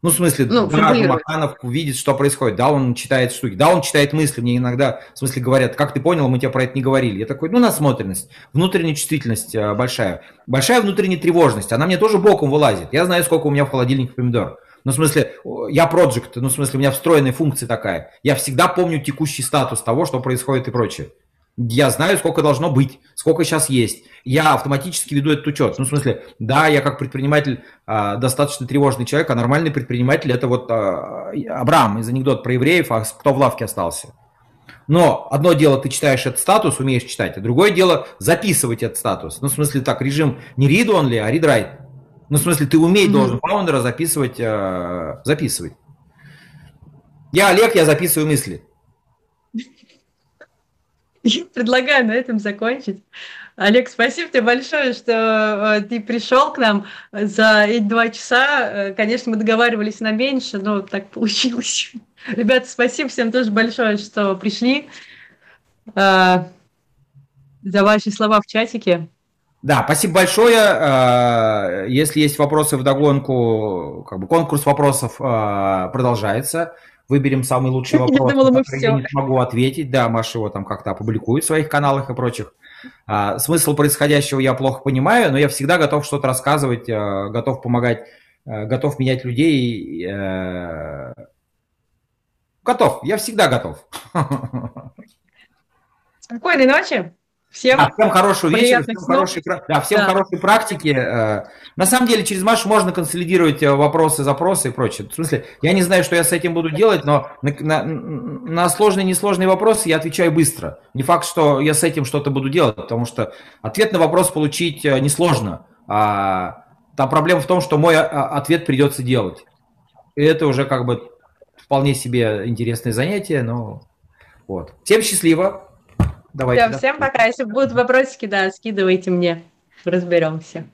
Ну, в смысле, ну, да, Маханов видит, что происходит. Да, он читает штуки. Да, он читает мысли. Мне иногда, в смысле, говорят, как ты понял, мы тебе про это не говорили. Я такой, ну, насмотренность, внутренняя чувствительность а, большая. Большая внутренняя тревожность. Она мне тоже боком вылазит. Я знаю, сколько у меня в холодильнике помидор. Ну, в смысле, я проект, ну, в смысле, у меня встроенная функция такая. Я всегда помню текущий статус того, что происходит и прочее я знаю, сколько должно быть, сколько сейчас есть. Я автоматически веду этот учет. Ну, в смысле, да, я как предприниматель а, достаточно тревожный человек, а нормальный предприниматель это вот а, Абрам из анекдот про евреев, а кто в лавке остался. Но одно дело, ты читаешь этот статус, умеешь читать, а другое дело записывать этот статус. Ну, в смысле, так, режим не read only, а read write. Ну, в смысле, ты уметь mm-hmm. должен фаундера записывать, э, записывать. Я Олег, я записываю мысли. Я предлагаю на этом закончить. Олег, спасибо тебе большое, что э, ты пришел к нам за эти два часа. Э, конечно, мы договаривались на меньше, но так получилось. Ребята, спасибо всем тоже большое, что пришли. Э, за ваши слова в чатике. Да, спасибо большое. Если есть вопросы в догонку, как бы конкурс вопросов продолжается. Выберем самый лучший вопрос, я думала, мы я не смогу ответить. Да, Маша его там как-то опубликует в своих каналах и прочих. А, смысл происходящего я плохо понимаю, но я всегда готов что-то рассказывать, э, готов помогать, готов менять людей. Готов, я всегда готов. Спокойной ночи. Всем, а, всем хорошего вечера, всем, хорошей, да, всем да. хорошей практики. Э, на самом деле, через Машу можно консолидировать э, вопросы, запросы и прочее. В смысле, я не знаю, что я с этим буду делать, но на, на, на сложные и несложные вопросы я отвечаю быстро. Не факт, что я с этим что-то буду делать, потому что ответ на вопрос получить э, несложно. А, там проблема в том, что мой ответ придется делать. И это уже как бы вполне себе интересное занятие, но вот. Всем счастливо! Давайте. Все. Всем пока. Если будут вопросики, да, скидывайте мне. Разберемся.